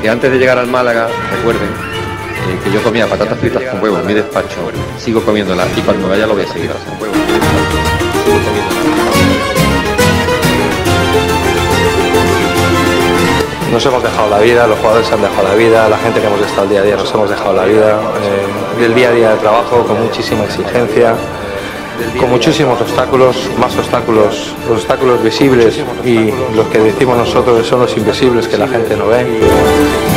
porque antes de llegar al Málaga, recuerden que yo comía patatas fritas con huevo en mi despacho, sigo comiéndolas y cuando vaya lo voy a seguir haciendo. Sigo Nos hemos dejado la vida, los jugadores se han dejado la vida, la gente que hemos estado el día a día nos hemos dejado la vida, eh, el día a día de trabajo con muchísima exigencia, con muchísimos obstáculos, más obstáculos, los obstáculos visibles y los que decimos nosotros son los invisibles que la gente no ve.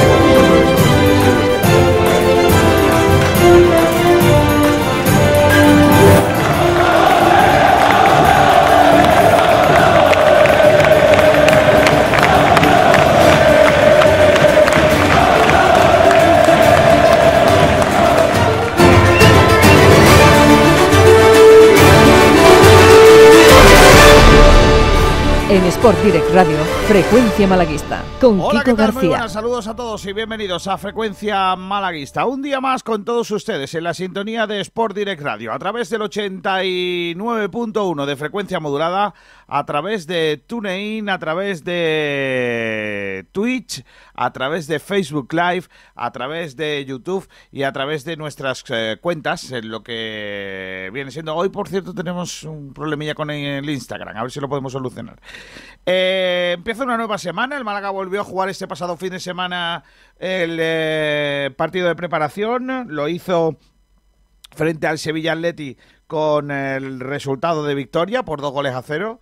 Sport Direct Radio, Frecuencia Malaguista, con Hola, Kiko ¿qué tal? Muy García. buenas, saludos a todos y bienvenidos a Frecuencia Malaguista. Un día más con todos ustedes en la sintonía de Sport Direct Radio, a través del 89.1 de frecuencia modulada, a través de TuneIn, a través de Twitch, a través de Facebook Live, a través de YouTube y a través de nuestras eh, cuentas, en lo que viene siendo. Hoy, por cierto, tenemos un problemilla con el Instagram, a ver si lo podemos solucionar. Eh, empieza una nueva semana. El Málaga volvió a jugar este pasado fin de semana el eh, partido de preparación. Lo hizo frente al Sevilla Atleti con el resultado de victoria por dos goles a cero.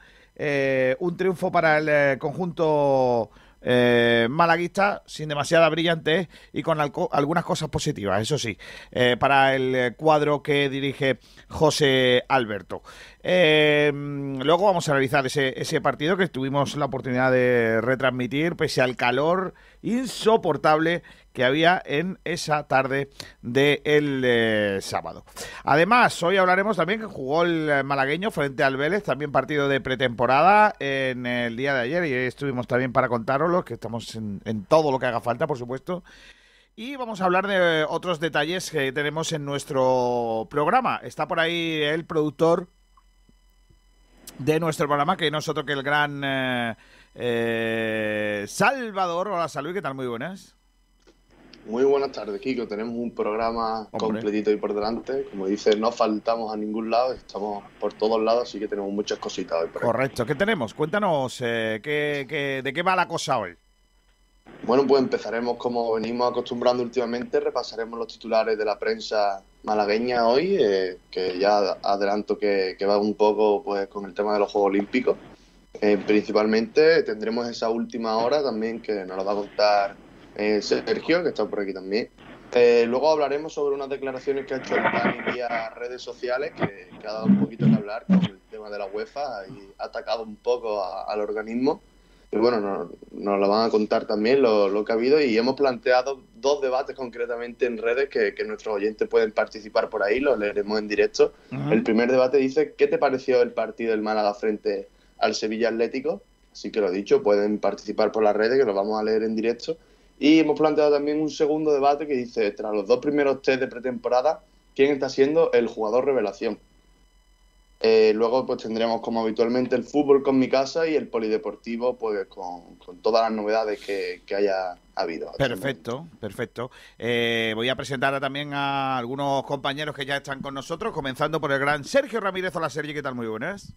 Un triunfo para el conjunto eh, malaguista sin demasiada brillantez y con algunas cosas positivas, eso sí, eh, para el cuadro que dirige José Alberto. Eh, luego vamos a analizar ese partido que tuvimos la oportunidad de retransmitir pese al calor insoportable que había en esa tarde del eh, sábado. Además, hoy hablaremos también que jugó el eh, malagueño frente al Vélez, también partido de pretemporada en el día de ayer y estuvimos también para contároslo, que estamos en, en todo lo que haga falta, por supuesto. Y vamos a hablar de otros detalles que tenemos en nuestro programa. Está por ahí el productor de nuestro programa, que no es otro que el gran eh, eh, Salvador. Hola, Salud, ¿qué tal? Muy buenas. Muy buenas tardes, Kiko. Tenemos un programa Hombre. completito ahí por delante. Como dices, no faltamos a ningún lado, estamos por todos lados, así que tenemos muchas cositas hoy por. Correcto. ¿Qué tenemos? Cuéntanos, eh, ¿qué, qué- de qué va la cosa hoy? Bueno, pues empezaremos como venimos acostumbrando últimamente, repasaremos los titulares de la prensa malagueña hoy, eh, que ya adelanto que, que va un poco pues con el tema de los Juegos Olímpicos. Eh, principalmente tendremos esa última hora también que nos lo va a contar eh, Sergio, que está por aquí también. Eh, luego hablaremos sobre unas declaraciones que ha hecho el Dani vía redes sociales, que, que ha dado un poquito que hablar con el tema de la UEFA y ha atacado un poco a- al organismo. Y bueno, nos, nos lo van a contar también lo, lo que ha habido y hemos planteado dos debates concretamente en redes que, que nuestros oyentes pueden participar por ahí, los leeremos en directo. El primer debate dice, ¿qué te pareció el partido del Málaga frente al Sevilla Atlético? Así que lo dicho, pueden participar por las redes que los vamos a leer en directo. Y hemos planteado también un segundo debate que dice, tras los dos primeros test de pretemporada, ¿quién está siendo el jugador revelación? Eh, luego pues tendremos como habitualmente el fútbol con mi casa y el polideportivo pues con, con todas las novedades que, que haya habido. Perfecto, perfecto. Eh, voy a presentar también a algunos compañeros que ya están con nosotros, comenzando por el gran Sergio Ramírez. Hola, Sergio, ¿qué tal? Muy buenas.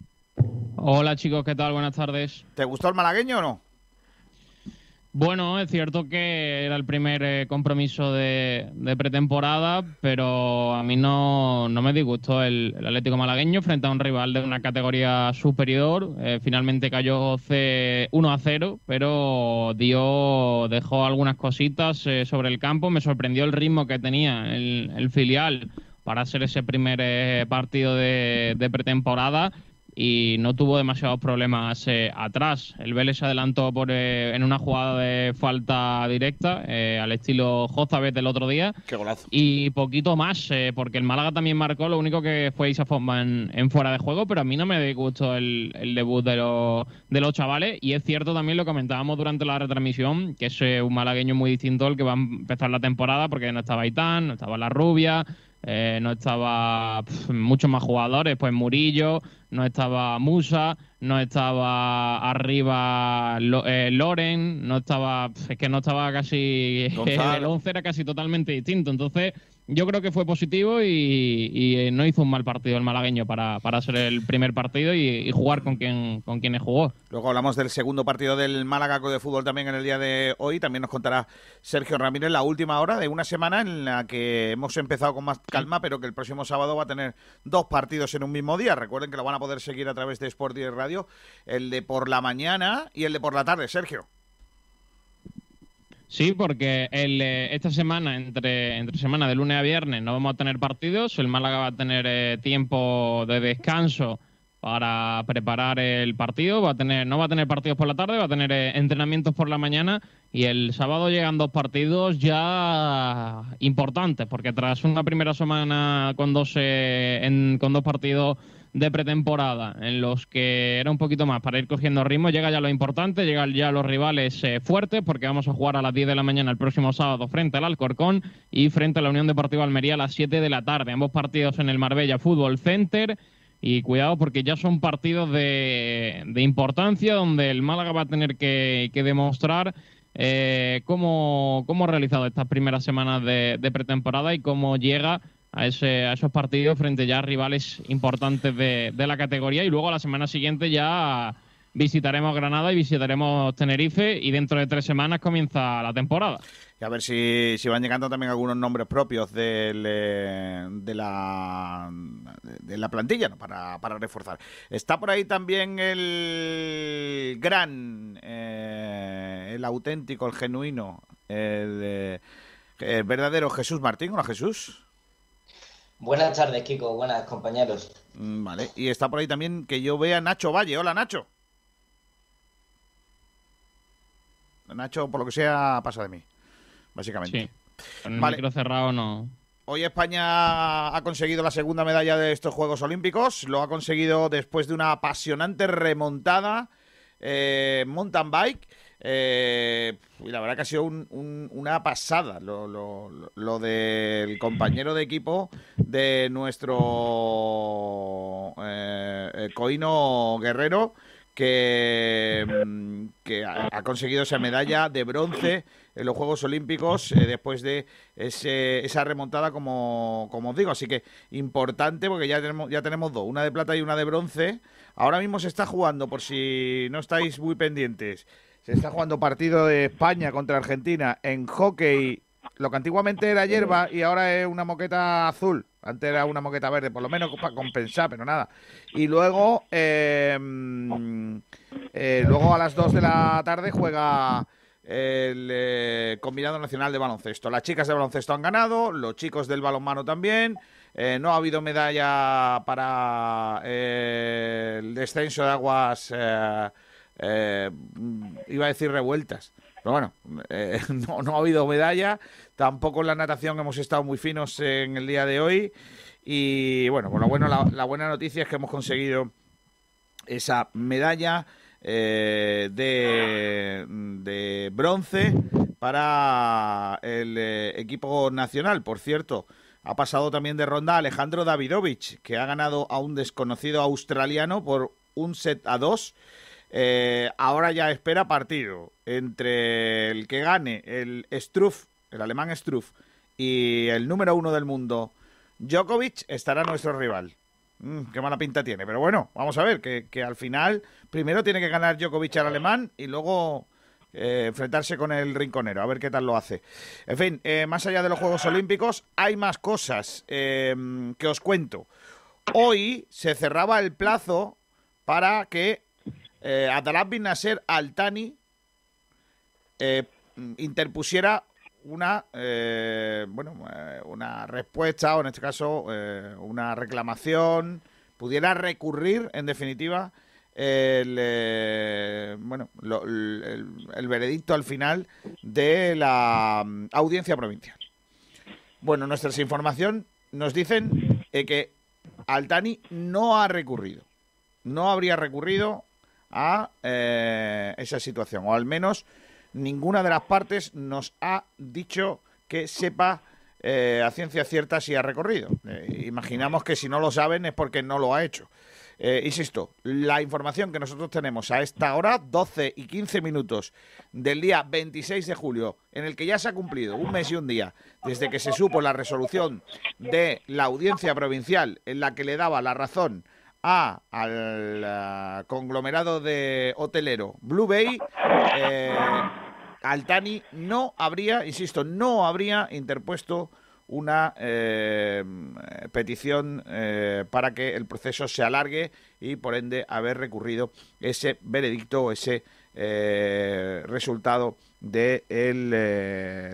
Hola chicos, ¿qué tal? Buenas tardes. ¿Te gustó el malagueño o no? Bueno, es cierto que era el primer eh, compromiso de, pretemporada, pero a mí no, no me disgustó el, Atlético Malagueño frente a un rival de una categoría superior. Eh, finalmente cayó C- 1 a 0, pero dio, dejó algunas cositas eh, sobre el campo. Me sorprendió el ritmo que tenía el, filial para hacer ese primer partido de pretemporada y no tuvo demasiados problemas eh, atrás. El Vélez se adelantó por, eh, en una jugada de falta directa, eh, al estilo Jozabet del otro día. Qué golazo. Y poquito más, eh, porque el Málaga también marcó, lo único que fue Isa Fosman en, en fuera de juego, pero a mí no me disgustó el, el debut de, los de los chavales. Y es cierto también lo comentábamos durante la retransmisión, que es un malagueño muy distinto al que va a empezar la temporada, porque no estaba Aitán, no estaba La Rubia, eh, no estaba muchos más jugadores, pues Murillo, no estaba Musa, no estaba arriba eh, Loren, no estaba, es que no estaba casi, el 11 era casi totalmente distinto, entonces yo creo que fue positivo y, eh, no hizo un mal partido el malagueño para, para ser el primer partido y, jugar con quien con quienes jugó. Luego hablamos del segundo partido del Málaga de fútbol también en el día de hoy. También nos contará Sergio Ramírez la última hora de una semana en la que hemos empezado con más calma, pero que el próximo sábado va a tener dos partidos en un mismo día. Recuerden que lo van a poder seguir a través de Sport y Radio, el de por la mañana y el de por la tarde, Sergio. Sí, porque el, eh, esta semana, entre, entre semana de lunes a viernes, no vamos a tener partidos. El Málaga va a tener eh, tiempo de descanso para preparar el partido. Va a tener, no va a tener partidos por la tarde, va a tener eh, entrenamientos por la mañana. Y el sábado llegan dos partidos ya importantes, porque tras una primera semana con dos, con dos partidos de pretemporada en los que era un poquito más para ir cogiendo ritmo. Llega ya lo importante, llegan ya los rivales eh, fuertes porque vamos a jugar a las 10 de la mañana el próximo sábado frente al Alcorcón y frente a la Unión Deportiva Almería a las 7 de la tarde. Ambos partidos en el Marbella Fútbol Center. Y cuidado porque ya son partidos de, importancia donde el Málaga va a tener que, demostrar eh, cómo, cómo, ha realizado estas primeras semanas de, de pretemporada y cómo llega a, ese, a esos partidos frente ya rivales importantes de, la categoría y luego la semana siguiente ya visitaremos Granada y visitaremos Tenerife y dentro de tres semanas comienza la temporada. Y a ver si, van llegando también algunos nombres propios del, eh, de, la, de la plantilla para, reforzar. Está por ahí también el gran, eh, el auténtico, el genuino, el, el verdadero Jesús Martín. Hola Jesús. Buenas tardes, Kiko. Buenas, compañeros. Mm, vale. Y está por ahí también que yo vea Nacho Valle. Hola, Nacho. Nacho, por lo que sea, pasa de mí, básicamente. Sí. Con el micro cerrado no. Hoy España ha conseguido la segunda medalla de estos Juegos Olímpicos. Lo ha conseguido después de una apasionante remontada eh, mountain bike. Eh, y la verdad que ha sido una pasada lo, del compañero de equipo de nuestro eh, eh, Coino Guerrero, que, mm, ha, conseguido esa medalla de bronce en los Juegos Olímpicos después de esa remontada, como, como os digo. Así que importante porque ya tenemos, ya tenemos dos, una de plata y una de bronce. Ahora mismo se está jugando, por si no estáis muy pendientes, se está jugando partido de España contra Argentina en hockey, lo que antiguamente era hierba y ahora es una moqueta azul. Antes era una moqueta verde, por lo menos para compensar, pero nada. Y luego, eh, eh, luego a las 2 de la tarde juega el eh, combinado nacional de baloncesto. Las chicas de baloncesto han ganado, los chicos del balonmano también. no ha habido medalla para el descenso de aguas eh, iba a decir revueltas. Pero bueno, eh, no, ha habido medalla. Tampoco en la natación hemos estado muy finos en el día de hoy. Y bueno, pues bueno, la, buena noticia es que hemos conseguido esa medalla eh, de, bronce para el equipo nacional. Por cierto, ha pasado también de ronda Alejandro Davidovich, que ha ganado a un desconocido australiano por un set a dos. Eh, ahora ya espera partido entre el que gane el Struff, el alemán Struff, y el número uno del mundo, Djokovic, estará nuestro rival. Mm, qué mala pinta tiene, pero bueno, vamos a ver, que, al final primero tiene que ganar Djokovic al alemán y luego eh, enfrentarse con el rinconero, a ver qué tal lo hace. En fin, eh, más allá de los Juegos Olímpicos, hay más cosas que os cuento. Hoy se cerraba el plazo para que eh, Bin Nasser Altani eh, interpusiera una eh, bueno eh, una respuesta o en este caso eh, una reclamación pudiera recurrir en definitiva el bueno el, veredicto al final de la mm, audiencia provincial. Bueno nuestras información nos dicen que Altani no ha recurrido. No habría recurrido a eh, esa situación, o al menos ninguna de las partes nos ha dicho que sepa eh, a ciencia cierta si ha recorrido. Eh, imaginamos que si no lo saben es porque no lo ha hecho. Insisto, la información que nosotros tenemos a esta hora, 12 y 15 minutos del día 26 de julio, en el que ya se ha cumplido un mes y un día desde que se supo la resolución de la audiencia provincial en la que le daba la razón a, al eh, conglomerado de hotelero Blue Bay, eh, Altani no habría, insisto, no habría interpuesto una eh, petición para que el proceso se alargue y por ende haber recurrido ese veredicto o ese resultado de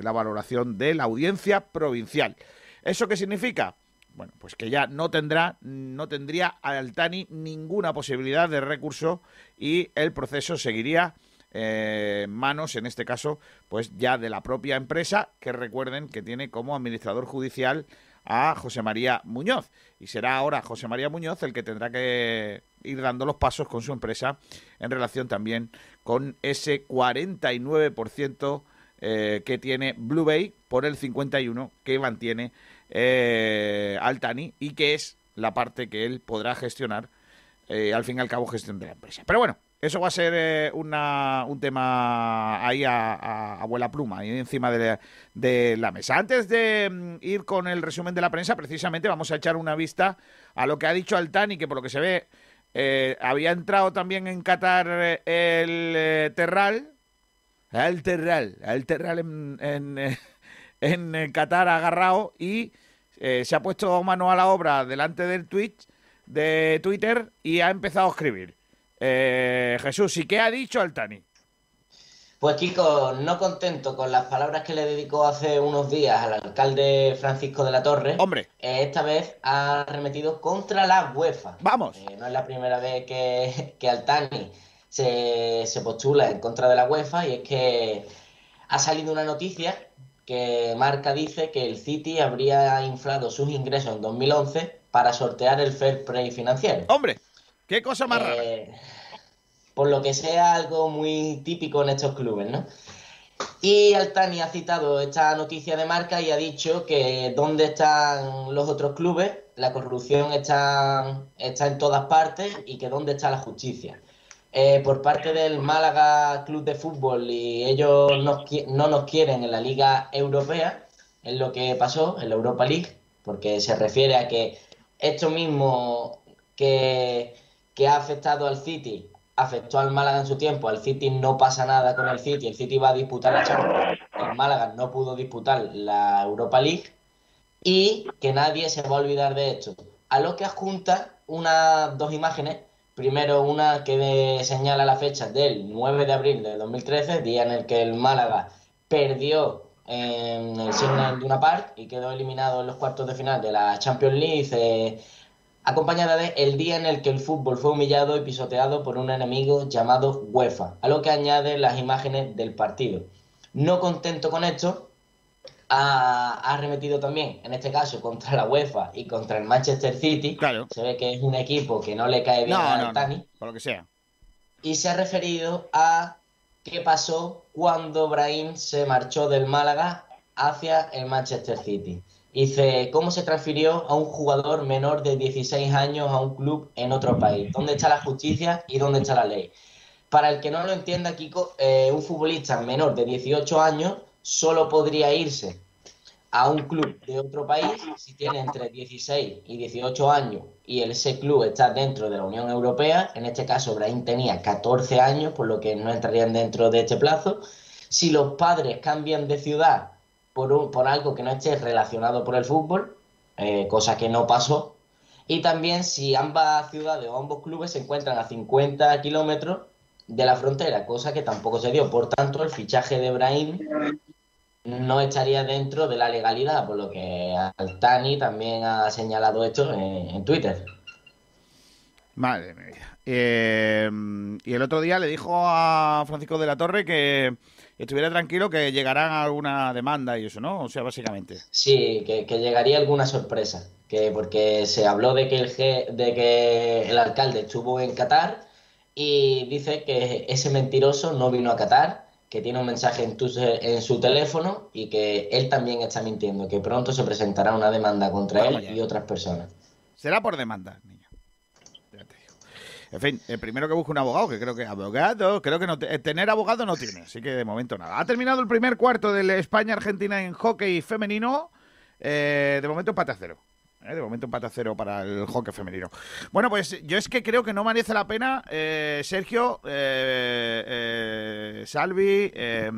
la valoración de la audiencia provincial. ¿Eso qué significa? Bueno, pues que ya no tendrá, no tendría Altani ninguna posibilidad de recurso y el proceso seguiría eh, manos, en este caso, pues ya de la propia empresa, que recuerden que tiene como administrador judicial a José María Muñoz. Y será ahora José María Muñoz el que tendrá que ir dando los pasos con su empresa en relación también con ese 49% eh, que tiene Blue Bay por el 51% que mantiene eh, Altani y que es la parte que él podrá gestionar, eh, al fin y al cabo, gestión de la empresa. Pero bueno, eso va a ser eh, un tema ahí a, vuela pluma, ahí encima de la, mesa. Antes de mm, ir con el resumen de la prensa, precisamente vamos a echar una vista a lo que ha dicho Altani, que por lo que se ve eh, había entrado también en Qatar el Terral, el Terral, el Terral en, en, en, Qatar agarrado y eh, se ha puesto mano a la obra delante del tweet de Twitter y ha empezado a escribir. Eh, Jesús, ¿y qué ha dicho Altani? Pues Kiko, no contento con las palabras que le dedicó hace unos días al alcalde Francisco de la Torre, Hombre, eh, esta vez ha arremetido contra la UEFA. vamos. Eh, no es la primera vez que, que Altani se, se postula en contra de la UEFA y es que ha salido una noticia que Marca dice que el City habría inflado sus ingresos en 2011 para sortear el fair play financiero. Hombre, qué cosa más rara. Eh, por lo que sea algo muy típico en estos clubes, ¿no? Y Altani ha citado esta noticia de marca y ha dicho que dónde están los otros clubes, la corrupción está, está en todas partes y que dónde está la justicia. Eh, por parte del Málaga Club de Fútbol y ellos no nos quieren en la Liga Europea, es lo que pasó en la Europa League, porque se refiere a que esto mismo que, que ha afectado al City afectó al Málaga en su tiempo. Al City no pasa nada con el City. El City va a disputar la Champions. El Málaga no pudo disputar la Europa League. Y que nadie se va a olvidar de esto. A lo que adjunta unas dos imágenes. Primero una que señala la fecha del 9 de abril de 2013, día en el que el Málaga perdió en el Signal Iduna Park y quedó eliminado en los cuartos de final de la Champions League. eh, acompañada de el día en el que el fútbol fue humillado y pisoteado por un enemigo llamado UEFA, a lo que añade las imágenes del partido. No contento con esto, ha, arremetido también, en este caso, contra la UEFA y contra el Manchester City. Claro. Se ve que es un equipo que no le cae bien No, a no, Tani no, por lo que sea. y se ha referido a qué pasó cuando Brahim se marchó del Málaga hacia el Manchester City. Dice, ¿cómo se transfirió a un jugador menor de 16 años a un club en otro país? ¿Dónde está la justicia y dónde está la ley? Para el que no lo entienda, Kiko, eh, un futbolista menor de 18 años solo podría irse a un club de otro país si tiene entre 16 y 18 años y ese club está dentro de la Unión Europea. En este caso, Brahim tenía 14 años, por lo que no entrarían dentro de este plazo. Si los padres cambian de ciudad por, un- por algo que no esté relacionado por el fútbol, eh, cosa que no pasó. Y también si ambas ciudades o ambos clubes se encuentran a 50 kilómetros de la frontera, cosa que tampoco se dio. Por tanto, el fichaje de Brahim no estaría dentro de la legalidad, por lo que Altani también ha señalado esto en, en Twitter. Madre mía. Eh, y el otro día le dijo a Francisco de la Torre que estuviera tranquilo que llegarán alguna demanda y eso, ¿no? O sea, básicamente. Sí, que, que llegaría alguna sorpresa, que porque se habló de que el de que el alcalde estuvo en Qatar y dice que ese mentiroso no vino a Qatar que tiene un mensaje en, tu, en su teléfono y que él también está mintiendo, que pronto se presentará una demanda contra él y otras personas. Será por demanda, niño. Ya te digo. En fin, el primero que busque un abogado, que creo que abogado, creo que no te- eh, tener abogado no tiene, así que de momento nada. Ha terminado el primer cuarto del España-Argentina en hockey femenino. Eh, de momento empate a cero. Eh, De momento empate a cero para el hockey femenino. Bueno, pues yo es que creo que no merece la pena, eh, Sergio, eh, eh, Salvi, eh,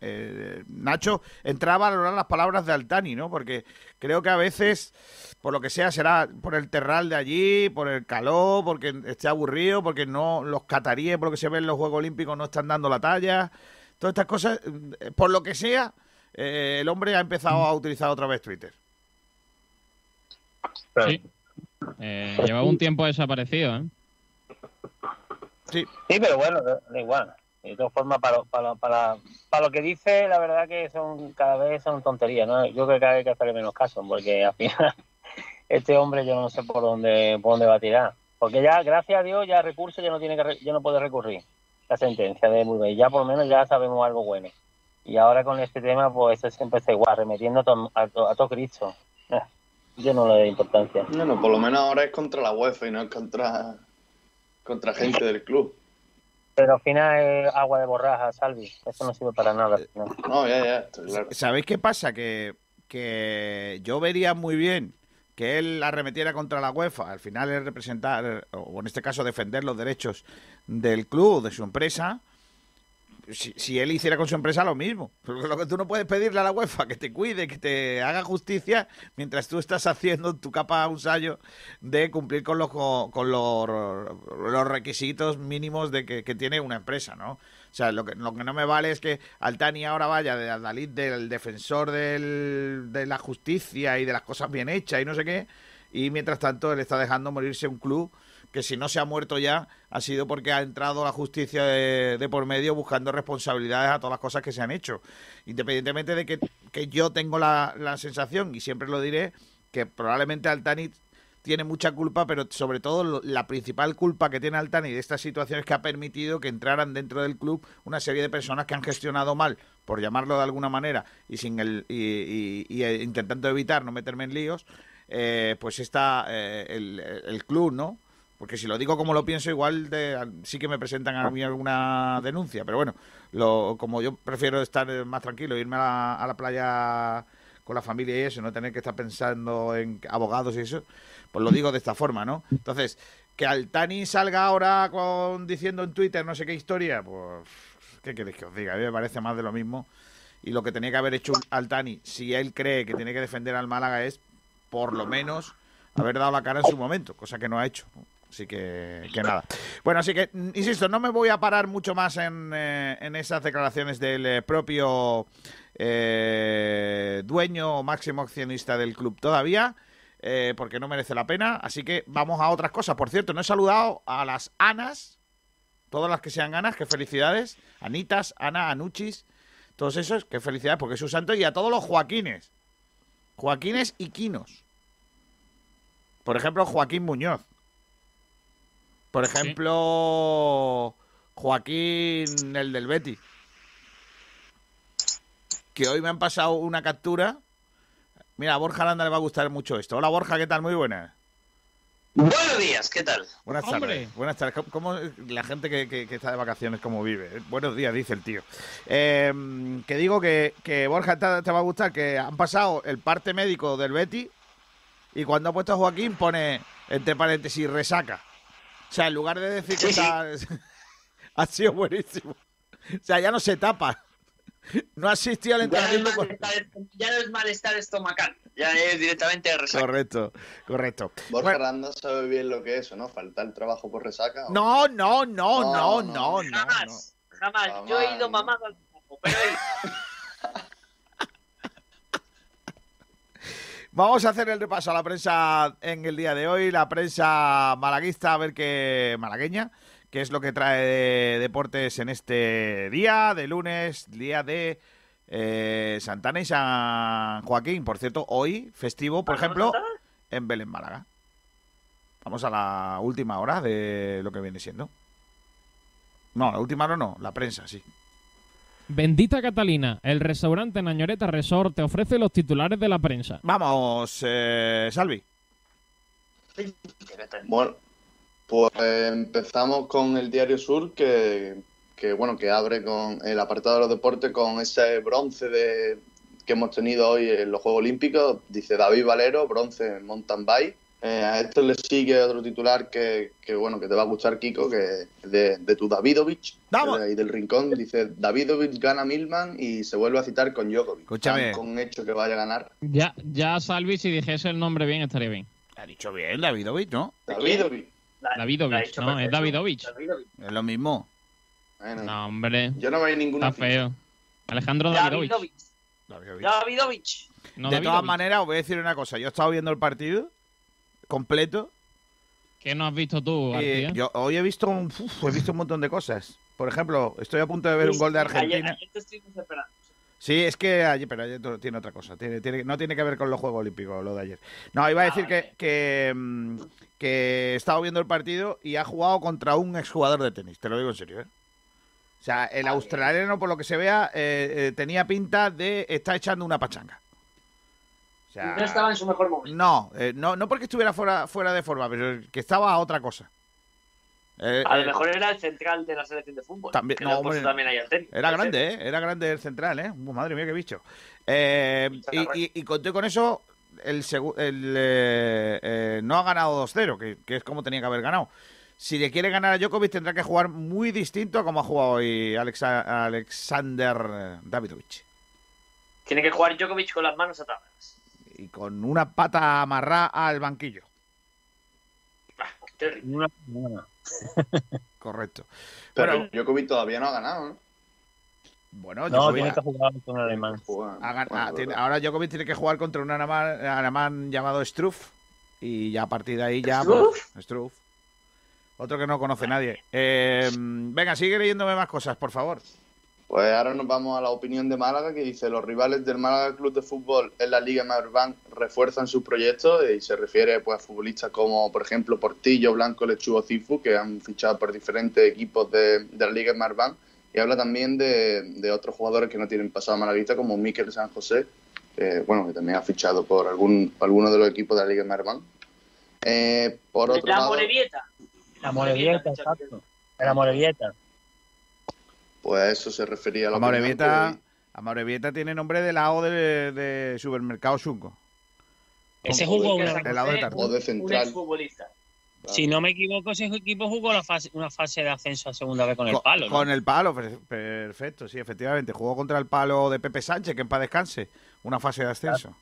eh, Nacho, entrar a valorar las palabras de Altani, ¿no? Porque creo que a veces, por lo que sea, será por el terral de allí, por el calor, porque esté aburrido, porque no los cataríes, por lo que se ve en los Juegos Olímpicos, no están dando la talla. Todas estas cosas, por lo que sea, el hombre ha empezado a utilizar otra vez Twitter. Sí. Eh, lleva un tiempo desaparecido, ¿eh? Sí. Sí, pero bueno, da igual. De todas formas, para, lo- para, para, para lo que dice, la verdad que son cada vez son tonterías, ¿no? Yo creo que hay que hacerle menos caso, porque al final este hombre yo no sé por dónde por dónde va a tirar. Porque ya, gracias a Dios, ya recurso ya no tiene que ya no puede recurrir la sentencia de Mulvey. Ya por lo menos ya sabemos algo bueno. Y ahora con este tema, pues es siempre está igual, remetiendo a, to- a, to- a todo Cristo. Yo no le doy importancia. Bueno, por lo menos ahora es contra la UEFA y no es contra, contra gente del club. Pero al final es agua de borraja, Salvi. Eso no sirve para nada. al final. No, ya, ya, estoy claro. ¿Sabéis qué pasa? Que, que yo vería muy bien que él arremetiera contra la UEFA. Al final es representar, o en este caso defender los derechos del club, de su empresa. Si, si él hiciera con su empresa lo mismo. Porque lo que tú no puedes pedirle a la UEFA que te cuide, que te haga justicia, mientras tú estás haciendo tu capa un sallo de cumplir con los, con los, los requisitos mínimos de que, que tiene una empresa, ¿no? O sea, lo que, lo que no me vale es que Altani ahora vaya de Aldalid del defensor del- de la justicia y de las cosas bien hechas y no sé qué, y mientras tanto él está dejando morirse un club que si no se ha muerto ya ha sido porque ha entrado la justicia de, por medio buscando responsabilidades a todas las cosas que se han hecho. Independientemente de que, que yo tengo la, la sensación, y siempre lo diré, que probablemente Altani tiene mucha culpa, pero sobre todo lo- la principal culpa que tiene Altani de esta situación es que ha permitido que entraran dentro del club una serie de personas que han gestionado mal, por llamarlo de alguna manera, y sin el y, y- y, eh, intentando evitar no meterme en líos, eh, pues está eh, el, el club, ¿no? Porque si lo digo como lo pienso, igual de- sí que me presentan a mí alguna denuncia. Pero bueno, lo, como yo prefiero estar eh, más tranquilo, irme a la, a la playa con la familia y eso, no tener que estar pensando en abogados y eso, pues lo digo de esta forma, ¿no? Entonces, que Altani salga ahora con diciendo en Twitter no sé qué historia, pues, ¿qué queréis que os diga? A mí me parece más de lo mismo. Y lo que tenía que haber hecho Altani, si él cree que tiene que defender al Málaga, es por lo menos haber dado la cara en su momento, cosa que no ha hecho. Así que, que nada. Bueno, así que, mm, insisto, no me voy a parar mucho más en, eh, esas declaraciones del eh, propio eh, dueño máximo accionista del club todavía, porque no merece la pena. Así que vamos a otras cosas. Por cierto, no he saludado a las Anas, todas las que sean Anas, que felicidades. Anitas, Ana, Anuchis, todos esos, que felicidades, porque es su santo. Y a todos los Joaquines. Joaquines y Quinos. Por ejemplo, Joaquín Muñoz. Por ejemplo, Joaquín, el del Betty. Que hoy me han pasado una captura. Mira, a Borja Aranda le va a gustar mucho esto. Hola Borja, ¿qué tal? Muy buenas. Buenos días, ¿qué tal? Buenas Hombre. tardes. Buenas tardes. ¿Cómo, cómo- la gente que, que- que está de vacaciones, cómo vive? Eh, Buenos días, dice el tío. Eh, que digo que, que Borja te, te va a gustar, que han pasado el parte médico del Betty y cuando ha puesto a Joaquín pone, entre paréntesis, resaca. O sea, en lugar de decir que Sí, sí. está... ha sido buenísimo. O sea, ya no se tapa. No ha asistido al Ya no, entrenamiento. malestar, ya no es malestar estomacal, ya es directamente resaca. Correcto, correcto. Borja Bueno, Aranda sabe bien lo que es eso, ¿no? Faltar el trabajo por resaca. ¿o? no, no, no, no, No, no, no, no, no. Jamás, jamás. Yo he ido mamado al trabajo, pero Vamos a hacer el repaso a la prensa en el día de hoy, la prensa malaguista, a ver qué malagueña, qué es lo que trae de deportes en este día de lunes, día de eh, Santana y San Joaquín. Por cierto, hoy festivo, por ejemplo, en Belén, Málaga. Vamos a la última hora de lo que viene siendo. No, la última hora no, la prensa, sí. Bendita Catalina, el restaurante Nañoreta Resort te ofrece los titulares de la prensa. Vamos, eh, Salvi. Bueno, pues empezamos con el Diario Sur, que, que, bueno, que abre con el apartado de los deportes con ese bronce de, que hemos tenido hoy en los Juegos Olímpicos. Dice David Valero, bronce en mountain bike. Eh, a esto le sigue otro titular que, que, bueno, que te va a gustar, Kiko, que es de, de tu Davidovich, ¡Vamos! de ahí del rincón. Dice, Davidovich gana Milman y se vuelve a citar con Djokovic. Escúchame. Con hecho que vaya a ganar. Ya, ya Salvi, si dijese el nombre bien, estaría bien. Ha dicho bien, Davidovich, ¿no? Davidovich. Davidovich, ¿no? Es Davidovich. Es lo mismo. Bueno, No, hombre. yo no veo ninguna Está feo. Alejandro Davidovich. Davidovich. Davidovich. Davidovich. No, de Davidovich. todas maneras, os voy a decir una cosa. Yo he estado viendo el partido completo. ¿Qué no has visto tú, García? yo hoy he visto, un, uf, he visto un montón de cosas. Por ejemplo, estoy a punto de ver un gol de Argentina. Ayer, ayer. Sí, es que ayer, pero ayer tiene otra cosa. Tiene, tiene- no tiene que ver con los Juegos Olímpicos, lo de ayer. No, iba a decir que, que, mm, que he estado viendo el partido y ha jugado contra un exjugador de tenis. Te lo digo en serio, ¿eh? O sea, el australiano, por lo que se vea, eh, eh, tenía pinta de estar echando una pachanga. O sea, No estaba en su mejor momento. no, eh, no, no porque estuviera fuera, fuera de forma, pero que estaba a otra cosa. Eh, A lo eh, mejor era el central de la selección de fútbol. También- que no, hombre. también al tenis. Era ser. grande, ¿eh? Era grande el central, ¿eh? Madre mía, qué bicho. Eh, y, y, y conté con eso, el, el eh, no ha ganado 2-0, que, que es como tenía que haber ganado. Si le quiere ganar a Djokovic, tendrá que jugar muy distinto a como ha jugado hoy Alexa- Alexander Davidovich. Tiene que jugar Djokovic con las manos atadas. Y con una pata amarrada al banquillo. Ah, terrible. Correcto. Pero Bueno, Djokovic todavía no ha ganado, ¿no? bueno No, Djokovic tiene que jugar con el alemán. Juega- ha gan- bueno, ah, tiene- ahora Djokovic tiene que jugar contra un alemán, alemán llamado Struff. Y ya a partir de ahí ya... ¿Struff? pues, Struff. Otro que no conoce nadie. Eh, venga, sigue leyéndome más cosas, por favor. Pues ahora nos vamos a la opinión de Málaga, que dice los rivales del Málaga Club de Fútbol en la Liga Marbank refuerzan sus proyectos y se refiere pues, a futbolistas como, por ejemplo, Portillo, Blanco, Lechugo, Cifu, que han fichado por diferentes equipos de, de la Liga Marbank. Y habla también de, de otros jugadores que no tienen pasado malaguista, como Miquel San José, que, bueno, que también ha fichado por algún, alguno de los equipos de la Liga Marbank. Eh, por otro La lado, Morevieta. La Morevieta, exacto. La Morevieta. Pues eso se refería a la que- Amorebieta tiene nombre de lado de, de supermercado Sunco. Ese jugó de- una, El lado de o de Un central. exfutbolista. si no me equivoco, ese equipo jugó la fase, una fase de ascenso a segunda vez con el palo. ¿no? Con el palo, per- perfecto, sí, efectivamente. Jugó contra el palo de Pepe Sánchez, que en paz descanse. Una fase de ascenso.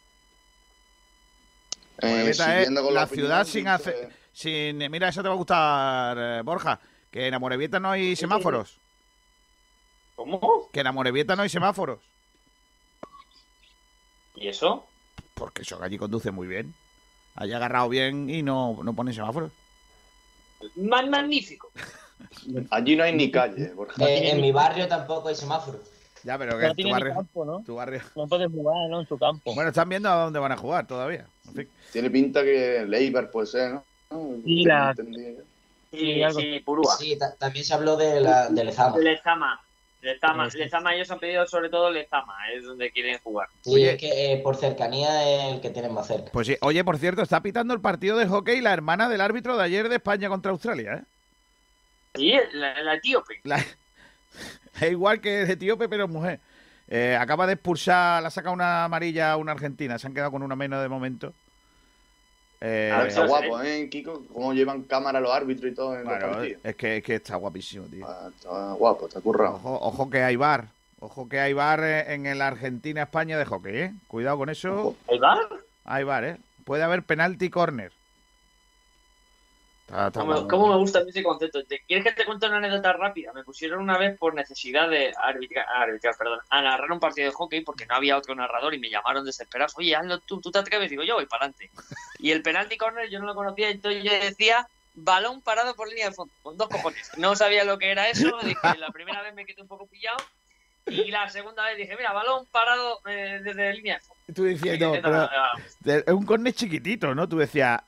Eh, Amorebieta es la ciudad sin hacer. Sin, mira, eso te va a gustar, eh, Borja. Que en Amorebieta no hay semáforos. ¿Cómo? Que en Amorebieta no hay semáforos. ¿Y eso? Porque eso allí conduce muy bien. Haya agarrado bien y no, no pone semáforos. Más magnífico. Allí no hay ni calle, Borja. Eh, en mi barrio tampoco hay semáforos. Ya, pero que No tu barrio, campo, ¿no? tu barrio. No puede jugar, ¿no? En su campo. Bueno, están viendo a dónde van a jugar todavía. En fin. Tiene pinta que Leibar puede ser, ¿no? Sí, la- entendido. Sí, Sí, algo. sí, Purúa. Sí, ta- también se habló de la, de Lezama. Lezama. Lezama. Lezama, ellos han pedido sobre todo Lezama, es donde quieren jugar. Sí, Oye. es que eh, por cercanía es el que tienen más cerca. Pues sí, oye, por cierto, está pitando el partido de hockey la hermana del árbitro de ayer de España contra Australia, ¿eh? Sí, la, la etíope. La- es igual que de etíope, pero mujer. Eh, acaba de expulsar, la ha sacado una amarilla a una argentina, se han quedado con una menos de momento. Eh, A ver, Está guapo, ¿eh, Kiko? Cómo llevan cámara los árbitros y todo en los bueno, partidos. es que, es que está guapísimo, tío. Ah, Está guapo, está currado. Ojo, ojo que hay bar. Ojo que hay bar eh, en el Argentina-España de hockey, ¿eh? Cuidado con eso. ¿El bar? Hay bar, ¿eh? Puede haber penalti corner. Está ¿Cómo, me gusta ese concepto? ¿Te- ¿Quieres que te cuente una anécdota rápida? Me pusieron una vez por necesidad de arbitrar, arbitrar, perdón, a narrar un partido de hockey porque no había otro narrador y me llamaron desesperados. Oye, hazlo tú, tú te atreves. Digo, yo voy para adelante. Y el penalti corner yo no lo conocía, entonces yo decía balón parado por línea de fondo, con dos cojones. No sabía lo que era eso, dije, la primera vez me quedé un poco pillado y la segunda vez dije, mira, balón parado eh, desde línea de fondo. Tú diciendo, Y- pero ah, es un corner chiquitito, ¿no? Tú decías,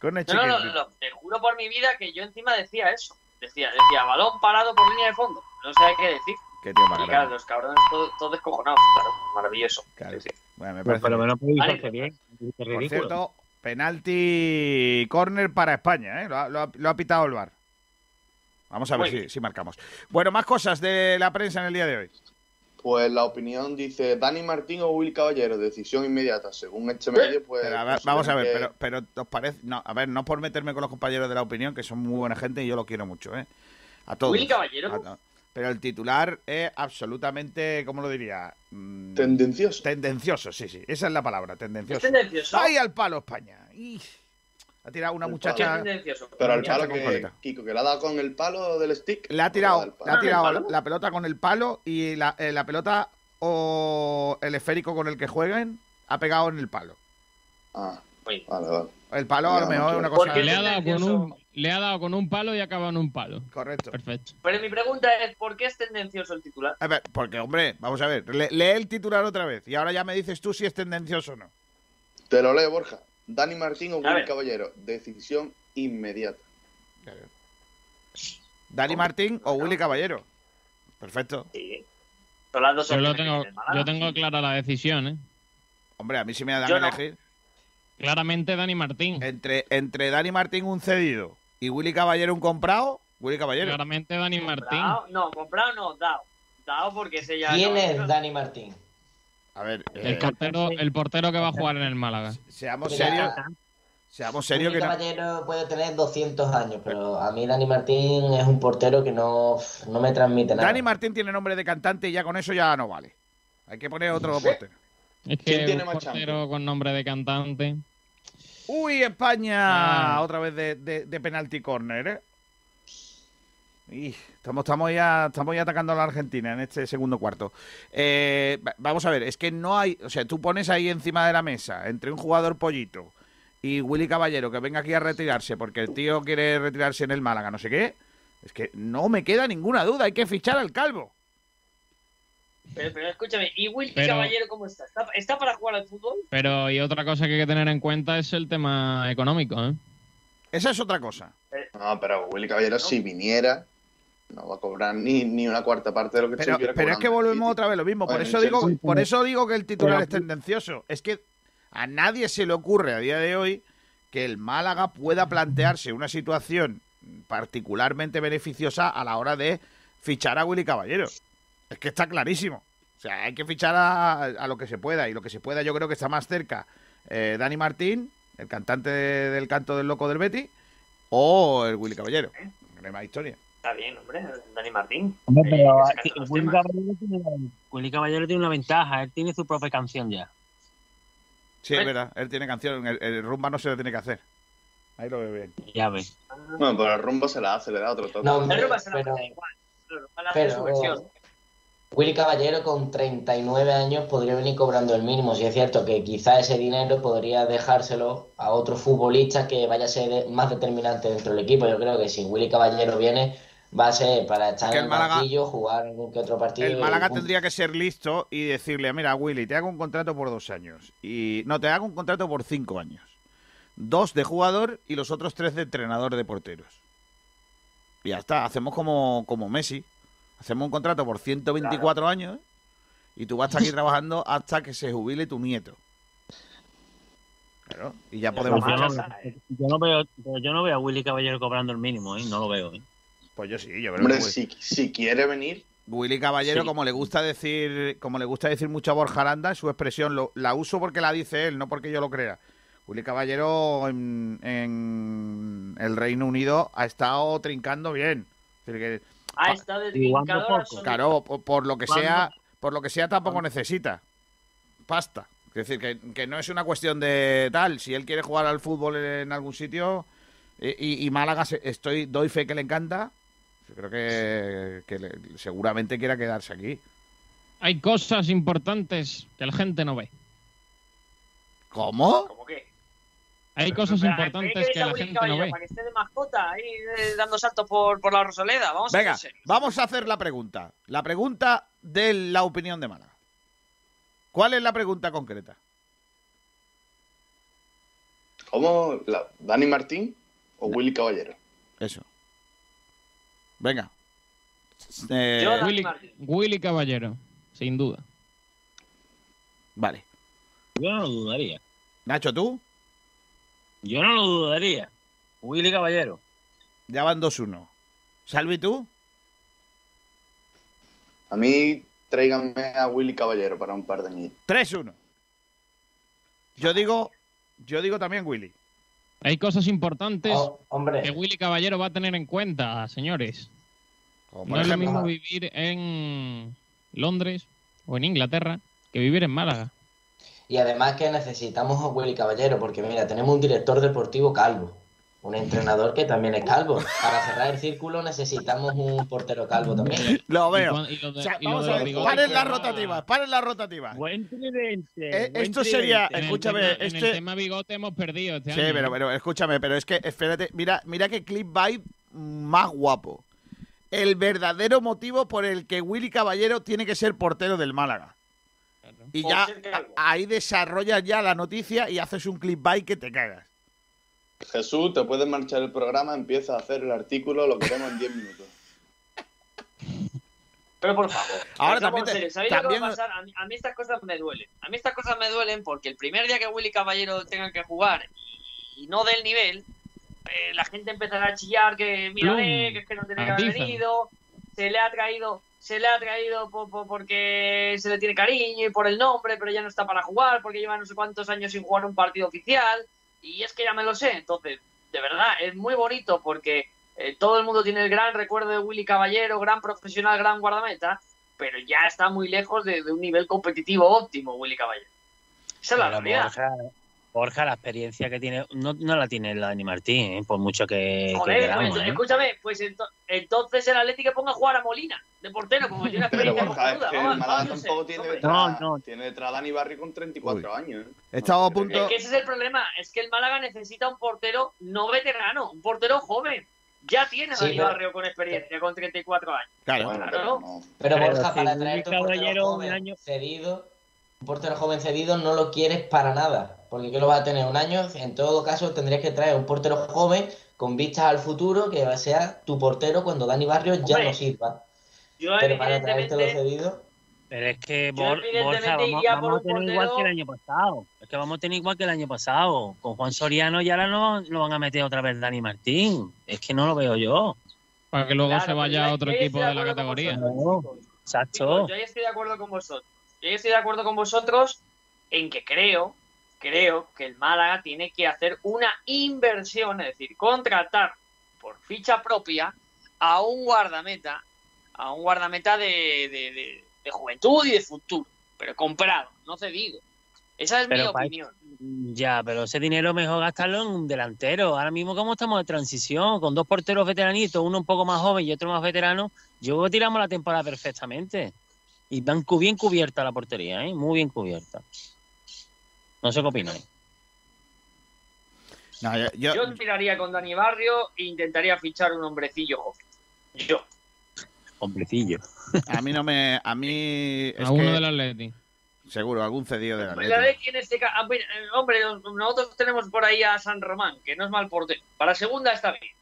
corner No, no, no, no, te juro por mi vida que yo encima decía eso. Decía, decía balón parado por línea de fondo. No sabía qué decir. Qué tío más Y claro, los cabrones todos todo descojonados, claro, maravilloso. Claro. Sí, sí. Bueno, me parece por lo bien. menos bien. Es Por ridículo. cierto, penalti corner para España, ¿eh? Lo ha, lo ha- lo ha pitado el VAR. Vamos a ver si marcamos. Bueno, más cosas de la prensa en el día de hoy. Pues la opinión dice Dani Martín o Will Caballero, decisión inmediata. Según este medio, pues. Pero a ver, consideran vamos a ver, que- pero, pero ¿os parece? No, a ver, no por meterme con los compañeros de la opinión, que son muy buena gente y yo lo quiero mucho, ¿eh? A todos. Willy Caballero. A Pero el titular es absolutamente, ¿cómo lo diría? Mm, Tendencioso. tendencioso, sí, sí. Esa es la palabra, Es tendencioso. tendencioso. ¡Ay, al palo España! ¡Ih! Ha tirado una El ¿Qué muchacha. es tendencioso? Pero al palo con que, coleta. Kiko, que le ha dado con el palo del stick. Le ha tirado, le ha ¿Con el tirado palo? la pelota con el palo y la, eh, la pelota o el esférico con el que jueguen ha pegado en el palo. Ah, vale, vale. El palo a lo mejor es una cosa. ¿Por qué Le ha, dado con un, le ha dado con un palo y ha acabado en un palo. Correcto. Perfecto. Pero mi pregunta es, ¿por qué es tendencioso el titular? A ver, porque, hombre, vamos a ver, le- lee el titular otra vez y ahora ya me dices tú si es tendencioso o no. Te lo leo, Borja. Dani Martín o A Will ver. Caballero, decisión inmediata. Dani Martín o Willy Caballero. Perfecto. Sí. Son las dos Yo, lo tengo, yo tengo clara la decisión, ¿eh? Hombre, a mí sí me dan Yo a no. elegir Claramente Dani Martín. entre, entre Dani Martín un cedido y Willy Caballero un comprado. Willy Caballero. Claramente Dani Martín. Comprado, no, comprado no, dado. Dado porque ese ya. ¿Quién no- es Dani Martín? A ver, El eh, portero, el portero que va a jugar en el Málaga. seamos serios. Seamos serios que no. Caballero puede tener 200 años, pero a mí Dani Martín es un portero que no, no me transmite nada. Dani Martín tiene nombre de cantante y ya con eso ya no vale. Hay que poner otro portero. Es ¿Quién que tiene un más portero con nombre de cantante. Uy, España, Ah. otra vez de, de, de penalti corner, ¿eh? Y estamos, estamos, ya, estamos ya atacando a la Argentina en este segundo cuarto. Eh, va- vamos a ver, es que no hay. O sea, tú pones ahí encima de la mesa entre un jugador pollito y Willy Caballero que venga aquí a retirarse porque el tío quiere retirarse en el Málaga, no sé qué. Es que no me queda ninguna duda, hay que fichar al calvo. Pero, pero escúchame, ¿y Willy Pero- Caballero cómo está? está? ¿Está para jugar al fútbol? Pero y otra cosa que hay que tener en cuenta es el tema económico, ¿eh? Esa es otra cosa. No, pero Willy Caballero, si viniera, no va a cobrar ni, ni una cuarta parte de lo que Pero, estuviera pero es que volvemos otra vez lo mismo. Por eso digo, por eso digo que el titular es tendencioso. Es que a nadie se le ocurre a día de hoy que el Málaga pueda plantearse una situación particularmente beneficiosa a la hora de fichar a Willy Caballero. Es que está clarísimo. O sea, hay que fichar a, a lo que se pueda. Y lo que se pueda, yo creo que está más cerca eh, Dani Martín, el cantante de- del canto del loco del Betty, o el Willy Caballero. No hay más historia. Está bien, hombre, Dani Martín. Hombre, Eh, pero Willy. Caballero, tiene, Willy Caballero tiene una ventaja, él tiene su propia canción ya. Sí, es verdad. Él tiene canción. El, el rumba no se lo tiene que hacer. Ahí lo veo bien. Ya ves. Bueno, pero el rumbo se la hace, le da otro toque. No, El Rumba se la pero, pone igual. Pero versión. Willy Caballero con 39 años podría venir cobrando el mínimo. Si es cierto que quizá ese dinero podría dejárselo a otro futbolista que vaya a ser más determinante dentro del equipo. Yo creo que si Willy Caballero viene, va a ser para estar Que en el Málaga- banquillo, jugar algún que otro partido. El Málaga tendría que ser listo y decirle, mira, Willy, te hago un contrato por dos años. Y no, te hago un contrato por cinco años. Dos de jugador y los otros tres de entrenador de porteros. Y ya está, hacemos como, como Messi. Hacemos un contrato por 124 años y tú vas a estar aquí trabajando hasta que se jubile tu nieto. Claro, y ya podemos yo, no, yo no veo, yo no veo a Willy Caballero cobrando el mínimo, ¿eh? no lo veo. ¿eh? Pues yo sí, yo creo Hombre, que Willy- si, si quiere venir, Willy Caballero, Sí. como le gusta decir, como le gusta decir mucho a Borja Aranda, su expresión lo- la uso porque la dice él, no porque yo lo crea. Willy Caballero en, en el Reino Unido ha estado trincando bien. Es decir, que, Ha estado absoluto. claro, por, por lo que ¿Cuándo? sea, por lo que sea tampoco necesita pasta. Es decir, que, que no es una cuestión de tal. Si él quiere jugar al fútbol en algún sitio y, y- y Málaga, estoy doy fe que le encanta. Yo creo que, que le- seguramente quiera quedarse aquí. Hay cosas importantes que la gente no ve. ¿Cómo? ¿Cómo que? Hay cosas Pero, importantes ¿qué que la gente no ve. Para que esté de mascota ahí eh, dando saltos por, por la Rosaleda. Vamos a Venga, serios. vamos a hacer la pregunta. La pregunta de la opinión de Málaga. ¿Cuál es la pregunta concreta? ¿cómo? La- ¿Dani Martín o Willy Caballero? Eso. Venga. Eh, Willy. Willy Caballero, sin duda. vale. Yo no lo dudaría. Nacho, ¿tú? Yo no lo dudaría. Willy Caballero. Ya van 2-1. Salvi, ¿tú? A mí, tráiganme a Willy Caballero para un par de años. 3-1. Yo digo, yo digo también Willy. Hay cosas importantes Oh, hombre, que Willy Caballero va a tener en cuenta, señores. No es lo mismo vivir en Londres o en Inglaterra que vivir en Málaga. y además que necesitamos a Willy Caballero, porque mira, tenemos un director deportivo calvo, un entrenador que también es calvo. Para cerrar el círculo necesitamos un portero calvo también. lo veo. cuan- y lo de- O sea, y lo vamos de a los ver, bigotes, paren las pues, rotativas, paren las rotativas. Buen tridente. Eh, buen esto sería- tridente. En el Escúchame, tema- en este- el tema bigote hemos perdido este Sí, año. pero, pero escúchame, pero es que, espérate, mira, mira qué clip vibe más guapo. El verdadero motivo por el que Willy Caballero tiene que ser portero del Málaga. Y Por ya ahí desarrollas ya la noticia y haces un clip vibe que te cagas. Jesús, te puedes marchar el programa, empieza a hacer el artículo, lo queremos en 10 minutos. Pero por favor. Ahora también te- serio, ¿sabéis lo que también- va a pasar? A mí, a mí estas cosas me duelen. A mí estas cosas me duelen porque el primer día que Willy Caballero tenga que jugar y, y no del nivel, eh, la gente empezará a chillar que mira, Plum. que es que no tiene que haber venido, se le ha traído, se le ha traído po- po- porque se le tiene cariño y por el nombre, pero ya no está para jugar porque lleva no sé cuántos años sin jugar un partido oficial y es que ya me lo sé. Entonces, de verdad, es muy bonito porque eh, todo el mundo tiene el gran recuerdo de Willy Caballero, gran profesional, gran guardameta, pero ya está muy lejos de, de un nivel competitivo óptimo Willy Caballero. Esa es la realidad. Borja, Borja, la experiencia que tiene, no, no la tiene la Dani Martín, ¿eh? por mucho que, que Joder, queramos, pues, ¿eh? escúchame, pues ento- entonces el Atlético ponga a jugar a Molina, de portero, como tiene Pero experiencia Borja, es que el Málaga tampoco tiene detrás, No, no. tiene detrás a Dani Barry con 34 años. ¿eh? He estado a punto- Es que ese es el problema, es que el Málaga necesita un portero no veterano, un portero joven. Ya tiene a Sí, Dani pero- Barrio con experiencia, con 34 años. Claro. Bueno, Claro. pero no. Pero Pero Borja, si para traerte un portero un joven año- cedido, un portero joven cedido no lo quieres para nada, porque ¿qué lo vas a tener? Un año, en todo caso tendrías que traer un portero joven con vistas al futuro que sea tu portero cuando Dani Barrios ya no sirva. Yo Pero para traértelo cedido, Pero es que Bor- Borja, vamos, vamos a tener igual que el año pasado. Es que vamos a tener igual que el año pasado. Con Juan Soriano y ahora no lo van a meter otra vez Dani Martín. Es que no lo veo yo. Para que luego Claro, se vaya a otro equipo de la categoría. No. Exacto. Chicos, yo ahí estoy de acuerdo con vosotros. Yo ahí estoy de acuerdo con vosotros en que creo, creo que el Málaga tiene que hacer una inversión, es decir, contratar por ficha propia a un guardameta, a un guardameta de, de- de- de juventud y de futuro, pero comprado, no cedido. Esa es mi Pero opinión. Ya, pero ese dinero mejor gastarlo en un delantero. Ahora mismo como estamos de transición, con dos porteros veteranitos, uno un poco más joven y otro más veterano, yo creo que tiramos la temporada perfectamente. Y van bien cubierta la portería, ¿eh? Muy bien cubierta. No sé qué opináis. No, yo, yo- Yo tiraría con Dani Barrio e intentaría fichar un hombrecillo joven. Yo. Hombrecillo. a mí no me. A mí. Es a uno que- del Atleti. Seguro, algún cedido de la Pues la de quién es este eh, Hombre, nosotros tenemos por ahí a San Román, que no es mal portero. Para segunda está bien.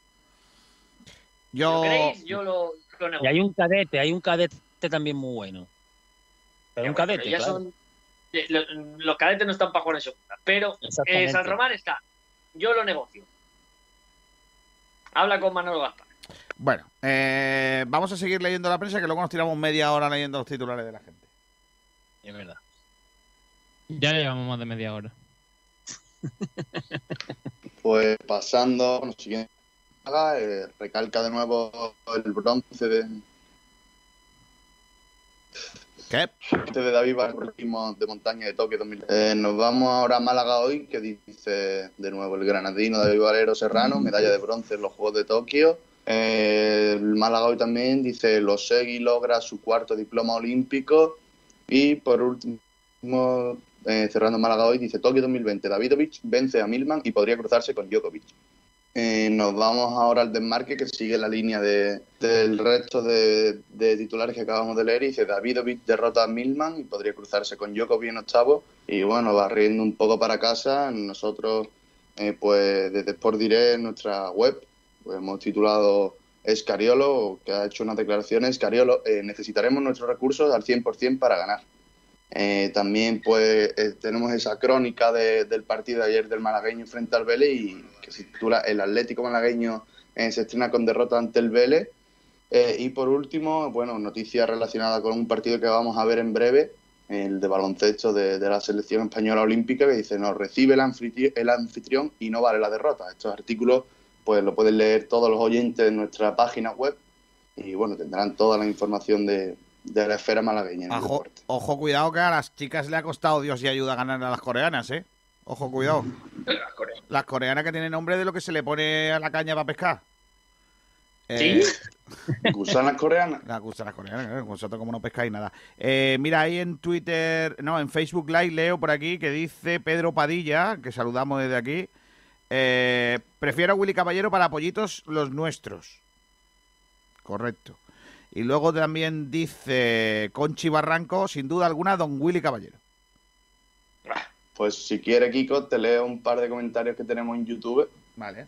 Si Yo. lo queréis, yo lo, lo Y negocio. hay un cadete, hay un cadete también muy bueno. Pero Ya, un cadete, pero ya claro. son- lo- los cadetes no están para jugar en segunda. Pero eh. San Román está. Yo lo negocio. Habla con Manolo Gaspar. Bueno, eh, vamos a seguir leyendo la prensa que luego nos tiramos media hora leyendo los titulares de la gente. Es verdad. Ya llevamos más de media hora. Pues pasando, bueno, siguiente, eh, recalca de nuevo el bronce de, ¿Qué? de David de montaña de Tokio 2000. Eh, nos vamos ahora a Málaga hoy, que dice de nuevo el granadino David Valero Serrano, medalla de bronce en los Juegos de Tokio. Eh, Málaga hoy también dice Losegui logra su cuarto diploma olímpico. Y por último, eh, cerrando Málaga hoy, dice Tokio 2020, Davidovich vence a Milman y podría cruzarse con Djokovic. Eh, nos vamos ahora al desmarque que sigue la línea de, del resto de, titulares que acabamos de leer. y Dice Davidovic derrota a Milman y podría cruzarse con Djokovic en octavo. Y bueno, barriendo un poco para casa, nosotros, eh, pues desde Sport Direct, nuestra web, pues hemos titulado Escariolo, que ha hecho unas declaraciones, Escariolo, eh, necesitaremos nuestros recursos al 100% para ganar. Eh, también pues eh, tenemos esa crónica de- del partido de ayer del malagueño frente al Vélez y que se titula El Atlético malagueño eh, se estrena con derrota ante el Vélez. Eh, y por último, bueno, noticias relacionadas con un partido que vamos a ver en breve, el de baloncesto de, la selección española olímpica, que dice nos recibe el el anfitrión y no vale la derrota. Estos artículos pues lo pueden leer todos los oyentes en nuestra página web y bueno, tendrán toda la información de, de la esfera malagueña. Ojo, cuidado que a las chicas le ha costado Dios y ayuda a ganar a las coreanas, ¿eh? Ojo, cuidado. Las coreanas que tienen nombre de lo que se le pone a la caña para pescar. Eh, ¿Gusanas coreanas? Las gusanas coreanas, ¿eh? vosotros como no pescáis nada. Eh, mira, ahí en Twitter, no, en Facebook Live leo por aquí que dice Pedro Padilla, que saludamos desde aquí, eh, prefiero a Willy Caballero para pollitos los nuestros. Correcto. Y luego también dice Conchi Barranco, sin duda alguna, don Willy Caballero. Pues si quiere, Kiko, te leo un par de comentarios que tenemos en YouTube. Vale.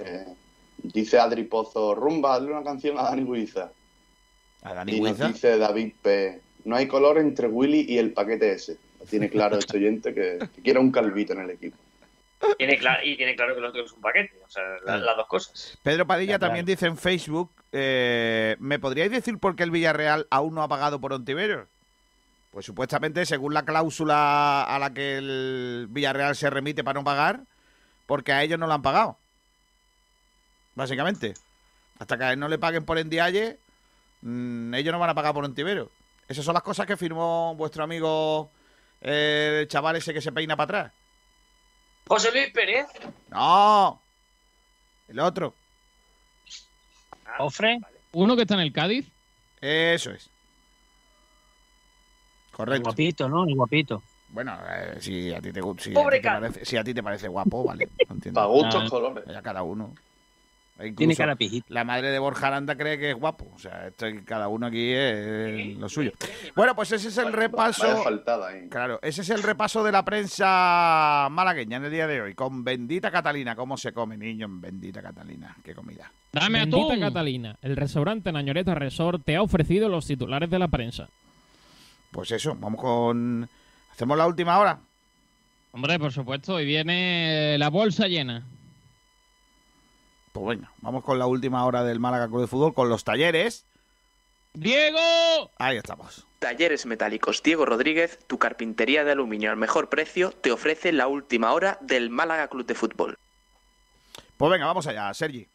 Eh, dice Adri Pozo, rumba, hazle una canción a Dani Guiza. A Dani Y nos Guiza. dice David P. No hay color entre Willy y el paquete ese. Lo tiene claro este oyente que, que quiere un calvito en el equipo. Tiene claro, y tiene claro que el otro es un paquete. O sea, la- Claro. las dos cosas. Pedro Padilla Claro. también dice en Facebook, eh, ¿me podríais decir por qué el Villarreal aún no ha pagado por Ontiveros? Pues supuestamente, según la cláusula a la que el Villarreal se remite para no pagar, porque a ellos no lo han pagado. Básicamente. Hasta que a él no le paguen por Endiaye, mm, ellos no van a pagar por Ontiveros. Esas son las cosas que firmó vuestro amigo, eh, el chaval ese que se peina para atrás. José Luis Pérez. No, el otro. ¿Ofre? Uno que está en el Cádiz. Eso es. Correcto. Guapito, ¿no? El guapito. Bueno, eh, si a ti te, si a Pobre ti te Carlos. parece, si a ti te parece guapo, vale. no entiendo. Pa' gustos, Ah, colores. Ya cada uno. Incluso Tiene cara pijita. La madre de Borja Aranda cree que es guapo. O sea, esto, cada uno aquí es lo suyo. Bueno, pues ese es el repaso. Faltada ahí. Claro, ese es el repaso de la prensa malagueña en el día de hoy. Con Bendita Catalina. ¿Cómo se come, niño, en Bendita Catalina? ¿Qué comida? Dame Bendita atún. Catalina, el restaurante Nañoreta Resort te ha ofrecido los titulares de la prensa. Pues eso, vamos con... ¿Hacemos la última hora? Hombre, por supuesto, y viene la bolsa llena. Pues venga, vamos con la última hora del Málaga Club de Fútbol, con los talleres. ¡Diego! Ahí estamos. Talleres Metálicos Diego Rodríguez, tu carpintería de aluminio al mejor precio, te ofrece la última hora del Málaga Club de Fútbol. Pues venga, vamos allá, Sergi.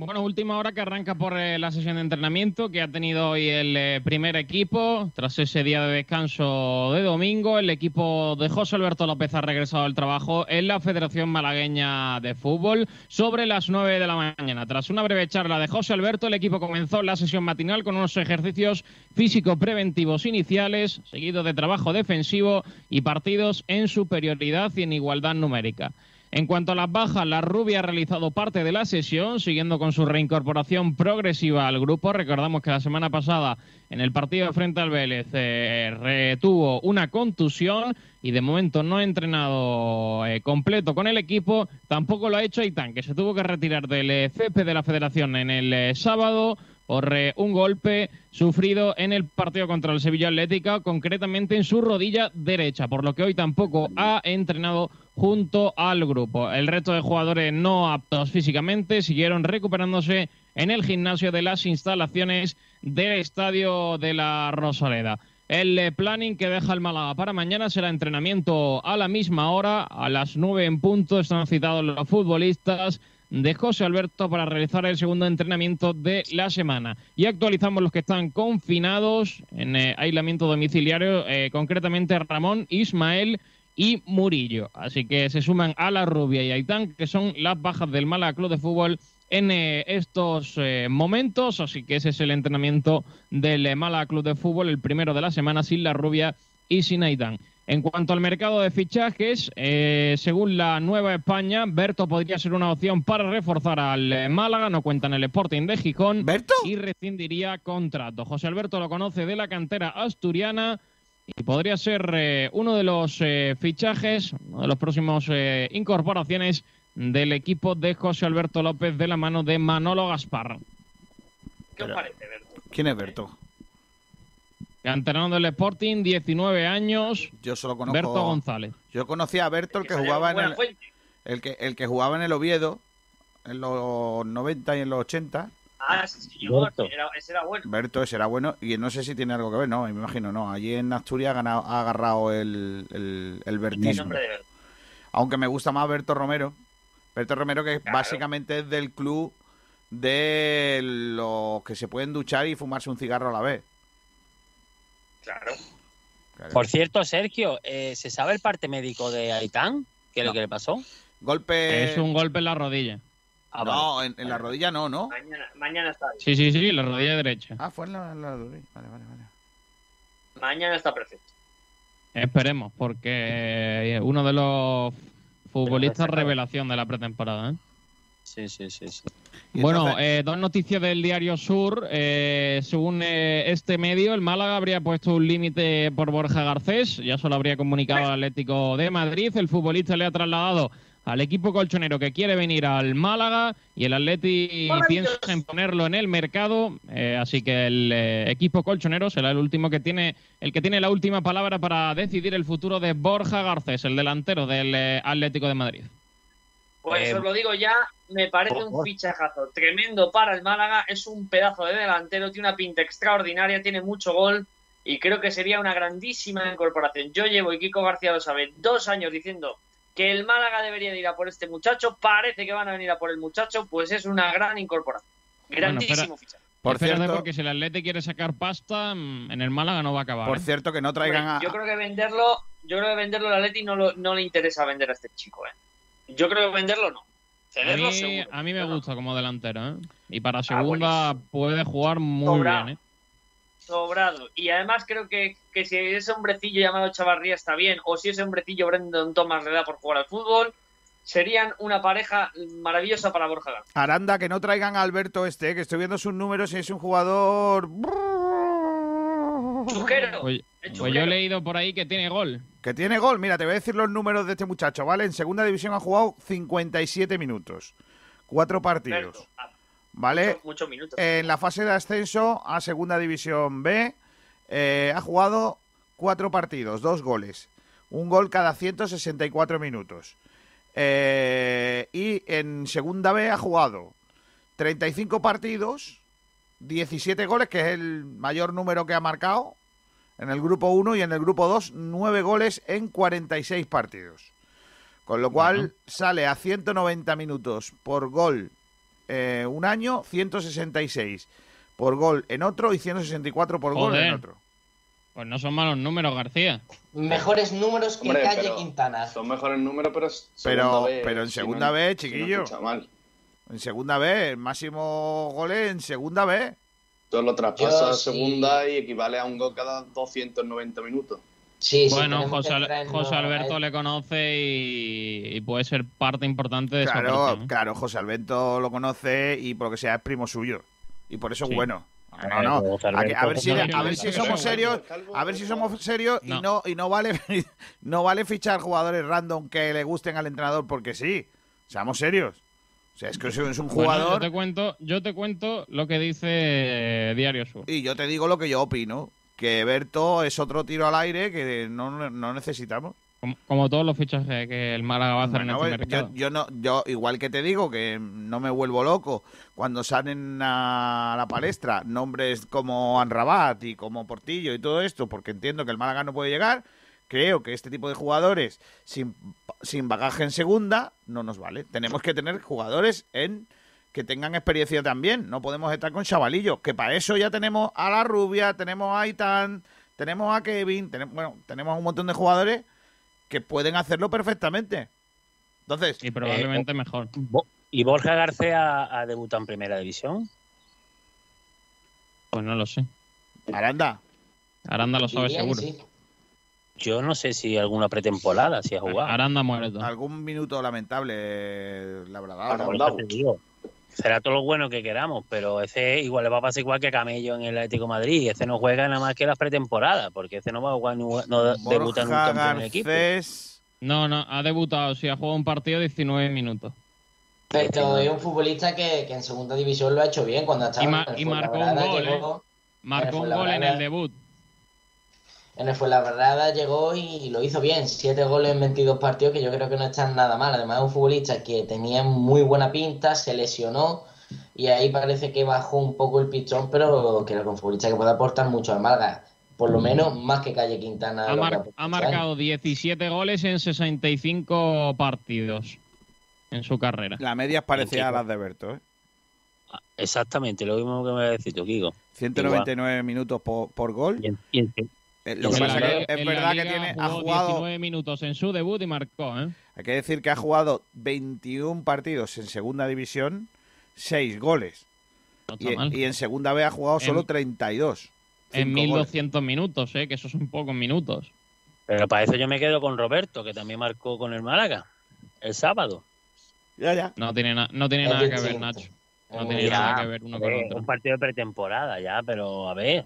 Bueno, última hora que arranca por eh, la sesión de entrenamiento que ha tenido hoy el eh, primer equipo. Tras ese día de descanso de domingo, el equipo de José Alberto López ha regresado al trabajo en la Federación Malagueña de Fútbol sobre las 9 de la mañana. Tras una breve charla de José Alberto, el equipo comenzó la sesión matinal con unos ejercicios físico-preventivos iniciales, seguido de trabajo defensivo y partidos en superioridad y en igualdad numérica. En cuanto a las bajas, la Rubia ha realizado parte de la sesión, siguiendo con su reincorporación progresiva al grupo. Recordamos que la semana pasada, en el partido frente al Vélez, eh, retuvo una contusión y de momento no ha entrenado eh, completo con el equipo. Tampoco lo ha hecho Aitán, que se tuvo que retirar del eh, CP de la Federación en el eh, sábado eh, un golpe sufrido en el partido contra el Sevilla Atlética, concretamente en su rodilla derecha, por lo que hoy tampoco ha entrenado junto al grupo. El resto de jugadores no aptos físicamente siguieron recuperándose en el gimnasio de las instalaciones del estadio de la Rosaleda. El eh, planning que deja el Málaga para mañana será entrenamiento a la misma hora, a las nueve en punto. Están citados los futbolistas de José Alberto para realizar el segundo entrenamiento de la semana. Y actualizamos los que están confinados en eh, aislamiento domiciliario, eh, concretamente Ramón, Ismael y Murillo. Así que se suman a la Rubia y Aitán, que son las bajas del Málaga Club de Fútbol en eh, estos momentos. Así que ese es el entrenamiento del eh, Málaga Club de Fútbol, el primero de la semana sin la Rubia y sin Aitán. En cuanto al mercado de fichajes, eh, según la Nueva España, Berto podría ser una opción para reforzar al eh, Málaga, no cuenta en el Sporting de Gijón. ¿Berto? Y rescindiría contrato. José Alberto lo conoce de la cantera asturiana y podría ser eh, uno de los eh, fichajes, uno de los próximos eh, incorporaciones del equipo de José Alberto López de la mano de Manolo Gaspar. ¿Qué os parece, Berto? ¿Quién es Berto? Canterano del Sporting, 19 años. Yo solo conozco. Berto González. Yo conocía a Berto, el que, jugaba en el, que el que jugaba en el Oviedo en los 90 y en los 80. Ah, sí. Berto. Era- ese era bueno. Berto ese era bueno y no sé si tiene algo que ver, no, me imagino no. Allí en Asturias ha, ganado- ha agarrado el, el, el bertismo. Aunque me gusta más Berto Romero. Berto Romero que Claro. básicamente es del club de los que se pueden duchar y fumarse un cigarro a la vez. Claro. Claro. Por cierto, Sergio, eh, ¿se sabe el parte médico de Aitán? ¿Qué es lo que le pasó? Golpe. Es un golpe en la rodilla. Ah, no, en, en la rodilla no, ¿no? Mañana, mañana está bien. Sí, sí, sí, la rodilla derecha. Ah, fue en la, la rodilla. Vale, vale, vale. Mañana está perfecto. Esperemos, porque eh, uno de los futbolistas revelación de la pretemporada. ¿eh? Sí, sí, sí. sí. Bueno, eh, dos noticias del Diario Sur. Eh, según eh, este medio, el Málaga habría puesto un límite por Borja Garcés. Ya solo habría comunicado al Atlético de Madrid. El futbolista le ha trasladado al equipo colchonero que quiere venir al Málaga y el Atleti piensa en ponerlo en el mercado. Eh, así que el eh, equipo colchonero será el último que tiene, el que tiene la última palabra para decidir el futuro de Borja Garcés, el delantero del eh, Atlético de Madrid. Pues Eh, os lo digo ya, me parece un fichajazo tremendo para el Málaga. Es un pedazo de delantero, tiene una pinta extraordinaria, tiene mucho gol y creo que sería una grandísima incorporación. Yo llevo, y Kiko García lo sabe, dos años diciendo que el Málaga debería de ir a por este muchacho. Parece que van a venir a por el muchacho, pues es una gran incorporación. Grandísimo espera. fichaje. Por cierto, porque si el Atleti quiere sacar pasta, mm, en el Málaga no va a acabar. por ¿eh? cierto que no traigan a. Yo creo que venderlo, yo creo que venderlo al Atleti no, lo- no le interesa vender a este chico, ¿eh? Yo creo que venderlo no. a, Cederlo mí, seguro. a mí me gusta como delantero, ¿eh? Y para Ah, segunda puede jugar muy Sobrado. bien, ¿eh? sobrado. Y además creo que, que si ese hombrecillo llamado Chavarría está bien, o si ese hombrecillo Brendan Thomas le da por jugar al fútbol, serían una pareja maravillosa para Borja García. Aranda, que no traigan a Alberto este, que estoy viendo sus números y es un jugador. Chujero. Pues, es pues yo he leído por ahí que tiene gol. Que tiene gol. Mira, te voy a decir los números de este muchacho, ¿vale? En segunda división ha jugado 57 minutos. Cuatro partidos. Ah, ¿Vale? muchos, muchos minutos. En la fase de ascenso a segunda división B eh, ha jugado cuatro partidos, dos goles. Un gol cada 164 minutos. Eh, y en segunda B ha jugado 35 partidos, 17 goles, que es el mayor número que ha marcado en el grupo 1 y en el grupo 2, 9 goles en 46 partidos. Con lo cual Bueno. sale a 190 minutos por gol eh, un año, 166 por gol en otro y 164 por gol en Joder. otro. Pues no son malos números, García. Mejores números que Hombre, Calle Quintana. Son mejores números, pero Pero- B, pero en si segunda no- B, si no chiquillo. escucha mal. En segunda B, el máximo goles en segunda B. Tú lo traspasas Yo a sí. segunda y equivale a un gol cada 290 minutos. Sí, sí, bueno, José, Alberto le conoce y, y puede ser parte importante de esa Claro, operación, ¿eh? claro, José Alberto lo conoce y por lo que sea es primo suyo. Y por eso es Sí. bueno. No, no, A, que- a Alberto, ver si, a ver si somos serios, a ver si somos serios y No. no y no vale no vale fichar jugadores random que le gusten al entrenador porque sí. Seamos serios. O sea, es que es un Bueno, yo jugador te cuento, yo te cuento lo que dice eh, Diario Sur. y yo te digo lo que yo opino, que Berto es otro tiro al aire que no, no necesitamos. Como, como todos los fichajes que el Málaga va a hacer Bueno, en pues, este mercado. yo, yo no, yo igual que te digo que no me vuelvo loco cuando salen a la palestra nombres como Anrabat y como Portillo y todo esto, porque entiendo que el Málaga no puede llegar. Creo que este tipo de jugadores sin, sin bagaje en segunda no nos vale. Tenemos que tener jugadores en que tengan experiencia también. No podemos estar con chavalillos, que para eso ya tenemos a la rubia, tenemos a Aitan, tenemos a Kevin, tenemos, bueno, tenemos un montón de jugadores que pueden hacerlo perfectamente. Entonces, Y probablemente mejor. ¿Y Borja García ha debutado en primera división? Pues no lo sé. Aranda, Aranda lo sabe seguro. sí. Yo no sé si alguna pretemporada, si ha jugado. Aranda muerto. algún minuto lamentable eh, te digo. Será todo lo bueno que queramos, pero ese igual le va a pasar igual que Camello en el Atlético de Madrid. Ese no juega nada más que las pretemporadas, porque ese no va a jugar, no debuta nunca en el equipo. No, no, ha debutado, sí, ha jugado un partido 19 minutos. Pero es un futbolista que, que en segunda división lo ha hecho bien cuando ha estado Y, ma- en el y marcó un gol, llegó- ¿eh? Marcó un gol en el debut. En el Fuenlabrada llegó y lo hizo bien. Siete goles en 22 partidos, que yo creo que no están nada mal. Además, es un futbolista que tenía muy buena pinta, se lesionó y ahí parece que bajó un poco el pichón, pero creo que es un futbolista que puede aportar mucho al Málaga. Por lo menos más que Calle Quintana. Ha, mar- marcado 17 goles en 65 partidos en su carrera. La media es parecida a las de Berto, ¿eh? Exactamente, lo mismo que me a decir tú, Kiko. 199 minutos por, por gol. Y en- y en- Lo y que pasa la- que es verdad que tiene, ha jugado, 19 minutos en su debut y marcó, ¿eh? hay que decir que ha jugado 21 partidos en segunda división, 6 goles. No Y, en segunda B ha jugado solo En- 32. En cinco goles. 1200 minutos, ¿eh? Que eso son pocos minutos. Pero para eso yo me quedo con Roberto, que también marcó con el Málaga el sábado. Ya, ya. No tiene, na- no tiene nada que ver. Nacho. No muy nada que ver uno con eh, otro. Un partido de pretemporada ya, pero a ver.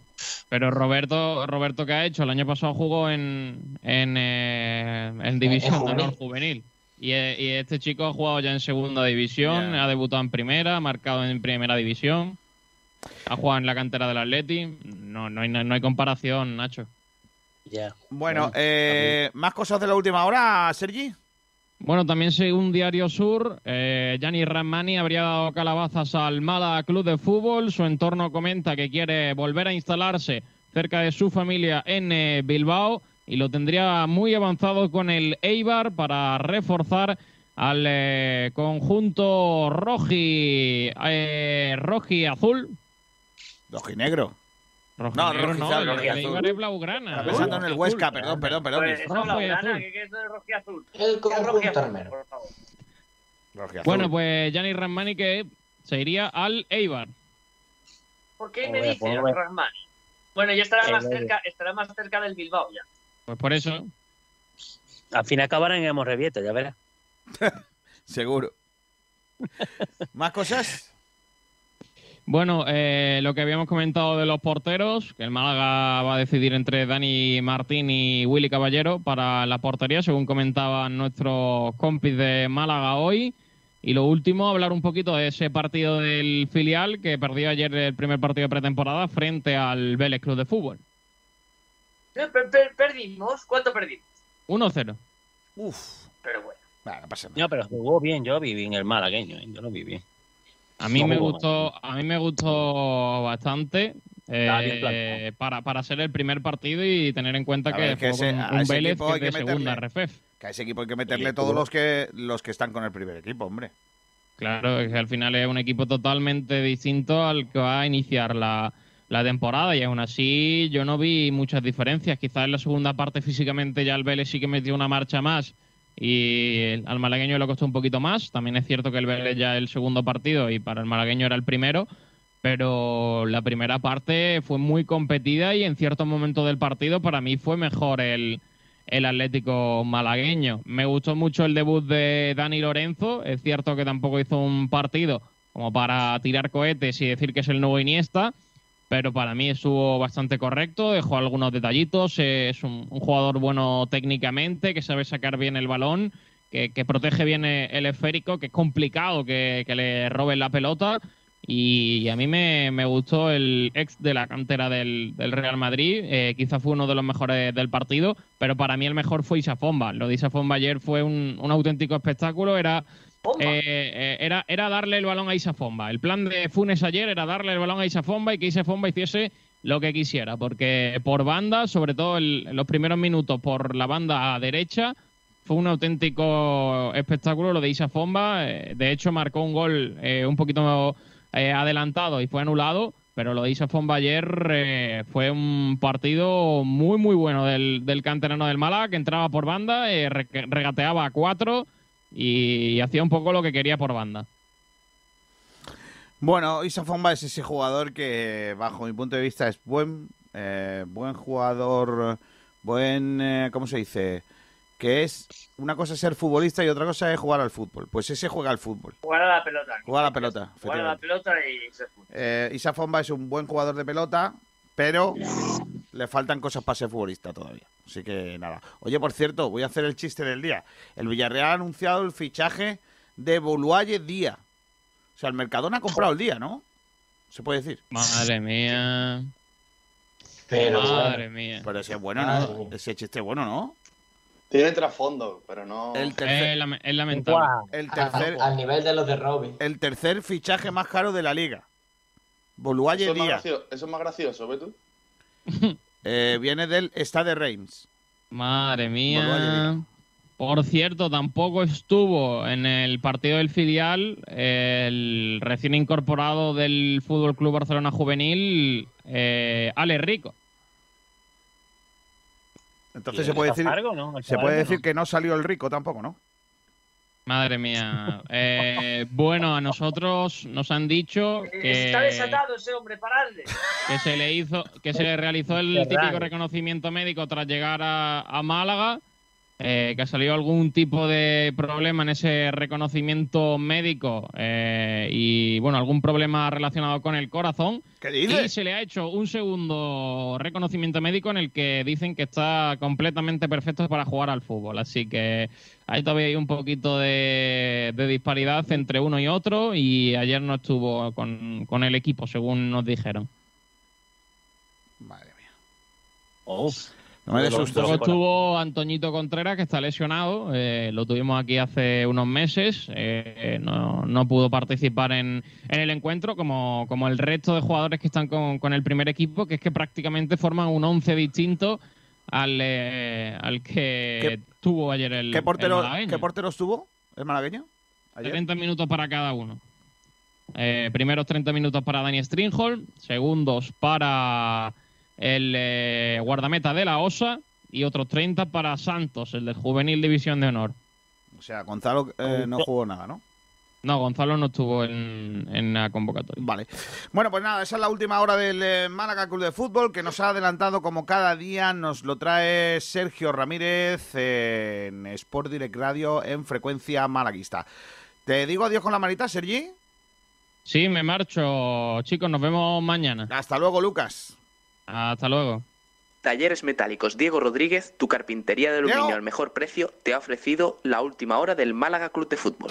Pero Roberto, Roberto ¿qué ha hecho? El año pasado jugó en, en, eh, en División de juvenil. Honor Juvenil. Y, eh, y este chico ha jugado ya en Segunda División, ha debutado en Primera, ha marcado en Primera División, ha jugado en la cantera del Atleti. No, no, hay, no hay comparación, Nacho. Ya. Bueno, eh, más cosas de la última hora, Sergi. Bueno, también según Diario Sur, eh, Gianni Ramani habría dado calabazas al Málaga Club de Fútbol. Su entorno comenta que quiere volver a instalarse cerca de su familia en eh, Bilbao y lo tendría muy avanzado con el Eibar para reforzar al eh, conjunto roji, roji azul. Rojinegro. No, negro, rojiza- no, el- el azul. Es blaugrana. Está pensando en el Huesca, azul. perdón, perdón, perdón. Pues eso blaugrana, eso es azul. El ¿Qué conjunto armero. por favor? Bueno, pues Gianni Ramani que se iría al Eibar. ¿Por qué me dice pobre. Rahmani? Bueno, ya estará más cerca, estará más cerca del Bilbao ya. Pues por eso. Al fin acabarán en Revieta, ya verás. Seguro. ¿Más cosas? Bueno, eh, lo que habíamos comentado de los porteros, que el Málaga va a decidir entre Dani Martín y Willy Caballero para la portería, según comentaban nuestros compis de Málaga hoy. Y lo último, hablar un poquito de ese partido del filial que perdió ayer el primer partido de pretemporada frente al Vélez Club de Fútbol. Eh, per- per- perdimos. ¿Cuánto perdimos? 1-0. Uf. Pero bueno. Bueno, no pasa nada. No, pero jugó bien, yo vi bien el malagueño, ¿eh? yo lo vi bien. A mí No me gustó, a mí me gustó bastante eh, para, para ser el primer partido y tener en cuenta A que, ver, que ese- un ese Vélez que de segunda meterle. RFEF. Que a ese equipo hay que meterle Sí, todos los que los que están con el primer equipo, hombre. Claro, es que al final es un equipo totalmente distinto al que va a iniciar la, la temporada y aún así yo no vi muchas diferencias. Quizás en la segunda parte físicamente ya el Vélez sí que metió una marcha más y al malagueño le costó un poquito más. También es cierto que el Vélez ya el segundo partido y para el malagueño era el primero, pero la primera parte fue muy competida y en ciertos momentos del partido para mí fue mejor el, el Atlético malagueño. Me gustó mucho el debut de Dani Lorenzo. Es cierto que tampoco hizo un partido como para tirar cohetes y decir que es el nuevo Iniesta, pero para mí estuvo bastante correcto, dejó algunos detallitos, es un, un jugador bueno técnicamente, que sabe sacar bien el balón, que, protege bien el esférico, que es complicado que, le roben la pelota. Y a mí me, gustó el ex de la cantera del, Real Madrid. Eh, quizá fue uno de los mejores del partido, pero para mí el mejor fue Isafomba. Lo de Isafomba ayer fue un, auténtico espectáculo. Era. Eh, eh, era, era darle el balón a Isafomba. El plan de Funes ayer era darle el balón a Isafomba y que Isafomba hiciese lo que quisiera, porque por banda, sobre todo el- los primeros minutos por la banda derecha, fue un auténtico espectáculo lo de Isa Fomba. Eh, de hecho, marcó un gol un poquito adelantado y fue anulado. Pero lo de Isa Fomba ayer fue un partido muy, muy bueno del, del canterano del Málaga, que entraba por banda, re- regateaba a cuatro y, hacía un poco lo que quería por banda. Bueno, Isa Fomba es ese jugador que, bajo mi punto de vista, es buen, eh, buen jugador, buen, eh, ¿cómo se dice? Que es una cosa es ser futbolista y otra cosa es jugar al fútbol. Pues ese juega al fútbol. Jugar a la pelota. Jugar a la pelota, Jugar a la pelota y se fue. Eh, Isa Fomba es un buen jugador de pelota, pero le faltan cosas para ser futbolista todavía. Así que nada. Oye, por cierto, voy a hacer el chiste del día. El Villarreal ha anunciado el fichaje de Boluaye Día. O sea, el Mercadona ha comprado el día, ¿no? Se puede decir. Madre mía. Pero Madre mía. Pero ese es bueno, ¿no? Ese chiste es bueno, ¿no? Tiene trasfondo, pero no. El Es, tercer, es lamentable. El tercer, al nivel de los de Robbie. el tercer fichaje más caro de la liga. Boluaye Eso es, más Día. gracioso, eso es más gracioso, ¿ves tú? Eh, viene del Stade Reims. Madre mía. Por cierto, tampoco estuvo en el partido del filial el recién incorporado del Fútbol Club Barcelona Juvenil, eh, Ale Rico. Entonces se puede decir, Algo, ¿no? se puede Algo, decir ¿no? que no salió el rico tampoco, ¿no? Madre mía. Eh, bueno, a nosotros nos han dicho que, Está desatado ese hombre, paradle. que se le hizo, que se le realizó el Qué típico raro. reconocimiento médico tras llegar a, a Málaga, eh, que salió algún tipo de problema en ese reconocimiento médico eh, y bueno, algún problema relacionado con el corazón. ¿Qué Y dices? se le ha hecho un segundo reconocimiento médico en el que dicen que está completamente perfecto para jugar al fútbol. Así que hay todavía hay un poquito de, de disparidad entre uno y otro y ayer no estuvo con, con el equipo, según nos dijeron. Madre mía. No me des Lo- susto. Luego estuvo Antoñito Contreras, que está lesionado. eh, lo tuvimos aquí hace unos meses. eh, no, no pudo participar en, en el encuentro, como, como el resto de jugadores que están con, con el primer equipo, que es que prácticamente forman un once distinto al, eh, al que ¿Qué- tuvo ayer el, ¿Qué el portero, malagueño. ¿Qué portero estuvo el malagueño? Ayer. 30 minutos para cada uno. Eh, primeros 30 minutos para Dani Stringholm, segundos para el eh, guardameta de la OSA y otros 30 para Santos, el del Juvenil División de Honor. O sea, Gonzalo eh, no jugó nada, ¿no? No, Gonzalo no estuvo en, en la convocatoria. Vale. Bueno, pues nada, esa es la última hora del eh, Málaga Club de Fútbol que nos ha adelantado como cada día. Nos lo trae Sergio Ramírez eh, en Sport Direct Radio en frecuencia malaguista. Te digo adiós con la manita, Sergi. Sí, me marcho, chicos, nos vemos mañana. Hasta luego, Lucas. Hasta luego. Talleres Metálicos Diego Rodríguez, tu carpintería de aluminio Diego. al mejor precio, te ha ofrecido la última hora del Málaga Club de Fútbol.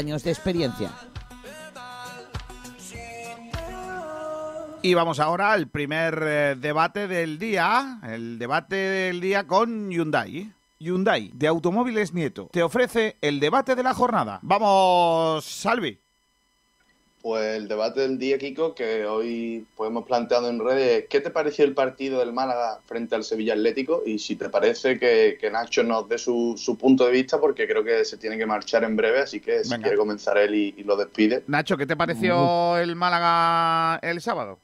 de experiencia. Y vamos ahora al primer eh, debate del día, el debate del día con Hyundai. Hyundai, de Automóviles Nieto, te ofrece el debate de la jornada. Vamos, Salvi. Pues el debate del día, Kiko, que hoy pues, hemos planteado en redes, ¿qué te pareció el partido del Málaga frente al Sevilla Atlético? Y si te parece que, que Nacho nos dé su, su punto de vista, porque creo que se tiene que marchar en breve, así que si Venga. quiere comenzar él y, y lo despide. Nacho, ¿qué te pareció el Málaga el sábado?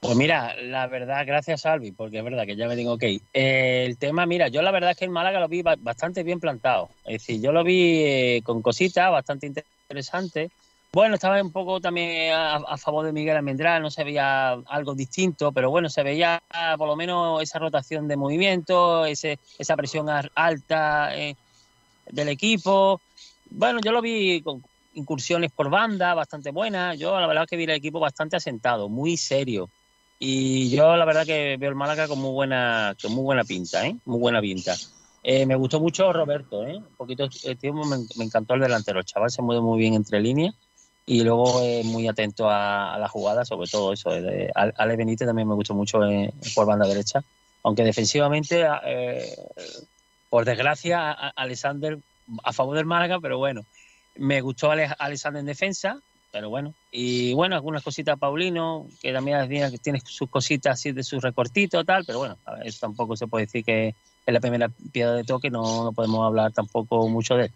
Pues mira, la verdad, gracias Albi, porque es verdad que ya me que ir. Eh, el tema, mira, yo la verdad es que el Málaga lo vi ba- bastante bien plantado. Es decir, yo lo vi eh, con cositas bastante interesantes. Bueno, estaba un poco también a, favor de Miguel Almendral, no se veía algo distinto, pero bueno, se veía por lo menos esa rotación de movimiento, ese, esa presión alta eh, del equipo. Bueno, yo lo vi con incursiones por banda bastante buenas. Yo la verdad es que vi el equipo bastante asentado, muy serio. Y yo la verdad que veo el Málaga con muy buena, con muy buena pinta, ¿eh? Muy buena pinta. Eh, me gustó mucho Roberto, ¿eh? Un poquito tiempo me, me encantó el delantero. El chaval se mueve muy bien entre líneas y luego es muy atento a, a la jugada, sobre todo eso. eh, Ale Benítez también me gustó mucho eh, por banda derecha, aunque defensivamente, eh, por desgracia, Alexander a favor del Málaga, pero bueno, me gustó Ale- Alexander en defensa, pero bueno. Y bueno, algunas cositas Paulino, que también tiene, sus cositas así de sus recortitos tal, pero bueno, eso tampoco se puede decir que es la primera piedra de toque, no, no podemos hablar tampoco mucho de él.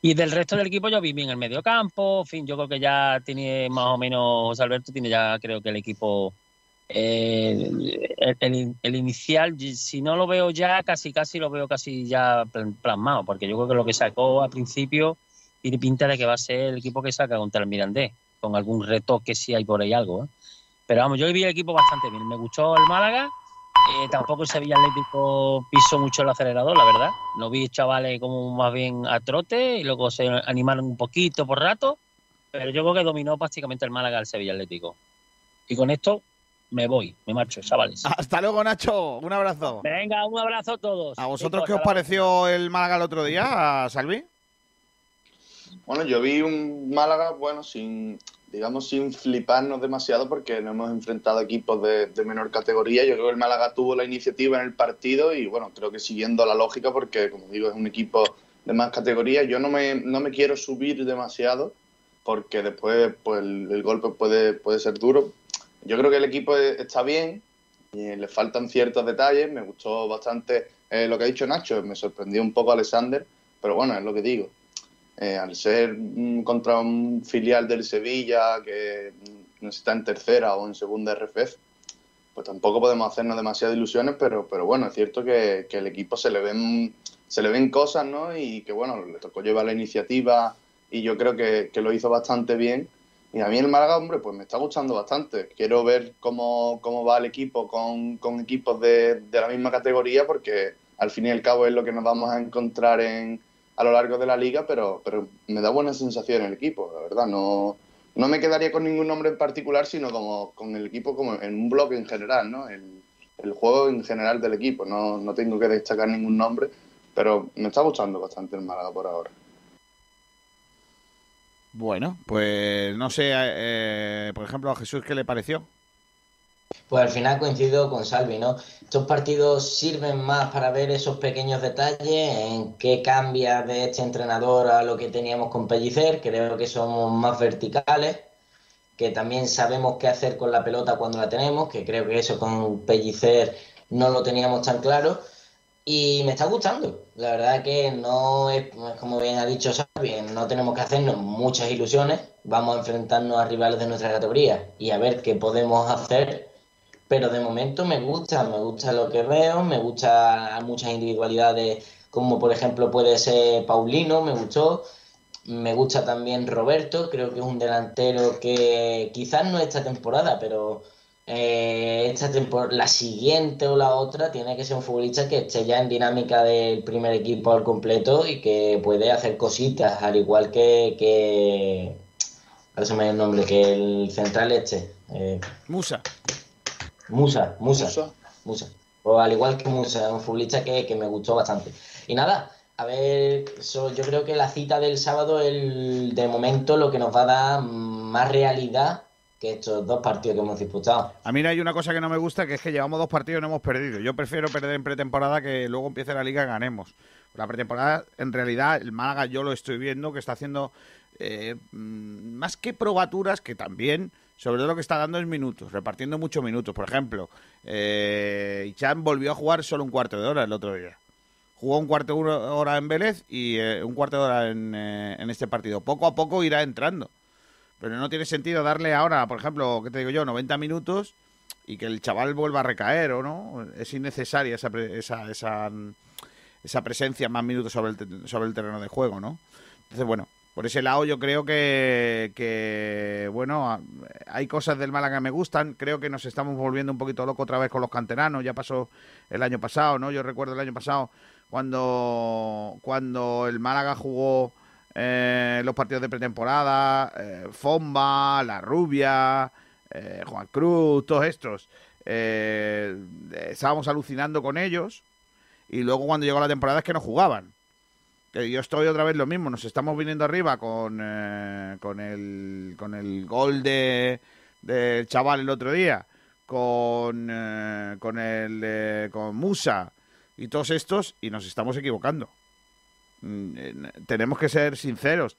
Y del resto del equipo yo vi bien el medio campo, en fin, yo creo que ya tiene más o menos, José Alberto tiene ya creo que el equipo, eh, el, inicial, si no lo veo ya, casi casi lo veo casi ya pl- plasmado, porque yo creo que lo que sacó al principio tiene pinta de que va a ser el equipo que saca contra el Mirandés, con algún retoque si hay por ahí algo. ¿eh? Pero vamos, yo vi el equipo bastante bien. Me gustó el Málaga. Eh, tampoco el Sevilla Atlético pisó mucho el acelerador, la verdad. Lo vi chavales como más bien a trote y luego se animaron un poquito por rato. Pero yo creo que dominó prácticamente el Málaga al Sevilla Atlético. Y con esto me voy, me marcho, chavales. Hasta luego, Nacho. Un abrazo. Venga, un abrazo a todos. ¿A vosotros qué os pareció el Málaga el otro día, Salvi? Bueno, yo vi un Málaga, bueno, sin, digamos, sin fliparnos demasiado porque no hemos enfrentado equipos de, menor categoría. Yo creo que el Málaga tuvo la iniciativa en el partido y, bueno, creo que siguiendo la lógica porque, como digo, es un equipo de más categoría. Yo no me, no me quiero subir demasiado porque después pues, el, golpe puede, puede ser duro. Yo creo que el equipo está bien, y le faltan ciertos detalles. Me gustó bastante eh, lo que ha dicho Nacho, me sorprendió un poco Alexander, pero bueno, es lo que digo. Eh, al ser mm, contra un filial del Sevilla que no está en tercera o en segunda RFF, pues tampoco podemos hacernos demasiadas ilusiones, pero, pero bueno, es cierto que, que, el equipo se le ven se le ven cosas, ¿no? Y que bueno, le tocó llevar la iniciativa y yo creo que, que lo hizo bastante bien. Y a mí el Málaga, hombre, pues me está gustando bastante. Quiero ver cómo, cómo va el equipo con, con equipos de, de, la misma categoría, porque al fin y al cabo es lo que nos vamos a encontrar en, a lo largo de la liga, pero, pero me da buena sensación el equipo, la verdad. No, no me quedaría con ningún nombre en particular, sino como con el equipo como en un bloque en general, ¿no? El, el juego en general del equipo. No, no tengo que destacar ningún nombre, pero me está gustando bastante el Málaga por ahora. Bueno, pues no sé, eh, por ejemplo, a Jesús, ¿qué le pareció? Pues al final coincido con Salvi, ¿no? Estos partidos sirven más para ver esos pequeños detalles, en qué cambia de este entrenador a lo que teníamos con Pellicer, creo que somos más verticales, que también sabemos qué hacer con la pelota cuando la tenemos, que creo que eso con Pellicer no lo teníamos tan claro. Y me está gustando. La verdad que no es, como bien ha dicho Salvi, no tenemos que hacernos muchas ilusiones. Vamos a enfrentarnos a rivales de nuestra categoría y a ver qué podemos hacer. Pero de momento me gusta, me gusta lo que veo, me gusta muchas individualidades, como por ejemplo puede ser Paulino, me gustó. Me gusta también Roberto, creo que es un delantero que quizás no esta temporada, pero eh, esta temporada, la siguiente o la otra tiene que ser un futbolista que esté ya en dinámica del primer equipo al completo y que puede hacer cositas, al igual que, que ahora se me el nombre, que el central este. Eh, Musa. Musa, Musa. Musa. Musa. O al igual que Musa, un futbolista que, que me gustó bastante. Y nada, a ver, yo creo que la cita del sábado, el, de momento, lo que nos va a dar más realidad que estos dos partidos que hemos disputado. A mí hay una cosa que no me gusta, que es que llevamos dos partidos y no hemos perdido. Yo prefiero perder en pretemporada que luego empiece la liga y ganemos. La pretemporada, en realidad, el Málaga yo lo estoy viendo que está haciendo eh, más que probaturas, que también, sobre todo lo que está dando es minutos, repartiendo muchos minutos. Por ejemplo, eh, Ichan volvió a jugar solo un cuarto de hora el otro día. Jugó un cuarto de hora en Vélez y eh, un cuarto de hora en, eh, en este partido. Poco a poco irá entrando. Pero no tiene sentido darle ahora, por ejemplo, ¿qué te digo yo? 90 minutos y que el chaval vuelva a recaer, ¿o no? Es innecesaria esa, esa, esa, esa presencia más minutos sobre el, sobre el terreno de juego, ¿no? Entonces, bueno, por ese lado yo creo que, que, bueno, hay cosas del Málaga que me gustan. Creo que nos estamos volviendo un poquito locos otra vez con los canteranos. Ya pasó el año pasado, ¿no? Yo recuerdo el año pasado cuando, cuando el Málaga jugó eh, los partidos de pretemporada, eh, Fomba, La Rubia, eh, Juan Cruz, todos estos. Eh, estábamos alucinando con ellos y luego cuando llegó la temporada es que no jugaban. Que yo estoy otra vez lo mismo, nos estamos viniendo arriba con, eh, con, el, con el gol de del chaval el otro día, con, eh, con, el, con Musa y todos estos y nos estamos equivocando tenemos que ser sinceros.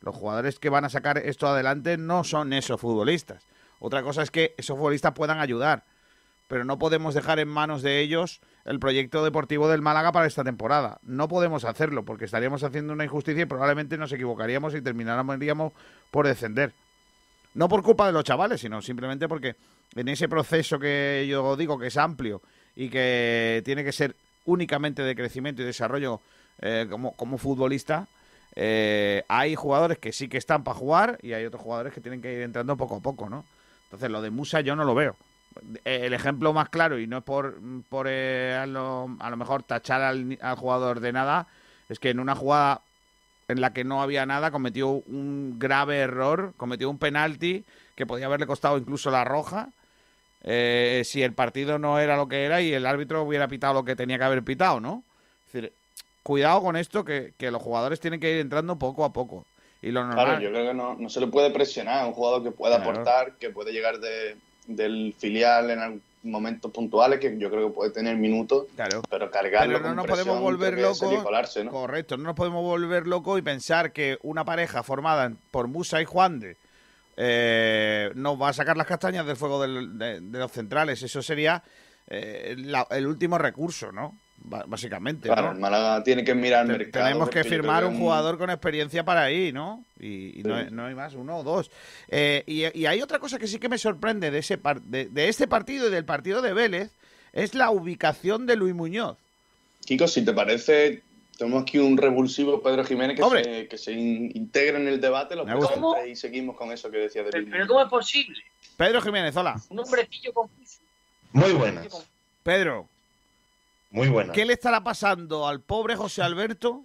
Los jugadores que van a sacar esto adelante no son esos futbolistas. Otra cosa es que esos futbolistas puedan ayudar, pero no podemos dejar en manos de ellos el proyecto deportivo del Málaga para esta temporada. No podemos hacerlo porque estaríamos haciendo una injusticia y probablemente nos equivocaríamos y terminaríamos por descender. No por culpa de los chavales, sino simplemente porque en ese proceso que yo digo que es amplio y que tiene que ser únicamente de crecimiento y desarrollo eh, como, como futbolista, eh, hay jugadores que sí que están para jugar y hay otros jugadores que tienen que ir entrando poco a poco, ¿no? Entonces lo de Musa yo no lo veo. El ejemplo más claro, y no es por, por eh, a, lo, a lo mejor tachar al, al jugador de nada, es que en una jugada en la que no había nada cometió un grave error, cometió un penalti que podía haberle costado incluso la roja. eh, si el partido no era lo que era y el árbitro hubiera pitado lo que tenía que haber pitado, ¿no? Es decir, cuidado con esto, que, que los jugadores tienen que ir entrando poco a poco. Y lo normal. Claro, yo creo que no, no se le puede presionar a un jugador que pueda Claro. aportar, que puede llegar de, del filial en algún- momentos puntuales, que yo creo que puede tener minutos, pero cargarlo Pero no nos podemos volver locos. colarse, ¿no? Correcto, no nos podemos volver locos y pensar que una pareja formada por Musa y Juan de eh, nos va a sacar las castañas del fuego del- de, de los centrales. Eso sería eh, la- el último recurso, ¿no? Básicamente. Claro, ¿no? el Málaga tiene que mirar el Te- mercado. Tenemos que firmar un jugador con experiencia para ahí, ¿no? Y, y no, hay más, uno o dos. Eh, y, y hay otra cosa que sí que me sorprende de, ese par- de, de este partido y del partido de Vélez, es la ubicación de Luis Muñoz. Kiko, si te parece, tenemos aquí un revulsivo Pedro Jiménez que, Hombre. se, que se in- integre en el debate, lo presenta y seguimos con eso que decía de Pero, Luis pero ¿cómo es posible? Pedro Jiménez, hola. Un hombrecillo confuso. Muy buenas, Pedro, muy buenas. ¿qué le estará pasando al pobre José Alberto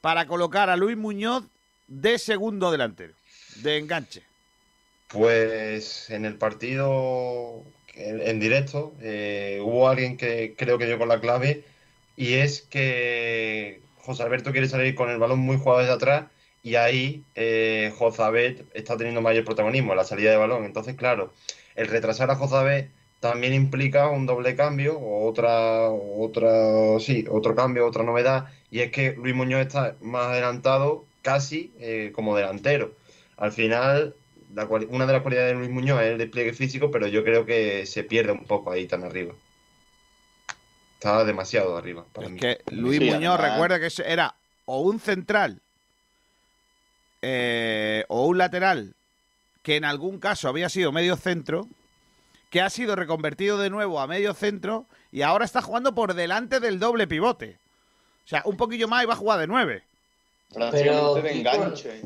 para colocar a Luis Muñoz de segundo delantero, de enganche? Pues en el partido en, directo eh, hubo alguien que creo que dio con la clave y es que José Alberto quiere salir con el balón muy jugado desde atrás y ahí eh, Jozabet está teniendo mayor protagonismo en la salida de balón. Entonces, claro, el retrasar a Jozabet también implica un doble cambio otra, otra, sí, otro cambio, otra novedad y es que Luis Muñoz está más adelantado casi eh, como delantero. Al final, la una de las cualidades de Luis Muñoz es el despliegue físico, pero yo creo que se pierde un poco ahí tan arriba. Está demasiado arriba para mí. Que Luis Sí, Muñoz, además- recuerda que era o un central eh, o un lateral que en algún caso había sido medio centro, que ha sido reconvertido de nuevo a medio centro y ahora está jugando por delante del doble pivote. O sea, un poquillo más y va a jugar de nueve. Pero, de Kiko, enganche.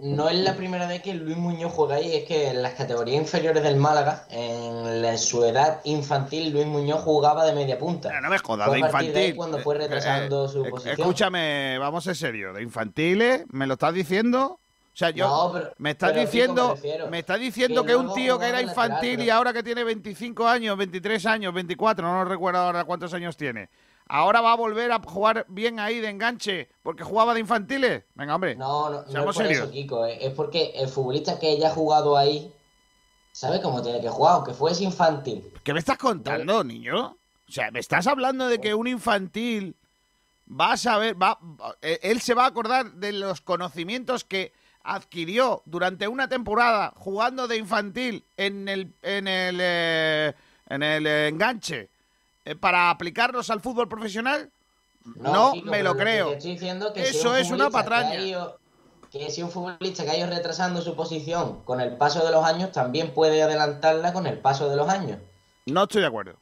No es la primera vez que Luis Muñoz juega ahí, es que en las categorías inferiores del Málaga, en la- su edad infantil, Luis Muñoz jugaba de media punta. No me jodas, Fue de partir de infantil. cuando fue retrasando Eh, su eh, posición. Escúchame, vamos en serio, de infantiles, ¿me lo estás diciendo? O sea, yo No, pero- me estás diciendo, me estás diciendo que que, un tío que era lateral, infantil y ahora que tiene 25 años, 23 años, 24, no recuerdo ahora cuántos años tiene. Ahora va a volver a jugar bien ahí de enganche porque jugaba de infantiles. Venga, hombre. No, no, no es por serios. eso, Kiko, es porque el futbolista que haya jugado ahí sabe cómo tiene que jugar, aunque fuese infantil. ¿Qué me estás contando, niño? O sea, me estás hablando de que un infantil va a saber, va, eh, él se va a acordar de los conocimientos que adquirió durante una temporada jugando de infantil en el en el eh, en el eh, enganche para aplicarlos al fútbol profesional. No, me lo que creo. estoy diciendo que si Eso un es una que patraña. ido- Que si un futbolista que ha ido retrasando su posición con el paso de los años, también puede adelantarla con el paso de los años. No estoy de acuerdo.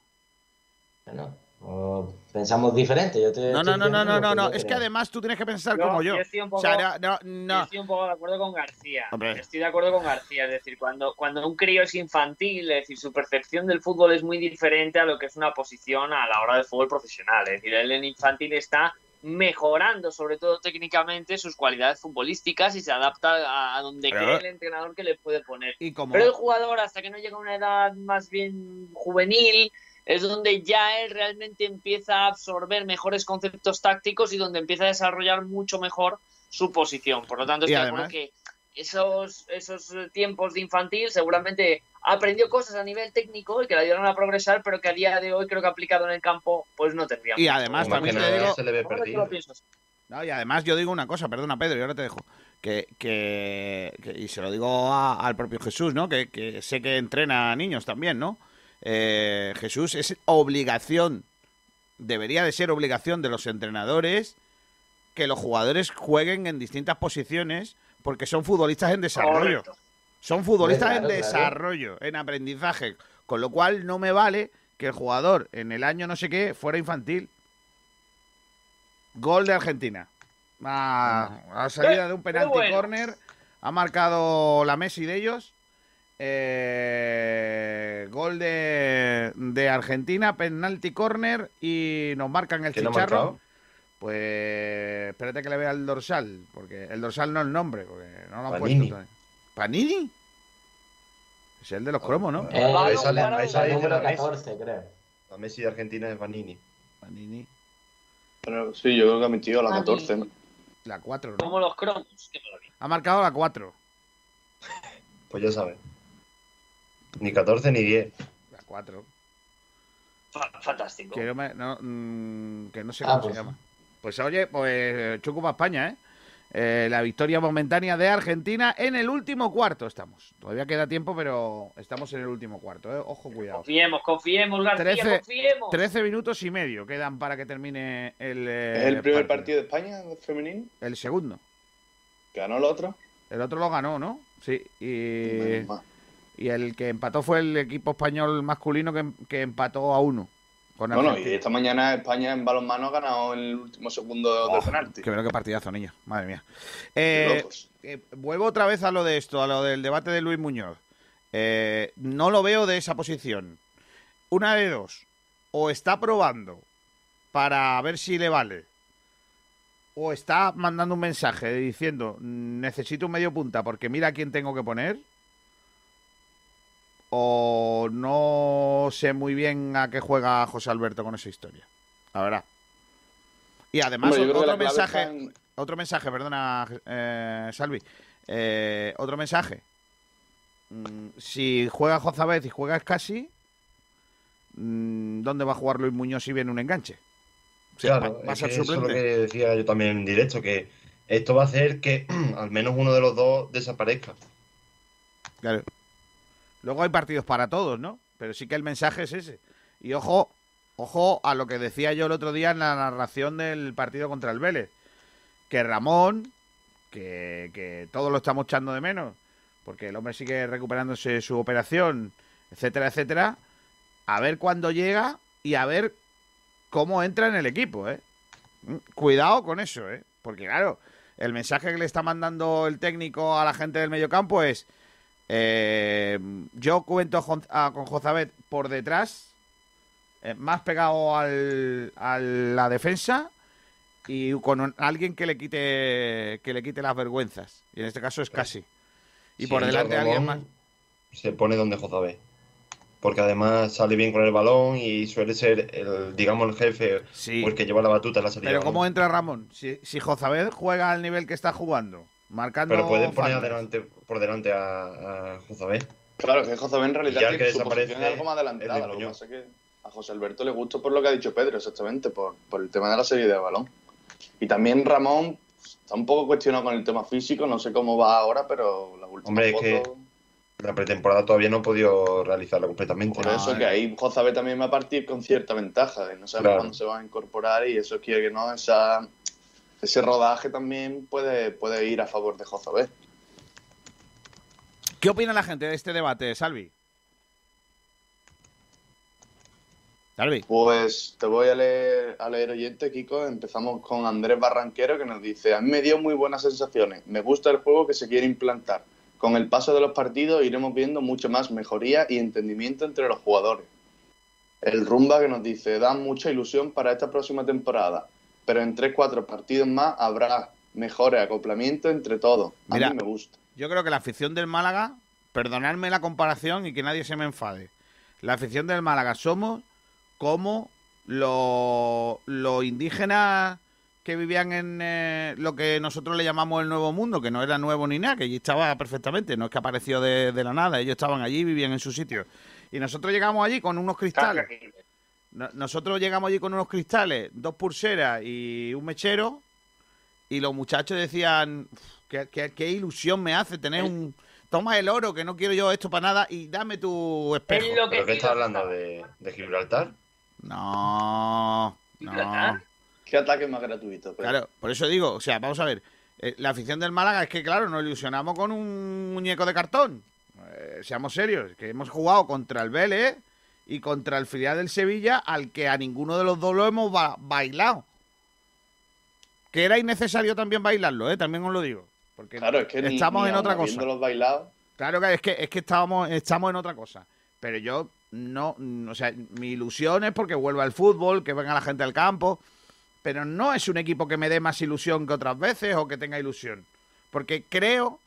Bueno, o pensamos diferente. Yo te No, no, no, no, no, no, no. Es que además tú tienes que pensar Yo- como yo. yo estoy un O sea, poco- no, Yo no. estoy un poco de acuerdo con García. Hombre. Estoy de acuerdo con García. Es decir, cuando, cuando un crío es infantil, es decir, su percepción del fútbol es muy diferente a lo que es una posición a la hora del fútbol profesional. Es decir, él en infantil está mejorando, sobre todo técnicamente, sus cualidades futbolísticas y se adapta a, a donde Pero- cree el entrenador que le puede poner. Y Pero el jugador, hasta que no llega a una edad más bien juvenil, es donde ya él realmente empieza a absorber mejores conceptos tácticos y donde empieza a desarrollar mucho mejor su posición. Por lo tanto, estoy de acuerdo que esos, esos eh, tiempos de infantil seguramente aprendió cosas a nivel técnico y que le ayudaron a progresar, pero que a día de hoy creo que aplicado en el campo pues no tendría. Y además Más también te digo, se le ve perdido. No, y además yo digo una cosa, perdona Pedro, y ahora te dejo. Que, que, que- y se lo digo a- al propio Jesús, ¿no? Que, que sé que entrena a niños también, ¿no? Eh, Jesús, es obligación, debería de ser obligación de los entrenadores que los jugadores jueguen en distintas posiciones porque son futbolistas en desarrollo. Correcto. Son futbolistas Claro, en claro. desarrollo, en aprendizaje. Con lo cual no me vale que el jugador en el año no sé qué fuera infantil. Gol de Argentina. A, a salida de un penalti bueno. corner. Ha marcado la Messi de ellos. Eh, gol de, de Argentina, penalti corner y nos marcan el ¿Quién ha chicharro. Pues espérate que le vea el dorsal, porque el dorsal no es el nombre, porque no lo han Panini. puesto todavía. ¿Panini? Es el de los cromos, ¿no? Eh, ahí sale, ahí el sale número la Messi. 14, creo. La Messi de Argentina es Vanini. Panini. Pero sí, yo creo que ha metido la 14, ¿no? La 4, ¿no? Como los cromos. Ha marcado la 4. Pues ya sabes. Ni 14 ni 10. La 4. Fa- Fantástico. Me- no, mm, que no sé Ah, cómo pues se llama. Pues oye, pues Chuco para España, ¿eh? Eh, La victoria momentánea de Argentina en el último cuarto estamos. Todavía queda tiempo, pero estamos en el último cuarto, ¿eh? Ojo, cuidado. Confiemos, confiemos, García, 13, confiemos. 13 minutos y medio quedan para que termine el, eh, ¿Es el primer partido de España femenino? El segundo. ¿Ganó el otro? El otro lo ganó, ¿no? Sí. Y, Menos mal. Y el que empató fue el equipo español masculino que, que empató a uno. Con Bueno, y esta mañana España en balonmano ha ganado en el último segundo del penalti. Que veo que partidazo, niño. Madre mía. Qué Eh, eh, vuelvo otra vez a lo de esto, a lo del debate de Luis Muñoz. Eh, no lo veo de esa posición. Una de dos. O está probando para ver si le vale. O está mandando un mensaje diciendo necesito un medio punta porque mira a quién tengo que poner. O no sé muy bien a qué juega José Alberto con esa historia. La verdad. Y además, Hombre, otro mensaje. en- Otro mensaje, perdona, eh, Salvi. Eh, otro mensaje. Mm, si juega Jozabez y juega Escasi, mm, ¿dónde va a jugar Luis Muñoz si viene un enganche? O sea, Claro, va, va a es ser que eso es lo que decía yo también en directo, que esto va a hacer que al menos uno de los dos desaparezca. Claro. Luego hay partidos para todos, ¿no? Pero sí que el mensaje es ese. Y ojo, ojo a lo que decía yo el otro día en la narración del partido contra el Vélez. Que Ramón, que, que todos lo estamos echando de menos, porque el hombre sigue recuperándose su operación, etcétera, etcétera. A ver cuándo llega y a ver cómo entra en el equipo, ¿eh? Mm, Cuidado con eso, ¿eh? Porque claro, el mensaje que le está mandando el técnico a la gente del mediocampo es eh, yo cuento a- con Jozabet por detrás, eh, más pegado al, a la defensa y con un- alguien que le quite que le quite las vergüenzas. Y en este caso es casi. Y por delante alguien más. Se pone donde Jozabé. Porque además sale bien con el balón y suele ser el, digamos, el jefe o el que lleva la batuta en la salida. Pero ¿cómo entra Ramón? Si, si Jozabet juega al nivel que está jugando, marcando Pero pueden poner adelante, por delante a, a Jozabé. Claro, que José en realidad el que tiene su desaparece posición es algo más es adelantada. Lo que pasa es que a José Alberto le gustó por lo que ha dicho Pedro, exactamente, por, por el tema de la salida de balón. Y también Ramón está un poco cuestionado con el tema físico, no sé cómo va ahora, pero la última Hombre, es foto... que la pretemporada todavía no ha podido realizarla completamente. Por eso que ahí Jozabé también va a partir con cierta ventaja, de no sabemos Claro. cuándo se va a incorporar y eso quiere que no, esa, ese rodaje también puede, puede ir a favor de Jozabé. ¿Qué opina la gente de este debate, Salvi? Salvi. Pues te voy a leer, a leer oyente, Kiko. Empezamos con Andrés Barranquero que nos dice, a mí me dio muy buenas sensaciones. Me gusta el juego que se quiere implantar. Con el paso de los partidos iremos viendo mucho más mejoría y entendimiento entre los jugadores. El Rumba que nos dice, da mucha ilusión para esta próxima temporada, pero en 3-4 partidos más habrá mejores acoplamientos entre todos. A Mira, mí me gusta. Yo creo que la afición del Málaga, perdonadme la comparación y que nadie se me enfade. La afición del Málaga somos como los los indígenas que vivían en eh, lo que nosotros le llamamos el Nuevo Mundo, que no era nuevo ni nada, que allí estaba perfectamente, no es que apareció de, de la nada, ellos estaban allí, vivían en su sitio. Y nosotros llegamos allí con unos cristales. Nosotros llegamos allí con unos cristales, dos pulseras y un mechero. Y los muchachos decían, "Uf, qué, qué- qué ilusión me hace tener un... Toma el oro, que no quiero yo esto para nada, y dame tu espejo. ¿Pero qué estás hablando? ¿De, de Gibraltar? No, no. ¿Qué ataque más gratuito? Claro, por eso digo, o sea, vamos a ver. eh, la afición del Málaga es que, claro, nos ilusionamos con un muñeco de cartón. Eh, seamos serios, que hemos jugado contra el Vélez y contra el filial del Sevilla, al que a ninguno de los dos lo hemos ba- bailado. que era innecesario también bailarlo, ¿eh? también os lo digo. Porque Claro, es que ni- estamos ni en otra cosa. Claro que es que es que estábamos, estamos en otra cosa. Pero yo no, mm, o sea, mi ilusión es porque vuelva el fútbol, que venga la gente al campo. Pero no es un equipo que me dé más ilusión que otras veces o que tenga ilusión. Porque creo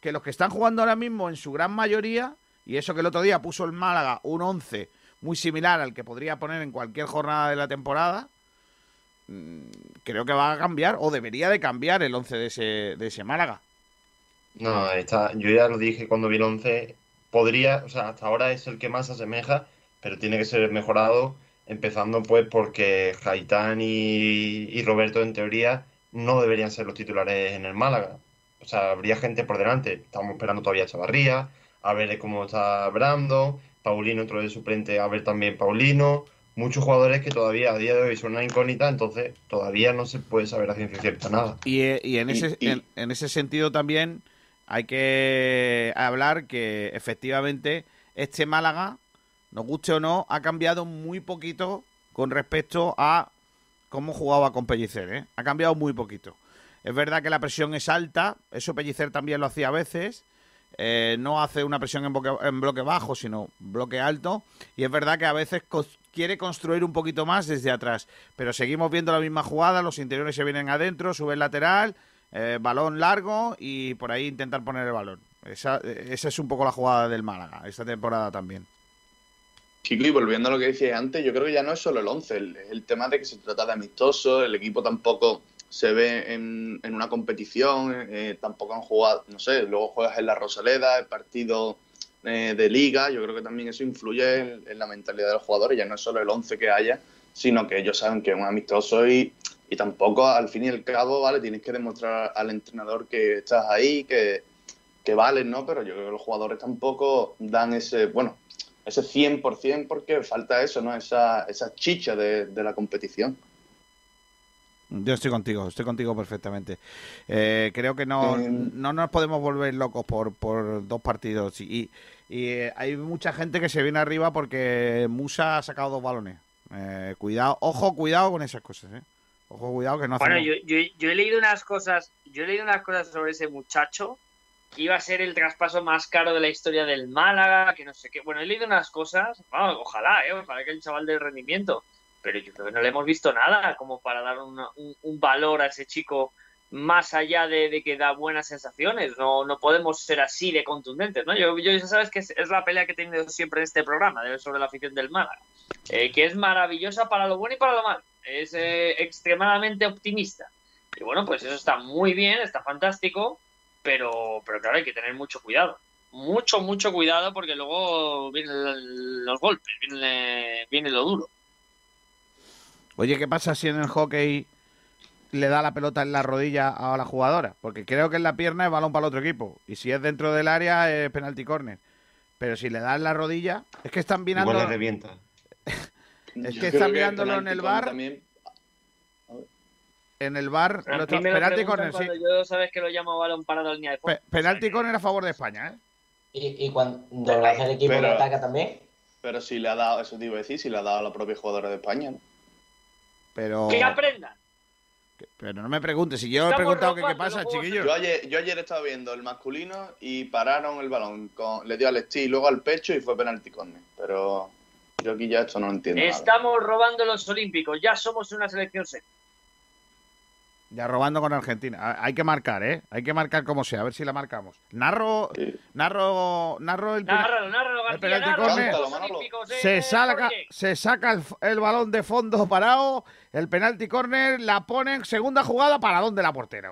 que los que están jugando ahora mismo en su gran mayoría, y eso que el otro día puso el Málaga un 11 muy similar al que podría poner en cualquier jornada de la temporada, mm, creo que va a cambiar o debería de cambiar el 11 de ese, de ese Málaga. No, está, yo ya lo dije cuando vi el 11, podría, o sea, hasta ahora es el que más se asemeja, pero tiene que ser mejorado, empezando pues porque Gaitán y, y Roberto en teoría no deberían ser los titulares en el Málaga. O sea, habría gente por delante. Estamos esperando todavía a Chavarría, a ver cómo está Brando, Paulino otro de suplente, a ver también Paulino. Muchos jugadores que todavía a día de hoy son una incógnita, entonces todavía no se puede saber a ciencia cierta nada. Y, eh, y en, Y- ese, y- En, en ese sentido también hay que hablar que efectivamente este Málaga, nos guste o no, ha cambiado muy poquito con respecto a cómo jugaba con Pellicer. ¿eh? Ha cambiado muy poquito. Es verdad que la presión es alta, eso Pellicer también lo hacía a veces. Eh, no hace una presión en bloque, bajo, sino bloque alto. Y es verdad que a veces quiere construir un poquito más desde atrás. Pero seguimos viendo la misma jugada, los interiores se vienen adentro, sube el lateral, eh, balón largo y por ahí intentar poner el balón. Esa, eh, esa es un poco la jugada del Málaga, esta temporada también. Chico, y volviendo a lo que decías antes, yo creo que ya no es solo el 11, el, el tema de que se trata de amistoso, el equipo tampoco se ve en, en una competición, eh, tampoco han jugado, no sé, luego juegas en la Rosaleda, el partido eh, de liga, yo creo que también eso influye en, la mentalidad de los jugadores, ya no es solo el 11 que haya, sino que ellos saben que es un amistoso y, y tampoco al fin y al cabo, vale, tienes que demostrar al entrenador que estás ahí, que, que vales, ¿no? Pero yo creo que los jugadores tampoco dan ese, bueno, ese 100% porque falta eso, ¿no? Esa, esa chicha de, de la competición. Yo estoy contigo, estoy contigo perfectamente. Eh, creo que no, Eh, no nos podemos volver locos por, por dos partidos. Y, y, eh, hay mucha gente que se viene arriba porque Musa ha sacado dos balones. Eh, cuidado, ojo, cuidado con esas cosas, ¿eh? Ojo, cuidado que no Bueno, yo, yo, yo he leído unas cosas, yo he leído unas cosas sobre ese muchacho que iba a ser el traspaso más caro de la historia del Málaga, que no sé qué. Bueno, he leído unas cosas, vamos, ojalá, ¿eh? ojalá que el chaval dé rendimiento, pero yo creo que no le hemos visto nada como para dar un, valor a ese chico más allá de, que da buenas sensaciones. No, no podemos ser así de contundentes, ¿no? Yo, yo ya sabes que es, es la pelea que he tenido siempre en este programa de- sobre la afición del Málaga, eh, que es maravillosa para lo bueno y para lo malo. Es eh, extremadamente optimista. Y bueno, pues eso está muy bien, está fantástico, pero, pero claro, hay que tener mucho cuidado. Mucho, mucho cuidado porque luego vienen los golpes, viene, viene lo duro. Oye, ¿qué pasa si en el hockey le da la pelota en la rodilla a la jugadora? Porque creo que en la pierna es balón para el otro equipo. Y si es dentro del área es penalti corner. Pero si le da en la rodilla, es que están mirando... Igual le revienta. Es que están mirándolo en el bar. También, En el bar, A lo lo penalti corner, sí. yo sabes que lo llamo balón para la línea de fondo. Pe- penalti corner a favor de España, ¿eh? Y, y cuando lo hace el equipo Pero- que ataca también. pero si le ha dado, eso te iba a decir, si le ha dado a la propia jugadora de España, ¿no? Pero, Que aprendan. pero no me preguntes. Si yo he preguntado que qué pasa, los juegos chiquillo. Yo ayer, yo ayer estaba viendo el masculino y pararon el balón. Con, le dio al Steve, luego al pecho y fue penalti corner. Pero yo aquí ya esto no lo entiendo. nada. Estamos robando los olímpicos, ya somos una selección seria. Ya robando con Argentina. Hay que marcar, ¿eh? Hay que marcar como sea, a ver si la marcamos. Narro, narro, narro el nárralo, el penalti corner. eh, Se saca, se saca el, balón de fondo parado, el penalti corner, la ponen, segunda jugada, para dónde la portera.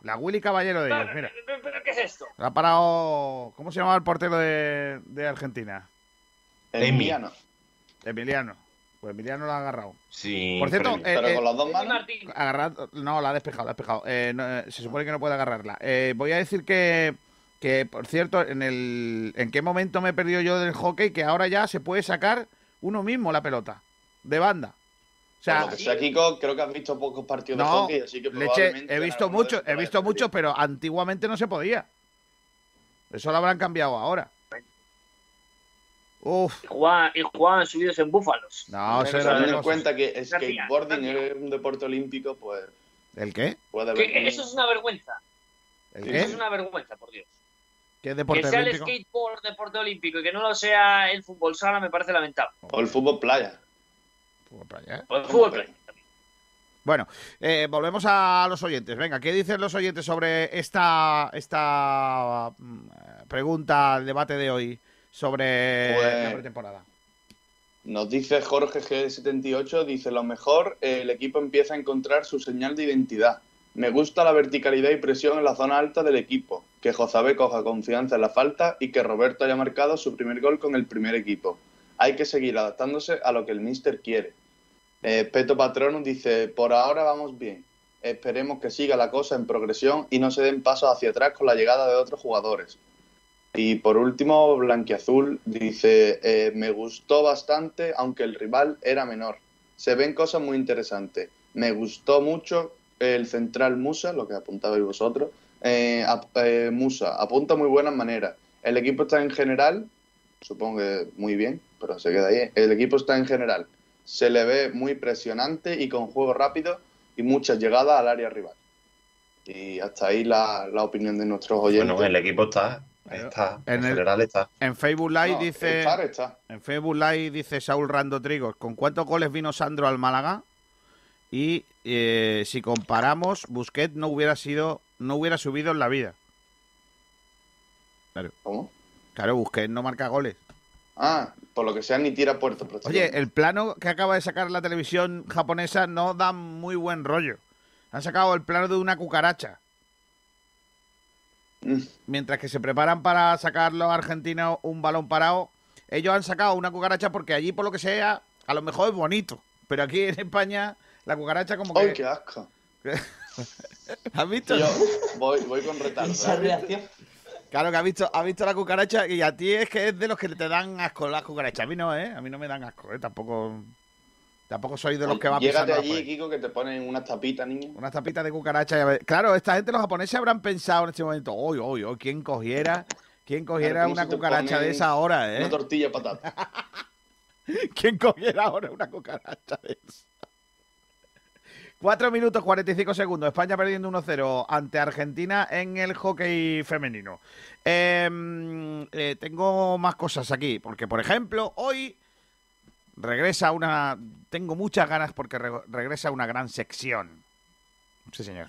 La Willy Caballero de ellos, mira. ¿Pero, pero qué es esto? La ha parado, ¿cómo se llamaba el portero de, de Argentina? Emiliano. Emiliano. Pues Emiliano la ha agarrado. Sí. Por cierto, premio. eh, Pero eh, con las dos manos. Martín. Agarrad- no, la ha despejado, la ha despejado. Eh, no, eh, se supone que no puede agarrarla. Eh, voy a decir que, que, por cierto, en el en qué momento me he perdido yo del hockey, que ahora ya se puede sacar uno mismo la pelota, de banda. O sea, lo que sea, Kiko, creo que has visto pocos partidos de no, hockey, así que leche, probablemente he visto de muchos, he visto muchos, pero antiguamente no se podía. Eso lo habrán cambiado ahora. Uf, Y jugaban, y jugaban subidos en búfalos. no, eso perdiendo. era Teniendo de en cuenta que García, skateboarding es un deporte olímpico, pues ¿El qué? Que eso es una vergüenza. ¿El Eso es una vergüenza, por Dios. ¿Qué es Que deporte sea el olímpico? skateboard deporte olímpico y que no lo sea el fútbol sala me parece lamentable. O el fútbol playa. Fútbol playa. O el fútbol playa. Bueno, eh, volvemos a los oyentes. Venga, ¿qué dicen los oyentes sobre esta, esta mm, pregunta, el debate de hoy sobre Pues- la pretemporada? Nos dice Jorge G78, dice lo mejor, el equipo empieza a encontrar su señal de identidad. Me gusta la verticalidad y presión en la zona alta del equipo, que Jozabé coja confianza en la falta y que Roberto haya marcado su primer gol con el primer equipo. Hay que seguir adaptándose a lo que el míster quiere. Eh, Peto Patronus dice, por ahora vamos bien. Esperemos que siga la cosa en progresión y no se den pasos hacia atrás con la llegada de otros jugadores. Y por último, Blanquiazul dice, eh, me gustó bastante, aunque el rival era menor. Se ven cosas muy interesantes. Me gustó mucho el central Musa, lo que apuntabais vosotros. Eh, ap- eh, Musa, apunta muy buenas maneras. El equipo está en general, supongo que muy bien, pero se queda ahí. El equipo está en general. Se le ve muy presionante y con juego rápido y muchas llegadas al área rival. Y hasta ahí la, la opinión de nuestros oyentes. Bueno, el equipo está, está, en, En el- general está. En Facebook Live No, dice. estar está. En Facebook Live dice Saúl Rando Trigos. ¿Con cuántos goles vino Sandro al Málaga? Y eh, si comparamos, Busquets no hubiera sido, no hubiera subido en la vida. Claro. ¿Cómo? Claro, Busquets no marca goles. Ah, por lo que sea, ni tira puerto. Oye, el plano que acaba de sacar la televisión japonesa no da muy buen rollo. Han sacado el plano de una cucaracha. Mientras que se preparan para sacar los argentinos un balón parado, ellos han sacado una cucaracha porque allí, por lo que sea, a lo mejor es bonito. Pero aquí en España, la cucaracha como que... ¡Ay, qué asco! ¿Has visto? Yo voy, voy con retardo. Esa ¿eh? reacción. Claro que ha visto, ha visto la cucaracha y a ti es que es de los que te dan asco las cucarachas. A mí no, ¿eh? A mí no me dan asco, ¿eh? Tampoco, tampoco soy de los que va Llégate pisando allí, allí. Kiko, que te ponen unas tapitas, niño. Unas tapitas de cucaracha. a ver- Claro, esta gente, los japoneses, habrán pensado en este momento, hoy, hoy, hoy, ¿quién cogiera, quién cogiera Claro, ¿cómo una cucaracha de esa hora, eh? Una tortilla de patata. ¿Quién cogiera ahora una cucaracha de esa? 4 minutos 45 segundos. España perdiendo 1-0 ante Argentina en el hockey femenino. Em, eh, tengo más cosas aquí, porque por ejemplo, hoy regresa una... Tengo muchas ganas porque re- regresa una gran sección. Sí, señor.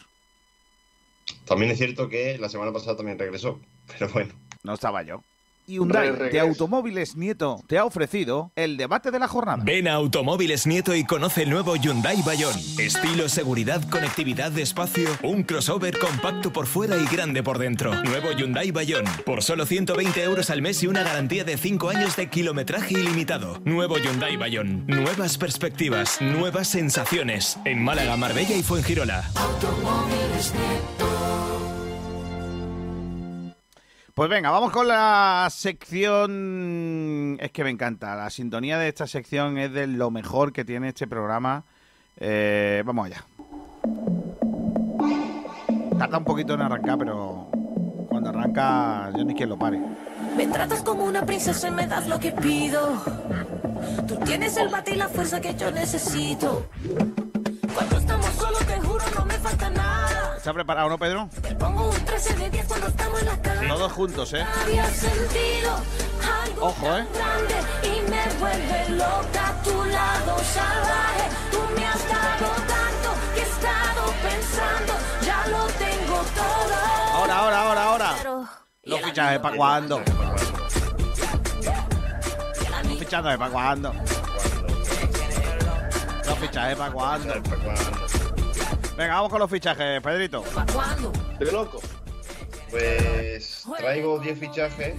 También es cierto que la semana pasada también regresó, pero bueno. No estaba yo. Hyundai de. Automóviles Nieto te ha ofrecido el debate de la jornada. Ven a Automóviles Nieto y conoce el nuevo Hyundai Bayon. Estilo, seguridad, conectividad, espacio, un crossover compacto por fuera y grande por dentro. Nuevo Hyundai Bayon. Por solo 120 euros al mes y una garantía de 5 años de kilometraje ilimitado. Nuevo Hyundai Bayon. Nuevas perspectivas, nuevas sensaciones. En Málaga, Marbella y Fuengirola. Pues venga, vamos con la sección. Es que me encanta. La sintonía de esta sección es de lo mejor que tiene este programa. Eh, vamos allá. Tarda un poquito en arrancar, pero cuando arranca, yo ni quien lo pare. Me tratas como una princesa y me das lo que pido. Tú tienes el bate y la fuerza que yo necesito. Cuando estamos solos, te juro, no me falta nada. ¿Está preparado, no, Pedro? Te pongo un 13 de 10 cuando estamos en la cama. Todos juntos, ¿eh? Había sentido algo Ojo, ¿eh? grande y me vuelve loca a tu lado salvaje. Tú me has dado tanto que he estado pensando, ya lo tengo todo. Ahora, ahora, ahora, ahora. Los fichajes, ¿para cuándo? Los fichajes, ¿para cuándo? Los fichajes, ¿para cuándo? Venga, vamos con los fichajes, Pedrito. ¡Qué loco! Pues traigo 10 fichajes,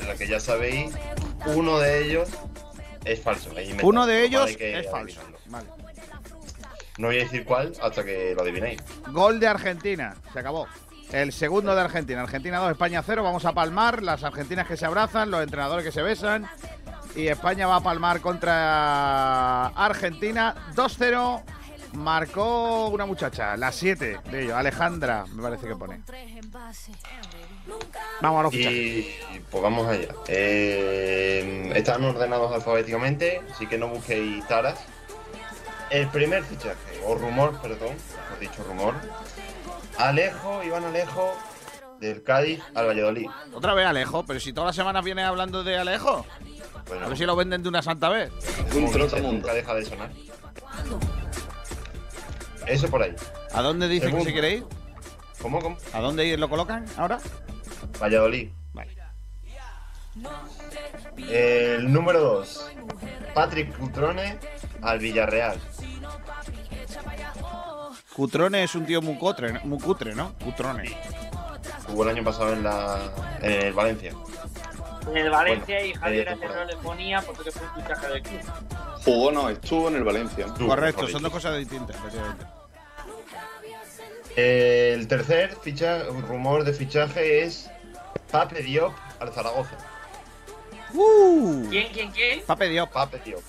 en los que ya sabéis, uno de ellos es falso. es inventado, Uno de ellos que es falso. Vale. No voy a decir cuál hasta que lo adivinéis. Gol de Argentina, se acabó. El segundo de Argentina. Argentina 2, España 0. Vamos a palmar. Las argentinas que se abrazan, los entrenadores que se besan. Y España va a palmar contra Argentina 2-0. Marcó una muchacha, la 7 de ellos, Alejandra, me parece que pone. Vamos a los fichajes. Y pues vamos allá. Eh, están ordenados alfabéticamente, así que no busquéis taras. el primer fichaje, o rumor, perdón, mejor dicho rumor. Alejo, Iván Alejo, del Cádiz al Valladolid. Otra vez Alejo, pero si todas las semanas vienes hablando de Alejo. Bueno, A ver si lo venden de una santa vez. un trotamundo. Nunca deja de sonar. Eso por ahí. ¿A dónde dicen que se quiere ir? ¿Cómo, cómo? ¿A dónde lo colocan ahora? Valladolid. El número 2. Patrick Cutrone al Villarreal. Cutrone es un tío muy cutre, muy cutre, ¿no? Cutrone. Jugó el año pasado en, la, en el Valencia. En el Valencia Bueno, y Javier no le ponía porque fue un fichaje del club. Jugó, no, estuvo en el Valencia. Correcto, son dos cosas distintas, efectivamente. El tercer ficha, rumor de fichaje es Pape Diop al Zaragoza. ¡Uh! ¿Quién, quién, quién? Pape Diop. Pape Diop.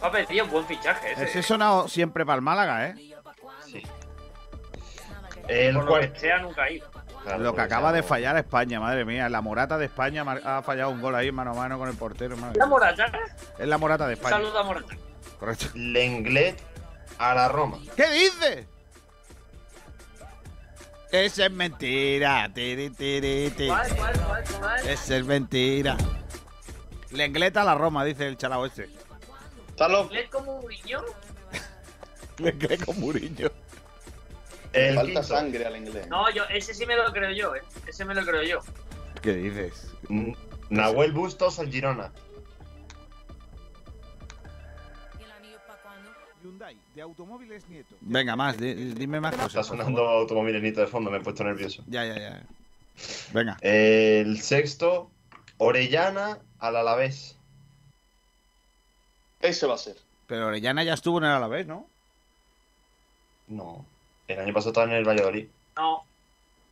Pape, tío, buen fichaje ese. Ese sonado siempre para el Málaga, ¿eh? El Por lo que sea, nunca ha ido. Lo que acaba de fallar España, madre mía. La morata de España ha fallado un gol ahí mano a mano con el portero. madre ¿La. Morata? Es la morata de España. Saluda a Morata. Correcto. Lenglet a la Roma. ¿Qué dices? Eso es mentira. Tiri, tiri, ti. ¿Cuál, cuál, cuál, cuál? Eso es mentira. Lengleta a la Roma, dice el chalao este. ¿Es como un niño? Lenglet con Muriño. El Falta quinto. sangre al inglés. No, yo, ese sí me lo creo yo, ¿eh? Ese me lo creo yo. ¿Qué dices? Mm, Nahuel Bustos al Girona. Hyundai, de automóviles Nieto. Venga, más, di- dime más Está cosas. por sonando favor. automovilenito de fondo, me he puesto nervioso. Ya, ya, ya. Venga. El sexto, Orellana al Alavés. Ese va a ser. Pero Orellana ya estuvo en el Alavés, ¿no? No. El año pasado estaba en el Valladolid. No.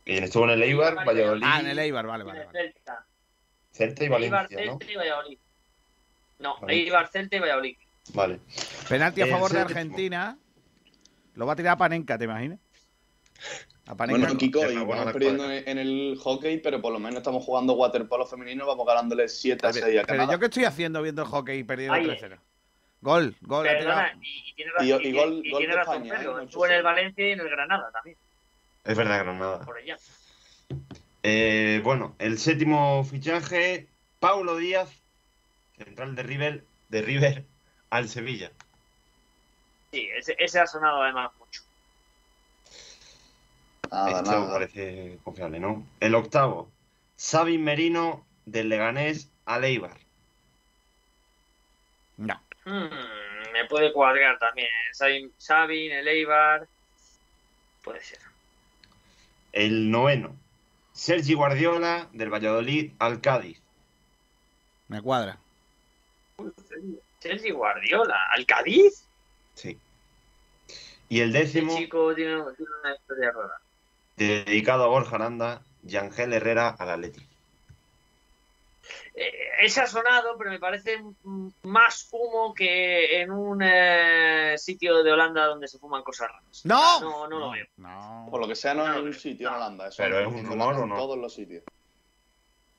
Y estuvo en el Eibar, Valladolid, Ah, en el Eibar, vale, vale. En el vale. Celta. Celta y Eibar, Valencia, ¿no? Celta y Valladolid. No. Eibar, Celta y Valladolid. Vale. Penalti a favor de. Argentina. Lo va a tirar a Panenka, ¿te imaginas? A Panenka. Bueno, Kiko, y vamos perdiendo en el hockey, pero por lo menos estamos jugando waterpolo femenino, vamos ganándole 7 a 6 a Pero Canadá. yo qué estoy haciendo viendo el hockey perdiendo Ay, 3-0. Gol, gol. Perdona, y, y tiene razón, y y, gol- y gol tiene de razón España, Pedro. ¿eh? Estuvo en el 8-0. Valencia y en el Granada también, Es verdad, Granada. por allá. Eh, bueno, el séptimo fichaje, Paulo Díaz, central de River, de River al Sevilla. Sí, ese, ese ha sonado además mucho. Nada, Esto nada. parece confiable, ¿no? El octavo, Xavi Merino del Leganés al Eibar. No. Hmm, me puede cuadrar también. Sabin, Sabin, el Eibar. Puede ser. El noveno, Sergi Guardiola del Valladolid al Cádiz. Me cuadra. Sergi Guardiola, ¿al Cádiz? Sí. Y el décimo, chico tiene, tiene una historia rara. dedicado a Borja Aranda, Yangel Herrera al Atleti. Eh, ese ha sonado, pero me parece más humo que en un eh, sitio de Holanda donde se fuman cosas raras. ¡No! No, no lo veo. No. Por lo que sea, no hay un sitio en Holanda. Eso Pero es un rumor, ¿o en no? todos los sitios.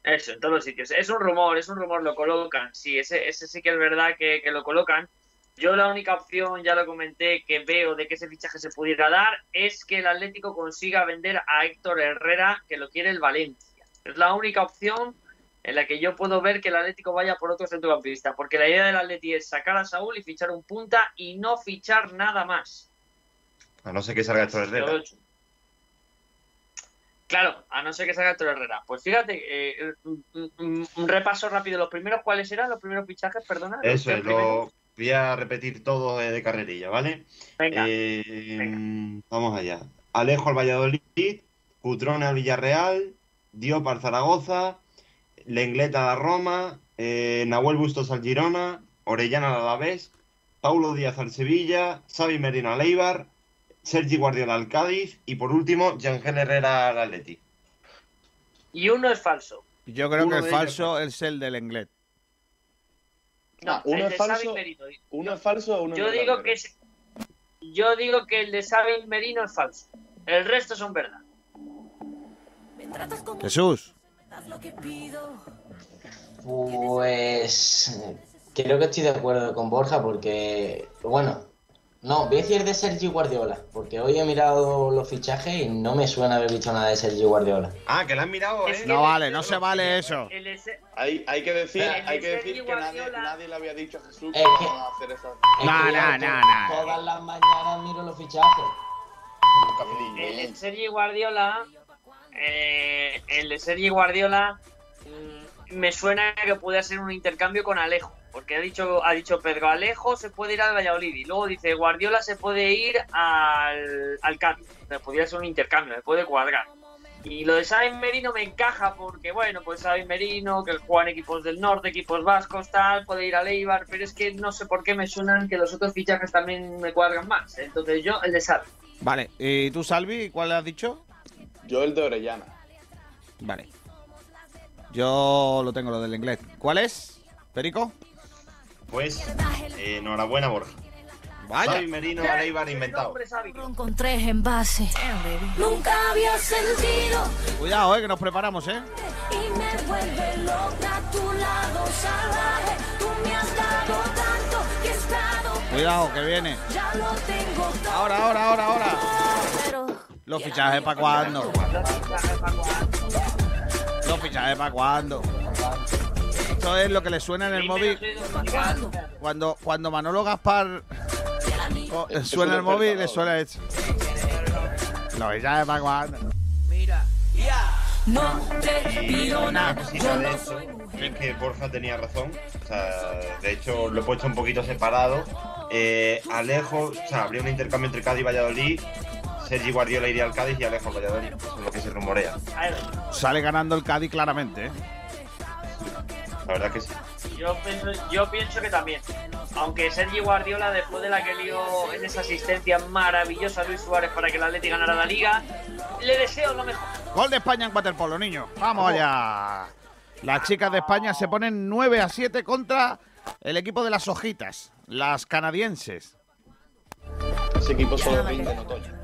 Eso, en todos los sitios. Es un rumor, es un rumor, lo colocan. Sí, ese, ese sí que es verdad que, que lo colocan. Yo la única opción, ya lo comenté, que veo de que ese fichaje se pudiera dar es que el Atlético consiga vender a Héctor Herrera, que lo quiere el Valencia. Es la única opción en la que yo puedo ver que el Atlético vaya por otro centrocampista, porque la idea del Atlético es sacar a Saúl y fichar un punta y no fichar nada más. A no ser que salga Héctor Herrera. Claro, a no ser que salga Héctor Herrera. Pues fíjate, eh, un, un- un repaso rápido. ¿Los primeros cuáles eran? ¿Los primeros fichajes? Perdona. Eso es, lo voy a repetir todo de, carrerilla, ¿vale? Venga. Eh, Vamos allá. Alejo al Valladolid, Cutrone al Villarreal, Diop al Zaragoza, Lenglet a la Roma, eh, Nahuel Bustos al Girona, Orellana al Alavés, Paulo Díaz al Sevilla, Xavi Merino al Eibar, Sergi Guardiola al Cádiz y por último, Yangel Herrera al Atleti. Y uno es falso. Yo creo Uno que el de ellos. falso es el del Englet. No, Ah, uno el es de falso. Merino. ¿Uno es falso o uno Yo es digo que es- yo digo que el de Xavi Merino es falso. El resto son verdad. Jesús. Pues creo que estoy de acuerdo con Borja porque, bueno, no, voy a decir de Sergi Guardiola, porque hoy he mirado los fichajes y no me suena haber visto nada de Sergi Guardiola. Ah, que la han mirado, ¿eh? No vale, no se vale eso. Hay, hay que decir, hay que decir que nadie, le había dicho a Jesús Es que a hacer esa. No, Es no, no, no. Todas las mañanas miro los fichajes. un cafelillo. El de Sergi Guardiola, eh, el de Sergi Guardiola, me suena que puede ser un intercambio con Alejo, porque ha dicho, ha dicho Pedro Alejo se puede ir al Valladolid y luego dice Guardiola se puede ir al, al Cádiz. O sea, podría ser un intercambio, me puede cuadrar. Y lo de Sabin Merino me encaja porque, bueno, pues Sabin Merino, que juega en equipos del norte, equipos vascos, tal, puede ir a Eibar, pero es que no sé por qué me suenan que los otros fichajes también me cuadran más. Entonces yo, el de Sabin. Vale, ¿y tú, Salvi, cuál has dicho? Yo el de Orellana. Vale. Yo lo tengo, lo del inglés. ¿Cuál es? ¿Perico? Pues, eh, enhorabuena, Borja. Vaya. Xavi Merino, Areibar inventado. Con tres envases. Nunca había sentido Cuidado, eh, que nos preparamos, eh. y me vuelve loca a tu lado salvaje. Tú me has dado tanto que he estado. Cuidado, que viene. Ya lo tengo todo. Ahora, ahora, ahora, ahora. Pero Los fichajes para cuándo. Los fichajes para cuándo. Esto es lo que le suena en el móvil cuando, cuando Manolo Gaspar Es suena el móvil le suena esto. Los fichajes para cuándo. no te pido nada. Yo no soy mujer. es que Borja tenía razón. O sea, de hecho, lo he puesto un poquito separado. Eh, Alejo, o sea, habría un intercambio entre Cádiz y Valladolid. Sergi Guardiola iría al Cádiz y Alejo al Valladolid. Eso es lo que se rumorea. Sale ganando el Cádiz claramente, ¿eh? La verdad que sí. Yo pienso, yo pienso que también. Aunque Sergi Guardiola, después de la que lió en esa asistencia maravillosa a Luis Suárez para que el Atleti ganara la liga, le deseo lo mejor. Gol de España en waterpolo, niños. Vamos allá. Las chicas de España se ponen 9 a 7 contra el equipo de las hojitas, las canadienses. Ese equipo solo rinde en otoño.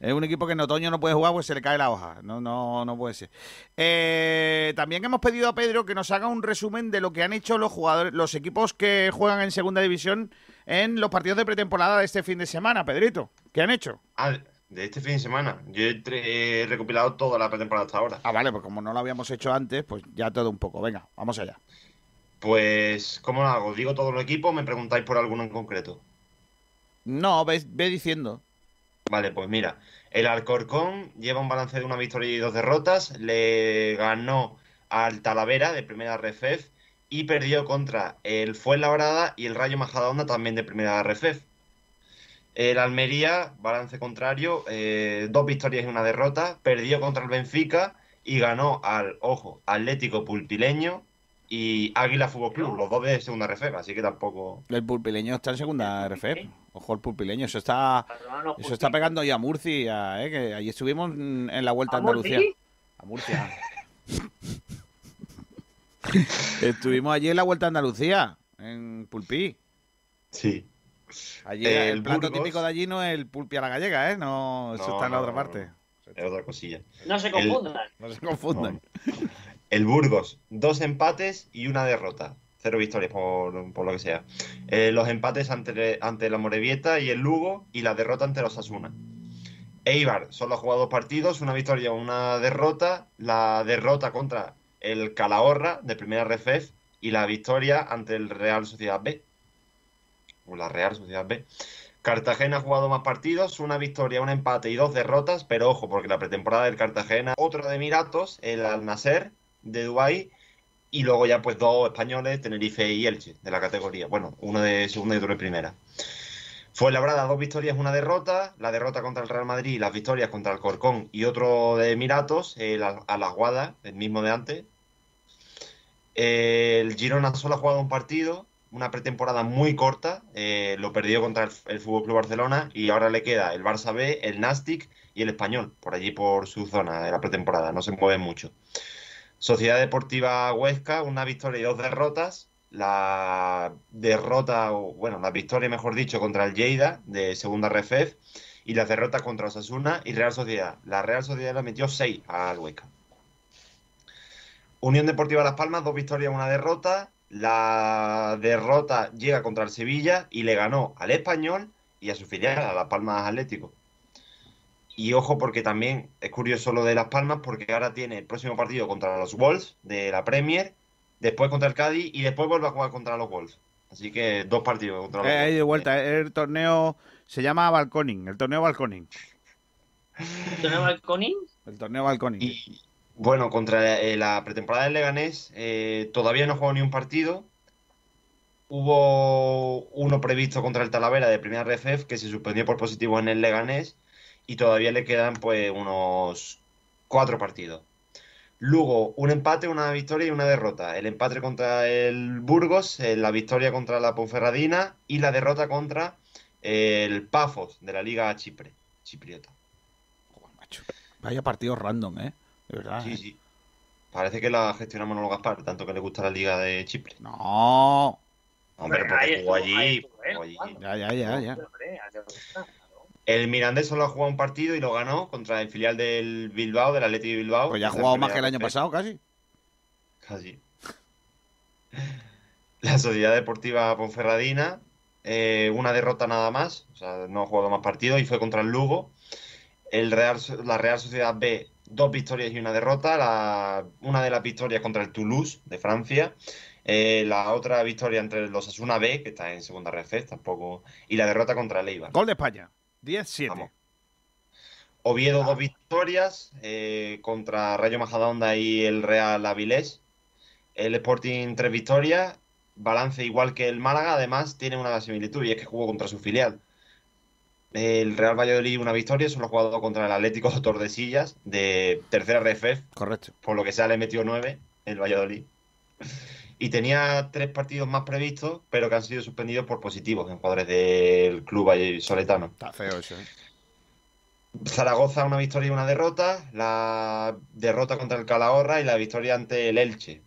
Es un equipo que en otoño no puede jugar porque se le cae la hoja. No, no, no puede ser. Eh, también hemos pedido a Pedro que nos haga un resumen de lo que han hecho los jugadores, los equipos que juegan en segunda división en los partidos de pretemporada de este fin de semana, Pedrito. ¿Qué han hecho? Ah, de este fin de semana. Yo he recopilado toda la pretemporada hasta ahora. Ah, vale, pues como no lo habíamos hecho antes, pues ya todo un poco. Venga, vamos allá. Pues, ¿cómo lo hago? ¿Digo todos los equipos o me preguntáis por alguno en concreto? No, ve, ve diciendo. Vale, pues mira, el Alcorcón lleva un balance de una victoria y dos derrotas, le ganó al Talavera de primera RFEF y perdió contra el Fuenlabrada y el Rayo Majadahonda también de primera RFEF. El Almería, balance contrario, eh, dos victorias y una derrota, perdió contra el Benfica y ganó al, ojo, Atlético Pulpileño y Águila Fútbol Club, los dos de segunda RFEF, así que tampoco... El pulpileño está en segunda RFF. Ojo el pulpileño, eso está eso está pegando ya a Murcia, ¿eh? que allí estuvimos en la Vuelta a ¿A Andalucía. A Murcia. Estuvimos allí en la Vuelta a Andalucía, en Pulpí. Sí. Allí El el, plato Burgos. típico de allí no es el pulpi a la gallega, ¿eh? No, eso No, está en la no, otra no, parte. Es otra cosilla. No se El- confundan. No se confundan. El Burgos, dos empates y una derrota. Cero victorias por, por lo que sea. Eh, los empates ante, ante la Morevieta y el Lugo y la derrota ante los Asuna. Eibar solo ha jugado dos partidos, una victoria, una derrota. La derrota contra el Calahorra de primera RFF y la victoria ante el Real Sociedad B. O la Real Sociedad B. Cartagena ha jugado más partidos, una victoria, un empate y dos derrotas, pero ojo, porque la pretemporada del Cartagena, otro de Emiratos, el Al Nasser de Dubái, y luego ya pues dos españoles, Tenerife y Elche, de la categoría. Bueno, uno de segunda y otro de primera. Fue labrada dos victorias, una derrota, la derrota contra el Real Madrid y las victorias contra el Corcón y otro de Emiratos, el Al- Al Aguada, el mismo de antes. El Girona solo ha jugado un partido, una pretemporada muy corta, eh, lo perdió contra el, el Fútbol Club Barcelona y ahora le queda el Barça B, el Nastic y el Español, por allí por su zona de la pretemporada, no se mueven mucho. Sociedad Deportiva Huesca, una victoria y dos derrotas. La derrota, o bueno, la victoria, mejor dicho, contra el Lleida de segunda RFF y las derrotas contra Osasuna y Real Sociedad. La Real Sociedad le metió 6 al Huesca. Unión Deportiva Las Palmas, dos victorias, una derrota. la derrota llega contra el Sevilla y le ganó al Español y a su filial, a Las Palmas Atlético. Y ojo porque también es curioso lo de Las Palmas porque ahora tiene el próximo partido contra los Wolves de la Premier, después contra el Cádiz y después vuelve a jugar contra los Wolves. Así que dos partidos contra los Eh, ahí de vuelta, el torneo se llama Balconing, el torneo Balconing. ¿Tenemos balconing? El torneo Balconing. Y bueno, contra eh, la pretemporada del Leganés eh, todavía no jugado ni un partido. Hubo uno previsto contra el Talavera de primera RFF que se suspendió por positivo en el Leganés y todavía le quedan pues unos cuatro partidos. Luego, un empate, una victoria y una derrota. El empate contra el Burgos, eh, la victoria contra la Ponferradina y la derrota contra el Pafos de la Liga Chipre, chipriota. Vaya partidos random, ¿eh? De verdad. Sí, ¿eh? sí. Parece que la gestiona Manolo Gaspar, tanto que le gusta la Liga de Chipre. No. Hombre, porque jugó allí. jugó allí. Ya, ya, ya, ya. El Mirandés solo ha jugado un partido y lo ganó contra el filial del Bilbao, del Atlético de Bilbao. Pues ya ha jugado más que el año pasado, casi. Casi. La Sociedad Deportiva Ponferradina, eh, una derrota nada más, o sea, no ha jugado más partidos y fue contra el Lugo. El Real, la Real Sociedad B, dos victorias y una derrota. La, una de las victorias contra el Toulouse de Francia. Eh, la otra victoria entre los Asuna B, que está en segunda RF, tampoco. Y la derrota contra el Eibar. Gol de España. 10-7. Vamos. Oviedo dos victorias eh, contra Rayo Majadahonda y el Real Avilés. El Sporting tres victorias, balance igual que el Málaga, además tiene una similitud y es que jugó contra su filial. El Real Valladolid una victoria, solo ha jugado contra el Atlético Tordesillas de tercera RFF, Correcto. por lo que sea le metió nueve el Valladolid. Y tenía tres partidos más previstos, pero que han sido suspendidos por positivos en jugadores del club soletano. Está feo eso, ¿eh? Zaragoza una victoria y una derrota, la derrota contra el Calahorra y la victoria ante el Elche.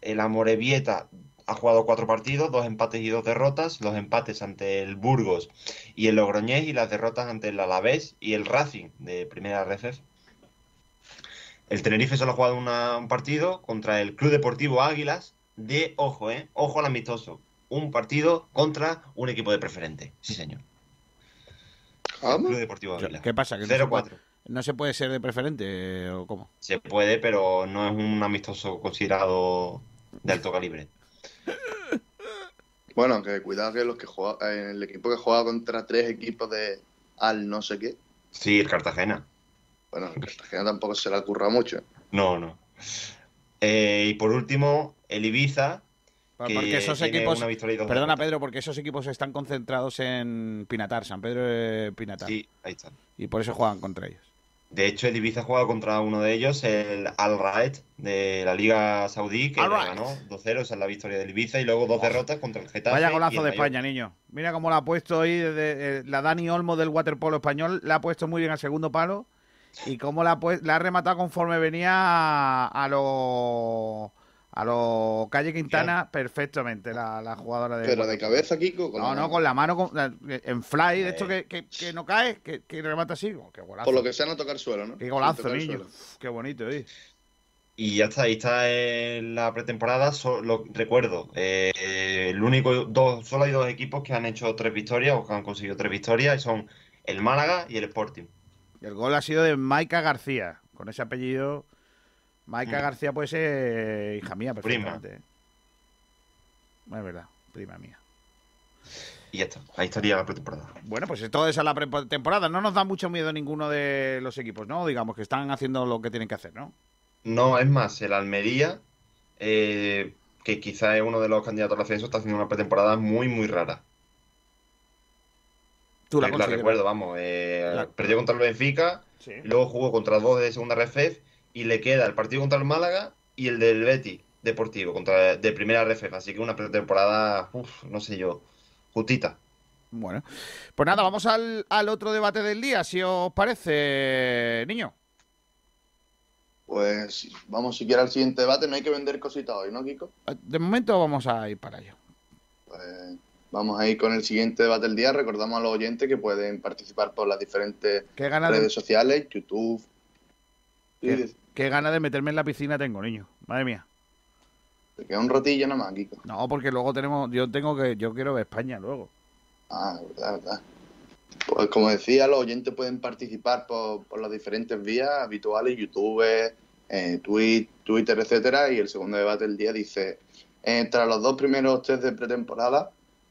El Amorebieta ha jugado cuatro partidos, dos empates y dos derrotas, los empates ante el Burgos y el Logroñés y las derrotas ante el Alavés y el Racing de primera RFF. El Tenerife solo ha jugado una- un partido contra el Club Deportivo Águilas de, ojo, eh, ojo al amistoso, un partido contra un equipo de preferente. Sí, señor. Club Deportivo. ¿Qué pasa? ¿Que no se, 0-4. puede, no se puede ser de preferente eh, o cómo? Se puede, pero no es un amistoso considerado de alto calibre. Bueno, aunque cuidado que los que juega, eh, el equipo que juega contra tres equipos de al no sé qué, Sí, el Cartagena. bueno, el Cartagena tampoco se le ha currado mucho. No, no. Eh, y por último, el Ibiza. que Porque esos equipos. Perdona. Pedro, porque esos equipos están concentrados en Pinatar, San Pedro de Pinatar. Sí, ahí está. Y por eso juegan contra ellos. De hecho, el Ibiza ha jugado contra uno de ellos, el Al Raed de la Liga Saudí, que ganó 2-0, esa es la victoria del Ibiza, y luego dos derrotas contra el Getafe. Vaya golazo de. España, niño. Mira cómo la ha puesto hoy desde, eh, la Dani Olmo del waterpolo español. La ha puesto muy bien al segundo palo. Y cómo la ha, pues- la ha rematado conforme venía a, a lo a lo Calle Quintana perfectamente la, la jugadora de Pero de cabeza, Kiko. con no, la- no, con la mano con- en fly, de esto que, que- que no cae, que, que remata así. Oh, qué golazo. Por lo que sea, no tocar suelo, ¿no? Qué golazo, niño. Uf, qué bonito, ¿eh? Y ya está, ahí está en la pretemporada. Solo, recuerdo, eh, el único, dos, solo hay dos equipos que han hecho tres victorias o que han conseguido tres victorias, y son el Málaga y el Sporting. Y el gol ha sido de Maika García. Con ese apellido, Maika Mm. García puede ser hija mía Prima. perfectamente. ¿eh? Es verdad, prima mía. Y ya está, ahí estaría la pretemporada. Bueno, pues todo esa es la pretemporada. No nos da mucho miedo ninguno de los equipos, ¿no? Digamos que están haciendo lo que tienen que hacer, ¿no? No, es más, el Almería, eh, que quizá es uno de los candidatos al ascenso, está haciendo una pretemporada muy, muy rara. Tú la la, consideras. recuerdo, vamos. eh, La- Perdió contra el Benfica, Sí. luego jugó contra dos de segunda RFF y le queda el partido contra el Málaga y el del Betis Deportivo, contra de primera RFF. Así que una pretemporada, uf, no sé yo, justita. Bueno, pues nada, vamos al, al otro debate del día, si os parece, niño. Pues vamos siquiera al siguiente debate. No hay que vender cositas hoy, ¿no, Kiko? De momento vamos a ir para allá. Pues vamos a ir con el siguiente debate del día. Recordamos a los oyentes que pueden participar por las diferentes de, redes sociales, YouTube. qué, qué ganas de meterme en la piscina tengo, niño. Madre mía. Te queda un ratillo nada más, Kiko. No, porque luego tenemos, yo tengo que, yo quiero ver España luego. Ah, verdad, verdad. Pues como decía, los oyentes pueden participar por, por las diferentes vías habituales, YouTube, eh, Twitter, etcétera, y el segundo debate del día dice, eh, tras los dos primeros test de pretemporada,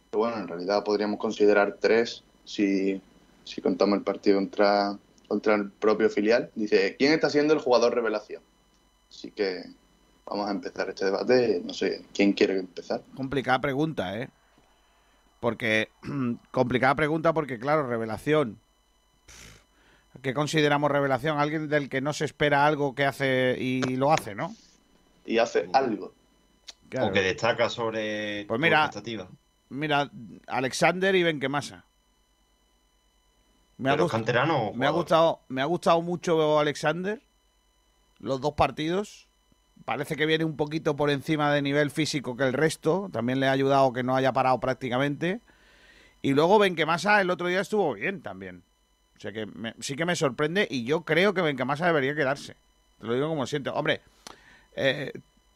que bueno, en realidad podríamos considerar tres si, si contamos el partido contra, contra el propio filial, dice, ¿quién está siendo el jugador revelación? Así que vamos a empezar este debate, no sé, ¿quién quiere empezar? Complicada pregunta, ¿eh? Porque, complicada pregunta porque, claro, revelación. ¿Qué consideramos revelación? Alguien del que no se espera algo que hace y lo hace, ¿no? Y hace algo. Claro. O que destaca sobre Pues mira. Mira, Alexander y Benquemasa. Me ha, gustado, me ha gustado mucho Alexander. Los dos partidos. Parece que viene un poquito por encima de nivel físico que el resto. También le ha ayudado que no haya parado prácticamente. Y luego Benquemasa el otro día estuvo bien también. O sea que me- sí que me sorprende y yo creo que Benquemasa debería quedarse. Te lo digo como siento. Hombre, eh,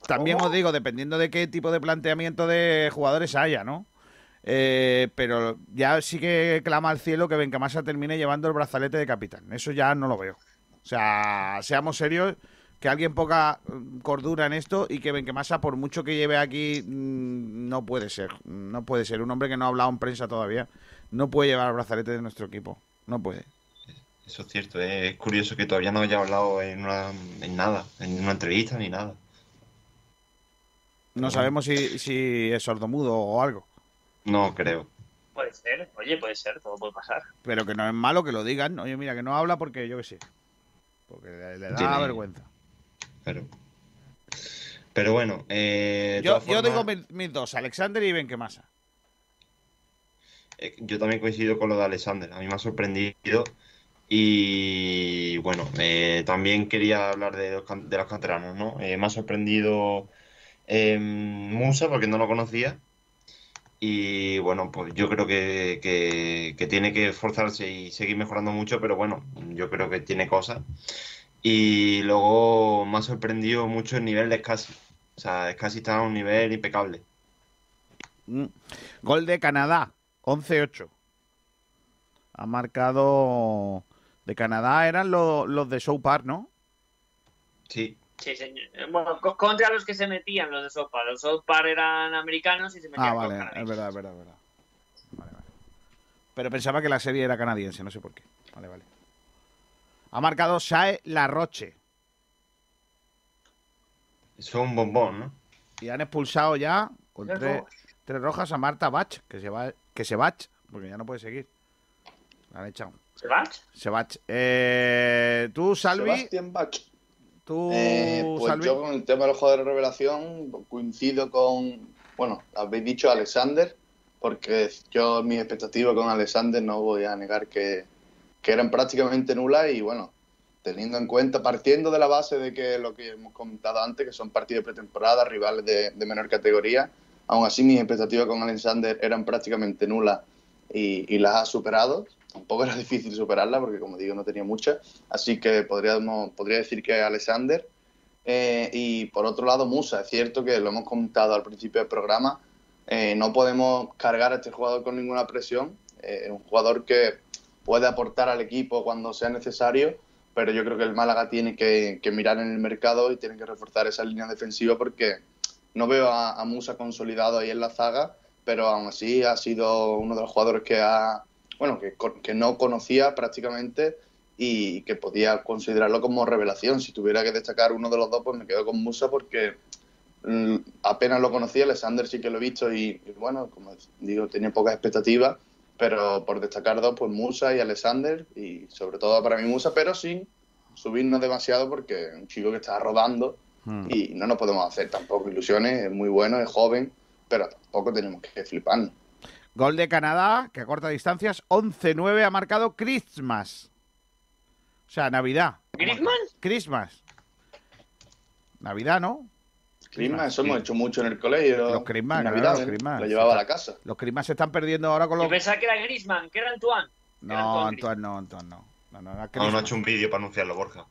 también os digo, dependiendo de qué tipo de planteamiento de jugadores haya, ¿no? Eh, pero ya sí que clama al cielo que Benquemasa termine llevando el brazalete de capitán. Eso ya no lo veo. O sea, seamos serios, que alguien ponga mm, cordura en esto y que Benquemasa, por mucho que lleve aquí, mm, no puede ser. No puede ser. Un hombre que no ha hablado en prensa todavía, no puede llevar el brazalete de nuestro equipo. No puede. Eso es cierto, eh. es curioso que todavía no haya hablado en, una, en nada, en una entrevista ni nada. No sabemos si, si es sordomudo o algo. No creo. Puede ser, oye, puede ser, todo puede pasar. Pero que no es malo que lo digan. Oye, mira, que no habla porque yo qué sé. Porque le, le da Tiene- vergüenza. Pero, pero bueno, eh, Yo, yo digo mis, mis dos, Alexander y Benquemasa. eh, yo también coincido con lo de Alexander. A mí me ha sorprendido. Y bueno, eh, también quería hablar de los, de los canteranos, ¿no? Eh, me ha sorprendido eh, Musa porque no lo conocía. Y bueno, pues yo creo que, que- que tiene que esforzarse y seguir mejorando mucho, pero bueno, yo creo que tiene cosas. Y luego me ha sorprendido mucho el nivel de Scassi. O sea, Scassi está a un nivel impecable. Mm. Gol de Canadá, 11-8. Ha marcado. De Canadá eran lo- los de Show Park, ¿no? Sí. Sí, señor. Eh, Bueno, co- contra los que se metían los de Sopa. Los Sopa eran americanos y se metían Ah, vale, es verdad, es verdad, es verdad. Vale, vale. Pero pensaba que la serie era canadiense, no sé por qué. Vale, vale. Ha marcado Sae Larroche. Eso es un bombón, ¿no? Y han expulsado ya con Tres tres, rojas. tres rojas a Marta Bach, que se va, que se bach, porque ya no puede seguir. La han echado. ¿Se va? Se bach. Eh, tú, Salvi. Sebastián Bach. Tú, Eh, pues Salvi. yo con el tema de los jugadores de revelación coincido con, bueno, habéis dicho Alexander, porque yo mis expectativas con Alexander no voy a negar que, que eran prácticamente nulas y bueno, teniendo en cuenta, partiendo de la base de que lo que hemos comentado antes, que son partidos de pretemporada, rivales de, de menor categoría, aún así mis expectativas con Alexander eran prácticamente nulas y, y las ha superado. Tampoco era difícil superarlas porque, como digo, no tenía muchas. Así que podríamos, podría decir que Alexander. Eh, y por otro lado, Musa. Es cierto que lo hemos comentado al principio del programa. eh, no podemos cargar a este jugador con ninguna presión. Eh, Es un jugador que puede aportar al equipo cuando sea necesario, pero yo creo que el Málaga tiene que, que mirar en el mercado y tiene que reforzar esa línea defensiva porque no veo a, a Musa consolidado ahí en la zaga, pero aún así ha sido uno de los jugadores que ha, bueno, que, que no conocía prácticamente y que podía considerarlo como revelación. Si tuviera que destacar uno de los dos, pues me quedo con Musa porque mm, apenas lo conocía, Alexander sí que lo he visto y, y bueno, como digo, tenía pocas expectativas, pero por destacar dos, pues Musa y Alexander y sobre todo para mí Musa, pero sin subirnos demasiado porque es un chico que está rodando Hmm. y no nos podemos hacer tampoco ilusiones, es muy bueno, es joven, pero tampoco tenemos que fliparnos. Gol de Canadá, que a corta distancias, 11-9 ha marcado Christmas. O sea, Navidad. ¿Griezmann? Christmas. Navidad, ¿no? Crisma, eso hemos hecho mucho en el colegio. Los Christmas, claro, Navidad, los ¿eh? Christmas. Lo llevaba a la casa. Los Christmas se están perdiendo ahora con Yo los... pensaba que era Griezmann, que era Antoine. No, Antoine no, Antoine no. No, no, era Aún no ha Christmas. hecho un vídeo para anunciarlo, Borja.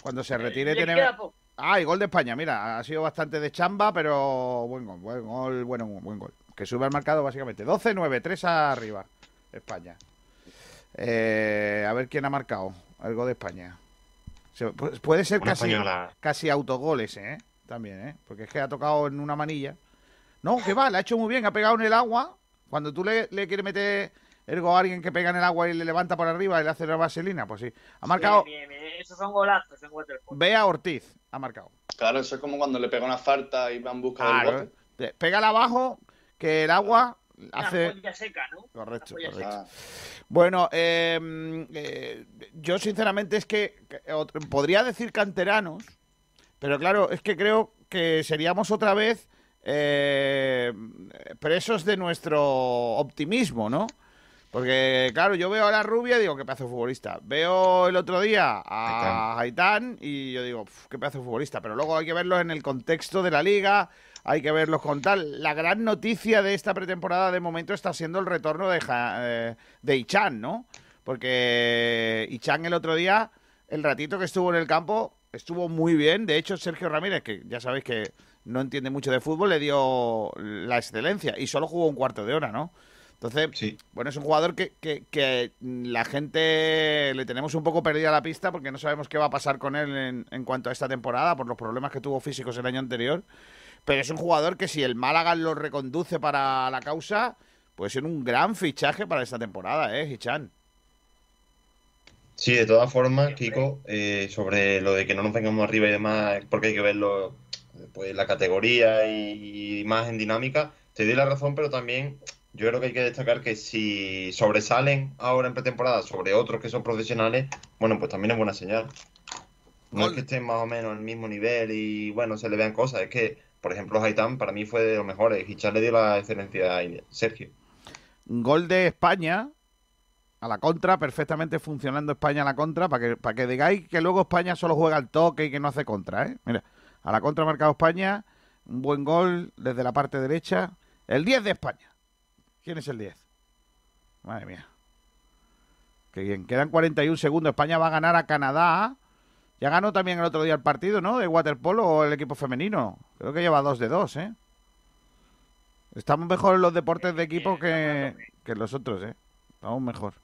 Cuando se retire Le tiene. Ah, y gol de España, mira, ha sido bastante de chamba, pero buen gol, buen gol, bueno, buen gol. Que sube al marcado básicamente. 12-9, 3 arriba, España. Eh, a ver quién ha marcado el gol de España. Se- puede ser Una casi, española. casi autogol ese, ¿eh? También, ¿eh? Porque es que ha tocado en una manilla. No, que va, le ha hecho muy bien, ha pegado en el agua. Cuando tú le, le quieres meter el gol a alguien que pega en el agua y le levanta por arriba y le hace la vaselina, pues sí. Ha marcado Bien, bien, bien. Esos son golazos en waterpolo. Bea Ortiz, ha marcado. Claro, eso es como cuando le pega una falta y va en busca del Claro, bote. Pégala abajo, que el agua hace... Una seca, ¿no? Correcto, Una correcto. seca. Bueno, eh, eh, yo sinceramente es que, podría decir canteranos, pero claro, es que creo que seríamos otra vez eh, presos de nuestro optimismo, ¿no? Porque, claro, yo veo a la rubia y digo, qué pedazo de futbolista. Veo el otro día a Haitán y yo digo, "Pf, qué pedazo de futbolista. Pero luego hay que verlo en el contexto de la liga, hay que verlos con tal. La gran noticia de esta pretemporada de momento está siendo el retorno de, Ja- eh, de Ichan, ¿no? Porque Ichan el otro día, el ratito que estuvo en el campo, estuvo muy bien. De hecho, Sergio Ramírez, que ya sabéis que no entiende mucho de fútbol, le dio la excelencia y solo jugó un cuarto de hora, ¿no? Entonces, bueno, es un jugador que, que- que la gente le tenemos un poco perdida la pista porque no sabemos qué va a pasar con él en, en cuanto a esta temporada por los problemas que tuvo físicos el año anterior. Pero es un jugador que si el Málaga lo reconduce para la causa, puede ser un gran fichaje para esta temporada, ¿eh, Hichan? Sí, de todas formas, Kiko, eh, sobre lo de que no nos vengamos arriba y demás, porque hay que verlo pues, la categoría y, y más en dinámica, te doy la razón, pero también yo creo que hay que destacar que si sobresalen ahora en pretemporada sobre otros que son profesionales, bueno, pues también es buena señal. No es que estén más o menos al mismo nivel y bueno, se le vean cosas, es que, por ejemplo, Haitán para mí fue de los mejores, Hichar le dio la excelencia a Sergio. Gol de España a la contra, perfectamente funcionando España a la contra, para que, para que digáis que luego España solo juega al toque y que no hace contra, ¿eh? Mira, a la contra ha marcado España, un buen gol desde la parte derecha. El 10 de España. ¿Quién es el 10? Madre mía. Qué bien. Quedan 41 segundos. España va a ganar a Canadá. Ya ganó también el otro día el partido, ¿no? De waterpolo o el equipo femenino. Creo que lleva 2 de 2, ¿eh? Estamos mejor en los deportes de equipo que, que en los otros, ¿eh? Estamos mejor.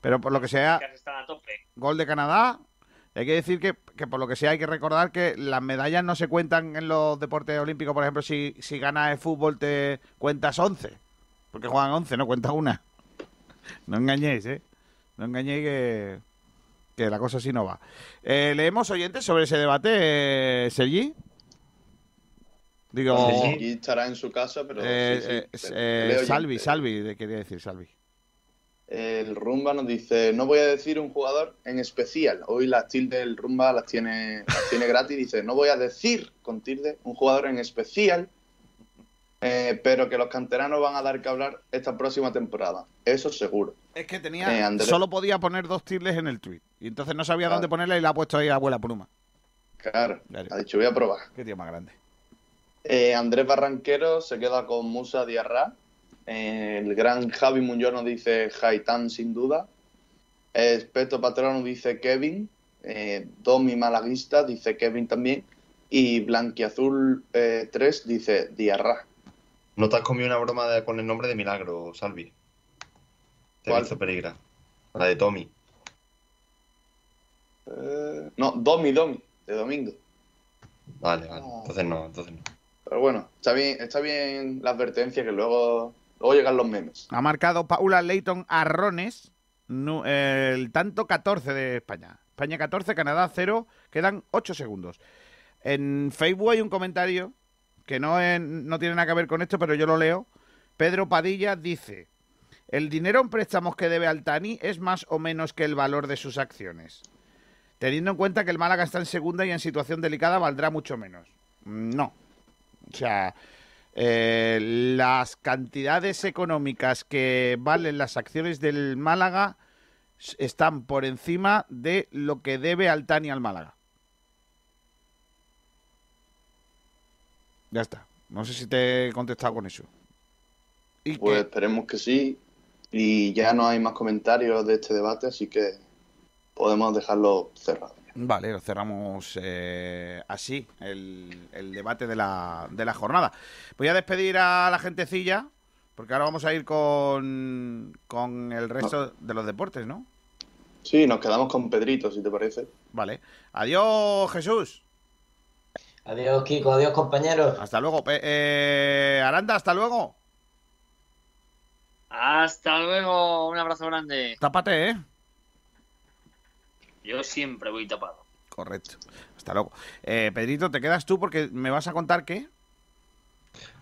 Pero por lo que sea, gol de Canadá. Hay que decir que, que por lo que sea hay que recordar que las medallas no se cuentan en los deportes olímpicos. Por ejemplo, si, si ganas el fútbol te cuentas 11. Porque juegan 11, no cuenta una. No engañéis, ¿eh? No engañéis que, que la cosa así no va. Eh, ¿Leemos oyentes sobre ese debate, eh, Sergi? Digo, Aquí estará en su casa, pero eh, sí, sí, eh, te- eh, Salvi. Salvi, de- quería decir Salvi. El Rumba nos dice, no voy a decir un jugador en especial. Hoy las tildes del Rumba las tiene, las tiene gratis. Dice, no voy a decir con tilde un jugador en especial, eh, pero que los canteranos van a dar que hablar esta próxima temporada. Eso seguro. Es que tenía, Eh, solo podía poner dos tildes en el tweet. Y entonces no sabía dónde ponerla y la ha puesto ahí a abuela pluma. Claro, ha dicho, voy a probar. Qué tío más grande. Eh, Andrés Barranquero se queda con Musa Diarra. Eh, el gran Javi Muñoz nos dice Haitán sin duda. Espeto Patrono dice Kevin. Eh, Domi Malaguista dice Kevin también. Y Blanquiazul eh, 3 dice Diarra. No te has comido una broma de- con el nombre de Milagro, Salvi. Te ¿Cuál? hizo peligra. La de Tommy. Eh, no, Domi, Domi, de domingo. Vale, vale. Entonces no, entonces no. Pero bueno, está bien, está bien la advertencia que luego, luego llegan los memes. Ha marcado Paula Leighton Arrones el tanto 14 de España. España 14, Canadá 0. Quedan 8 segundos. En Facebook hay un comentario que no, no tiene nada que ver con esto, pero yo lo leo. Pedro Padilla dice: El dinero en préstamos que debe Altani es más o menos que el valor de sus acciones. Teniendo en cuenta que el Málaga está en segunda y en situación delicada, valdrá mucho menos. No. O sea, eh, las cantidades económicas que valen las acciones del Málaga están por encima de lo que debe Altani al Málaga. Ya está. No sé si te he contestado con eso. Y Pues esperemos que sí. Y ya no hay más comentarios de este debate, así que podemos dejarlo cerrado. Vale, lo cerramos eh, así, el, el debate de la, de la jornada. Voy a despedir a la gentecilla, porque ahora vamos a ir con, con el resto de los deportes, ¿no? Sí, nos quedamos con Pedrito, si te parece. Vale. Adiós, Jesús. Adiós, Kiko. Adiós, compañeros. Hasta luego. Eh, Aranda, hasta luego. Hasta luego, un abrazo grande. Tápate, ¿eh? Yo siempre voy tapado. Correcto. Hasta luego. Eh, Pedrito, ¿te quedas tú porque me vas a contar qué?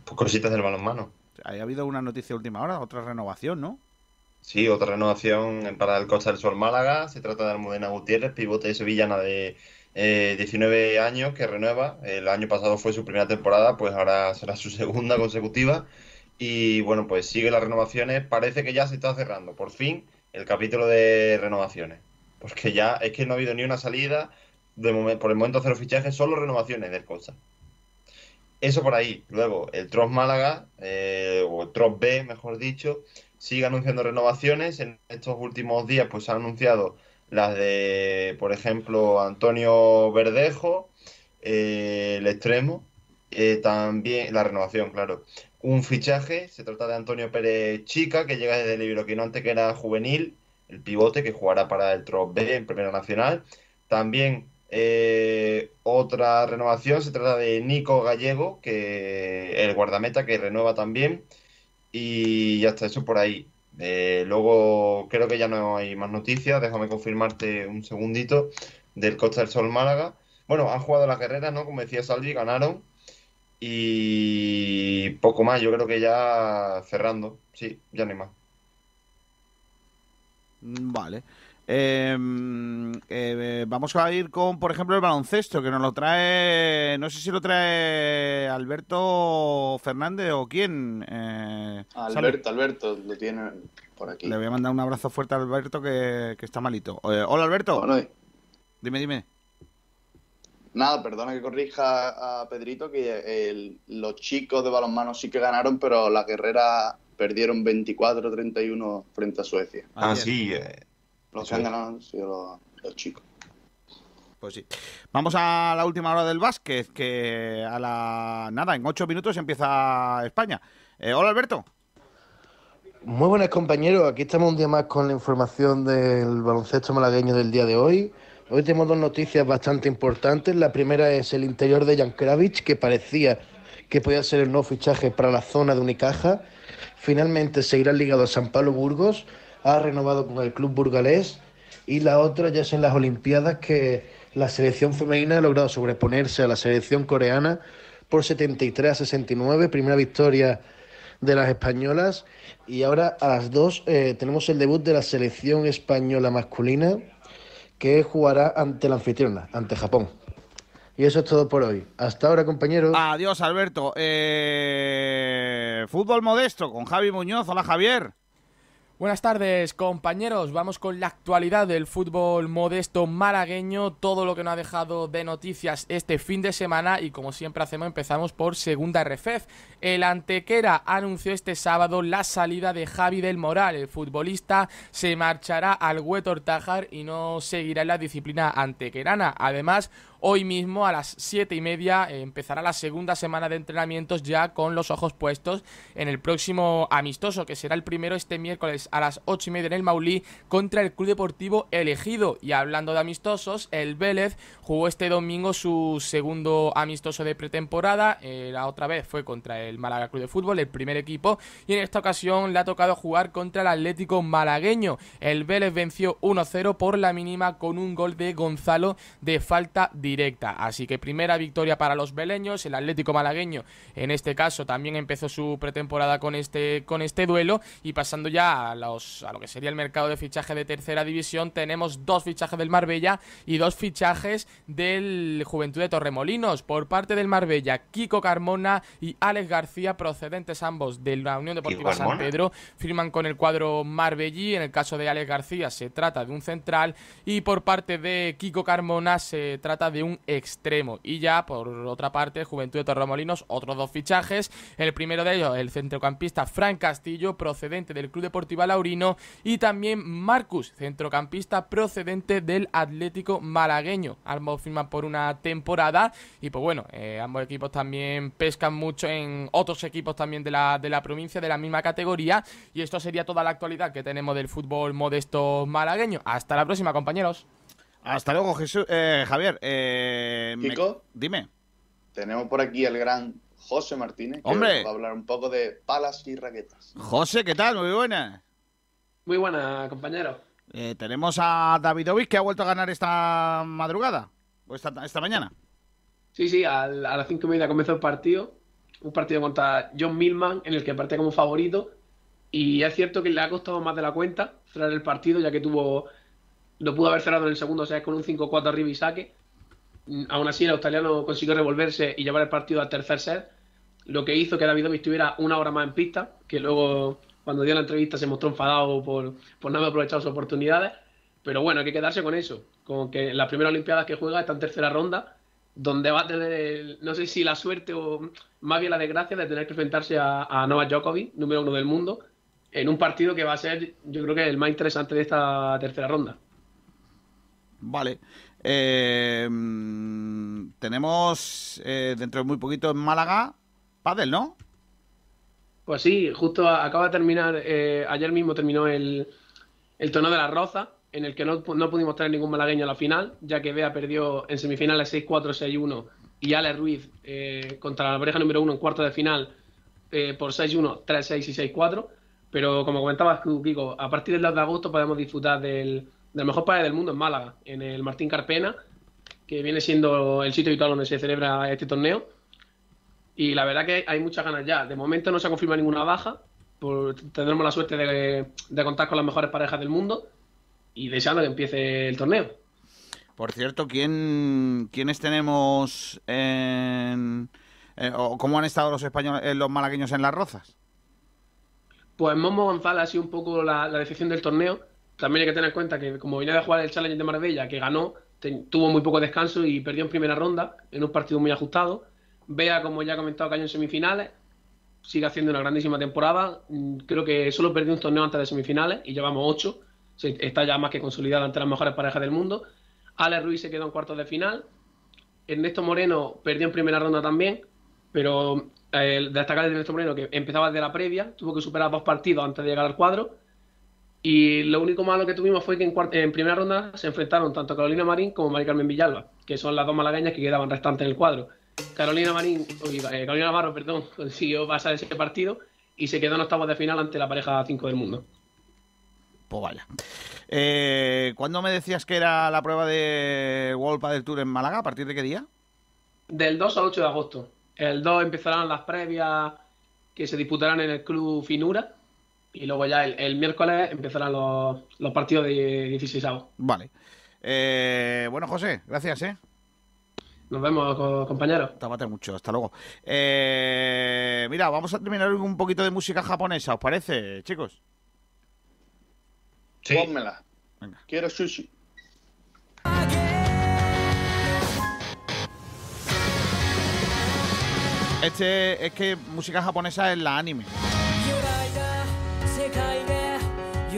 Pues cositas del balonmano. Ha habido una noticia de última hora, otra renovación, ¿no? Sí, otra renovación para el Costa del Sol Málaga. Se trata de Almudena Gutiérrez, pivote sevillana de eh, 19 años que renueva. El año pasado fue su primera temporada, pues ahora será su segunda consecutiva. Y bueno, pues sigue las renovaciones. Parece que ya se está cerrando, por fin, el capítulo de renovaciones. Porque ya es que no ha habido ni una salida. Por el momento cero fichajes, solo renovaciones del Costa. Eso por ahí. Luego, el Trost Málaga, eh, o el B, mejor dicho, sigue anunciando renovaciones. En estos últimos días, pues ha anunciado las de, por ejemplo, Antonio Verdejo, eh, el extremo, eh, también la renovación, claro. Un fichaje, se trata de Antonio Pérez Chica, que llega desde el Iberoquinonte, que era juvenil, el pivote, que jugará para el Trost B en Primera Nacional. También eh, otra renovación, se trata de Nico Gallego, que el guardameta que renueva también. Y ya está, eso por ahí. Eh, luego creo que ya no hay más noticias. Déjame confirmarte un segundito del Costa del Sol Málaga. Bueno, han jugado las guerreras, ¿no? Como decía Salvi, ganaron. Y poco más, yo creo que ya cerrando. Sí, ya no hay más. Mm, Vale. Eh, mm, eh, vamos a ir con, por ejemplo, el baloncesto, que nos lo trae, no sé si lo trae Alberto Fernández o quién. Eh. Alberto, Alberto, lo tiene por aquí. Le voy a mandar un abrazo fuerte a Alberto que, que está malito. Eh, hola, Alberto. Bueno, Dime, dime. Nada, perdona que corrija a Pedrito, que el- los chicos de balonmano sí que ganaron, pero las guerreras perdieron 24-31 frente a Suecia. Ah, sí. eh, Los eso que han es. ganado han sido los, los chicos. Pues sí. Vamos a la última hora del básquet, que a la... Nada, en ocho minutos empieza España. Eh, hola, Alberto. Muy buenas compañeros, aquí estamos un día más con la información del baloncesto malagueño del día de hoy. Hoy tenemos dos noticias bastante importantes. La primera es el interior de Jan Kravich, que parecía que podía ser el nuevo fichaje para la zona de Unicaja. Finalmente seguirá ligado a San Pablo Burgos, ha renovado con el club burgalés. Y la otra ya es en las Olimpiadas que la selección femenina ha logrado sobreponerse a la selección coreana por 73 a 69, primera victoria de las españolas. Y ahora a las dos eh, tenemos el debut de la selección española masculina que jugará ante la anfitriona, ante Japón. Y eso es todo por hoy. Hasta ahora, compañeros. Adiós, Alberto. Eh, Fútbol modesto con Javi Muñoz. Hola, Javier. Buenas tardes compañeros, vamos con la actualidad del fútbol modesto malagueño, todo lo que nos ha dejado de noticias este fin de semana y como siempre hacemos empezamos por segunda RFEF. El Antequera anunció este sábado la salida de Javi del Moral, el futbolista se marchará al Huetor Ortájar y no seguirá en la disciplina antequerana. Además, Hoy mismo a las 7 y media eh, empezará la segunda semana de entrenamientos ya con los ojos puestos en el próximo amistoso que será el primero este miércoles a las 8 y media en el Maulí contra el Club Deportivo Elegido. Y hablando de amistosos, el Vélez jugó este domingo su segundo amistoso de pretemporada. Eh, la otra vez fue contra el Málaga Club de Fútbol, el primer equipo. Y en esta ocasión le ha tocado jugar contra el Atlético Malagueño. El Vélez venció 1-0 por la mínima con un gol de Gonzalo de falta directa. Así que primera victoria para los beleños. El Atlético Malagueño, en este caso, también empezó su pretemporada con este, con este duelo. Y pasando ya a, los, a lo que sería el mercado de fichaje de tercera división, tenemos dos fichajes del Marbella y dos fichajes del Juventud de Torremolinos. Por parte del Marbella, Kiko Carmona y Alex García, procedentes ambos de la Unión Deportiva San? Pedro, firman con el cuadro Marbellí. En el caso de Alex García se trata de un central y por parte de Kiko Carmona se trata de de un extremo. Y ya, por otra parte, Juventud de Torremolinos, otros dos fichajes. El primero de ellos, el centrocampista Fran Castillo, procedente del Club Deportivo Laurino. Y también Marcus, centrocampista procedente del Atlético Malagueño. Ambos firman por una temporada. Y pues bueno, eh, ambos equipos también pescan mucho en otros equipos también de la, de la provincia, de la misma categoría. Y esto sería toda la actualidad que tenemos del fútbol modesto malagueño. Hasta la próxima, compañeros. Hasta luego, Jesús. Eh, Javier, eh, me- Kiko. dime. Tenemos por aquí al gran José Martínez, que Hombre. va a hablar un poco de palas y raquetas. José, ¿qué tal? Muy buenas. Muy buena, compañero. Eh, tenemos a Davidovich que ha vuelto a ganar esta madrugada. O esta, esta mañana. Sí, sí, a las cinco y media comenzó el partido. Un partido contra John Millman, en el que partía como favorito. Y es cierto que le ha costado más de la cuenta cerrar el partido, ya que tuvo. Lo pudo haber cerrado en el segundo set con un 5-4 arriba y saque. Mm, Aún así, el australiano consiguió revolverse y llevar el partido al tercer set. Lo que hizo que Davidovich estuviera una hora más en pista, que luego, cuando dio la entrevista, se mostró enfadado por, por no haber aprovechado sus oportunidades. Pero bueno, hay que quedarse con eso. Con que las primeras Olimpiadas que juega está en tercera ronda, donde va a tener, no sé si la suerte o más bien la desgracia de tener que enfrentarse a, a Novak Djokovic, número uno del mundo, en un partido que va a ser, yo creo que el más interesante de esta tercera ronda. Vale. Eh, tenemos eh, dentro de muy poquito en Málaga, Padel, ¿no? Pues sí, justo acaba de terminar, eh, ayer mismo terminó el, el torneo de la Roza, en el que no, no pudimos traer ningún malagueño a la final, ya que Bea perdió en semifinales 6-4, 6-1 y Ale Ruiz eh, contra la pareja número uno en cuarto de final eh, por 6-1, 3-6 y 6-4. Pero como comentabas tú, Kiko, a partir del 2 de agosto podemos disfrutar del, del mejor país del mundo en Málaga, en el Martín Carpena, que viene siendo el sitio habitual donde se celebra este torneo. Y la verdad que hay muchas ganas ya. De momento no se ha confirmado ninguna baja. Por, tendremos la suerte de, de contar con las mejores parejas del mundo y deseando que empiece el torneo. Por cierto, ¿quién, ¿quiénes tenemos en... eh, o cómo han estado los españoles, eh, los malagueños en las rozas? Pues Momo González ha sido un poco la, la decepción del torneo. También hay que tener en cuenta que como venía de jugar el Challenge de Marbella, que ganó, tuvo muy poco descanso y perdió en primera ronda en un partido muy ajustado. Vea, como ya he comentado, cayó en semifinales. Sigue haciendo una grandísima temporada. Mm, Creo que solo perdió un torneo antes de semifinales y llevamos ocho. Está ya más que consolidada ante las mejores parejas del mundo. Ale Ruiz se quedó en cuartos de final. Ernesto Moreno perdió en primera ronda también, pero eh, destacar de Ernesto Moreno que empezaba desde la previa, tuvo que superar dos partidos antes de llegar al cuadro. Y lo único malo que tuvimos fue que en, en primera ronda se enfrentaron tanto Carolina Marín como Mari Carmen Villalba, que son las dos malagueñas que quedaban restantes en el cuadro. Carolina Marín, uy, eh, Carolina Navarro, perdón, consiguió pasar ese partido y se quedó en octavos de final ante la pareja 5 del mundo. Pues vaya. Eh, ¿Cuándo me decías que era la prueba de World Padel Tour en Málaga? ¿A partir de qué día? Del 2 al 8 de agosto. El 2 empezarán las previas que se disputarán en el Club Finura. Y luego ya el, el miércoles empezarán los, los partidos de 16 avos. Vale. Eh, bueno, José, gracias, ¿eh? Nos vemos, co- compañeros. Tápate mucho, hasta luego. Eh, mira, vamos a terminar con un poquito de música japonesa, ¿os parece, chicos? Pónmela. Quiero sushi. Este es que música japonesa es la anime.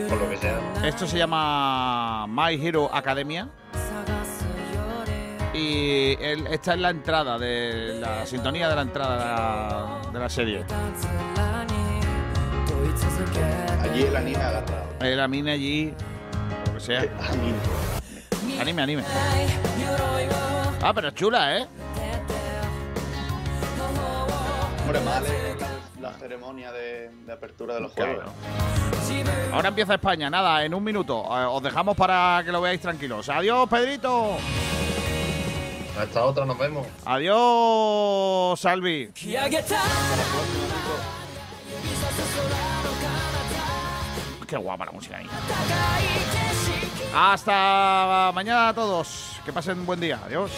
Por lo que sea. Esto se llama My Hero Academia. Y el- esta es la entrada de la sintonía de la entrada de la, de la serie. Allí el anime agarrado. El anime allí, lo que sea. Anime, anime. Ah, pero es chula, ¿eh? Hombre, mal eh, la ceremonia de, de apertura de los juegos. Ahora empieza España, nada, en un minuto. Eh, Os dejamos para que lo veáis tranquilos. Adiós, Pedrito. Hasta otra, nos vemos. Adiós, Salvi. Qué guapa la música ahí. Hasta mañana a todos. Que pasen un buen día. Adiós.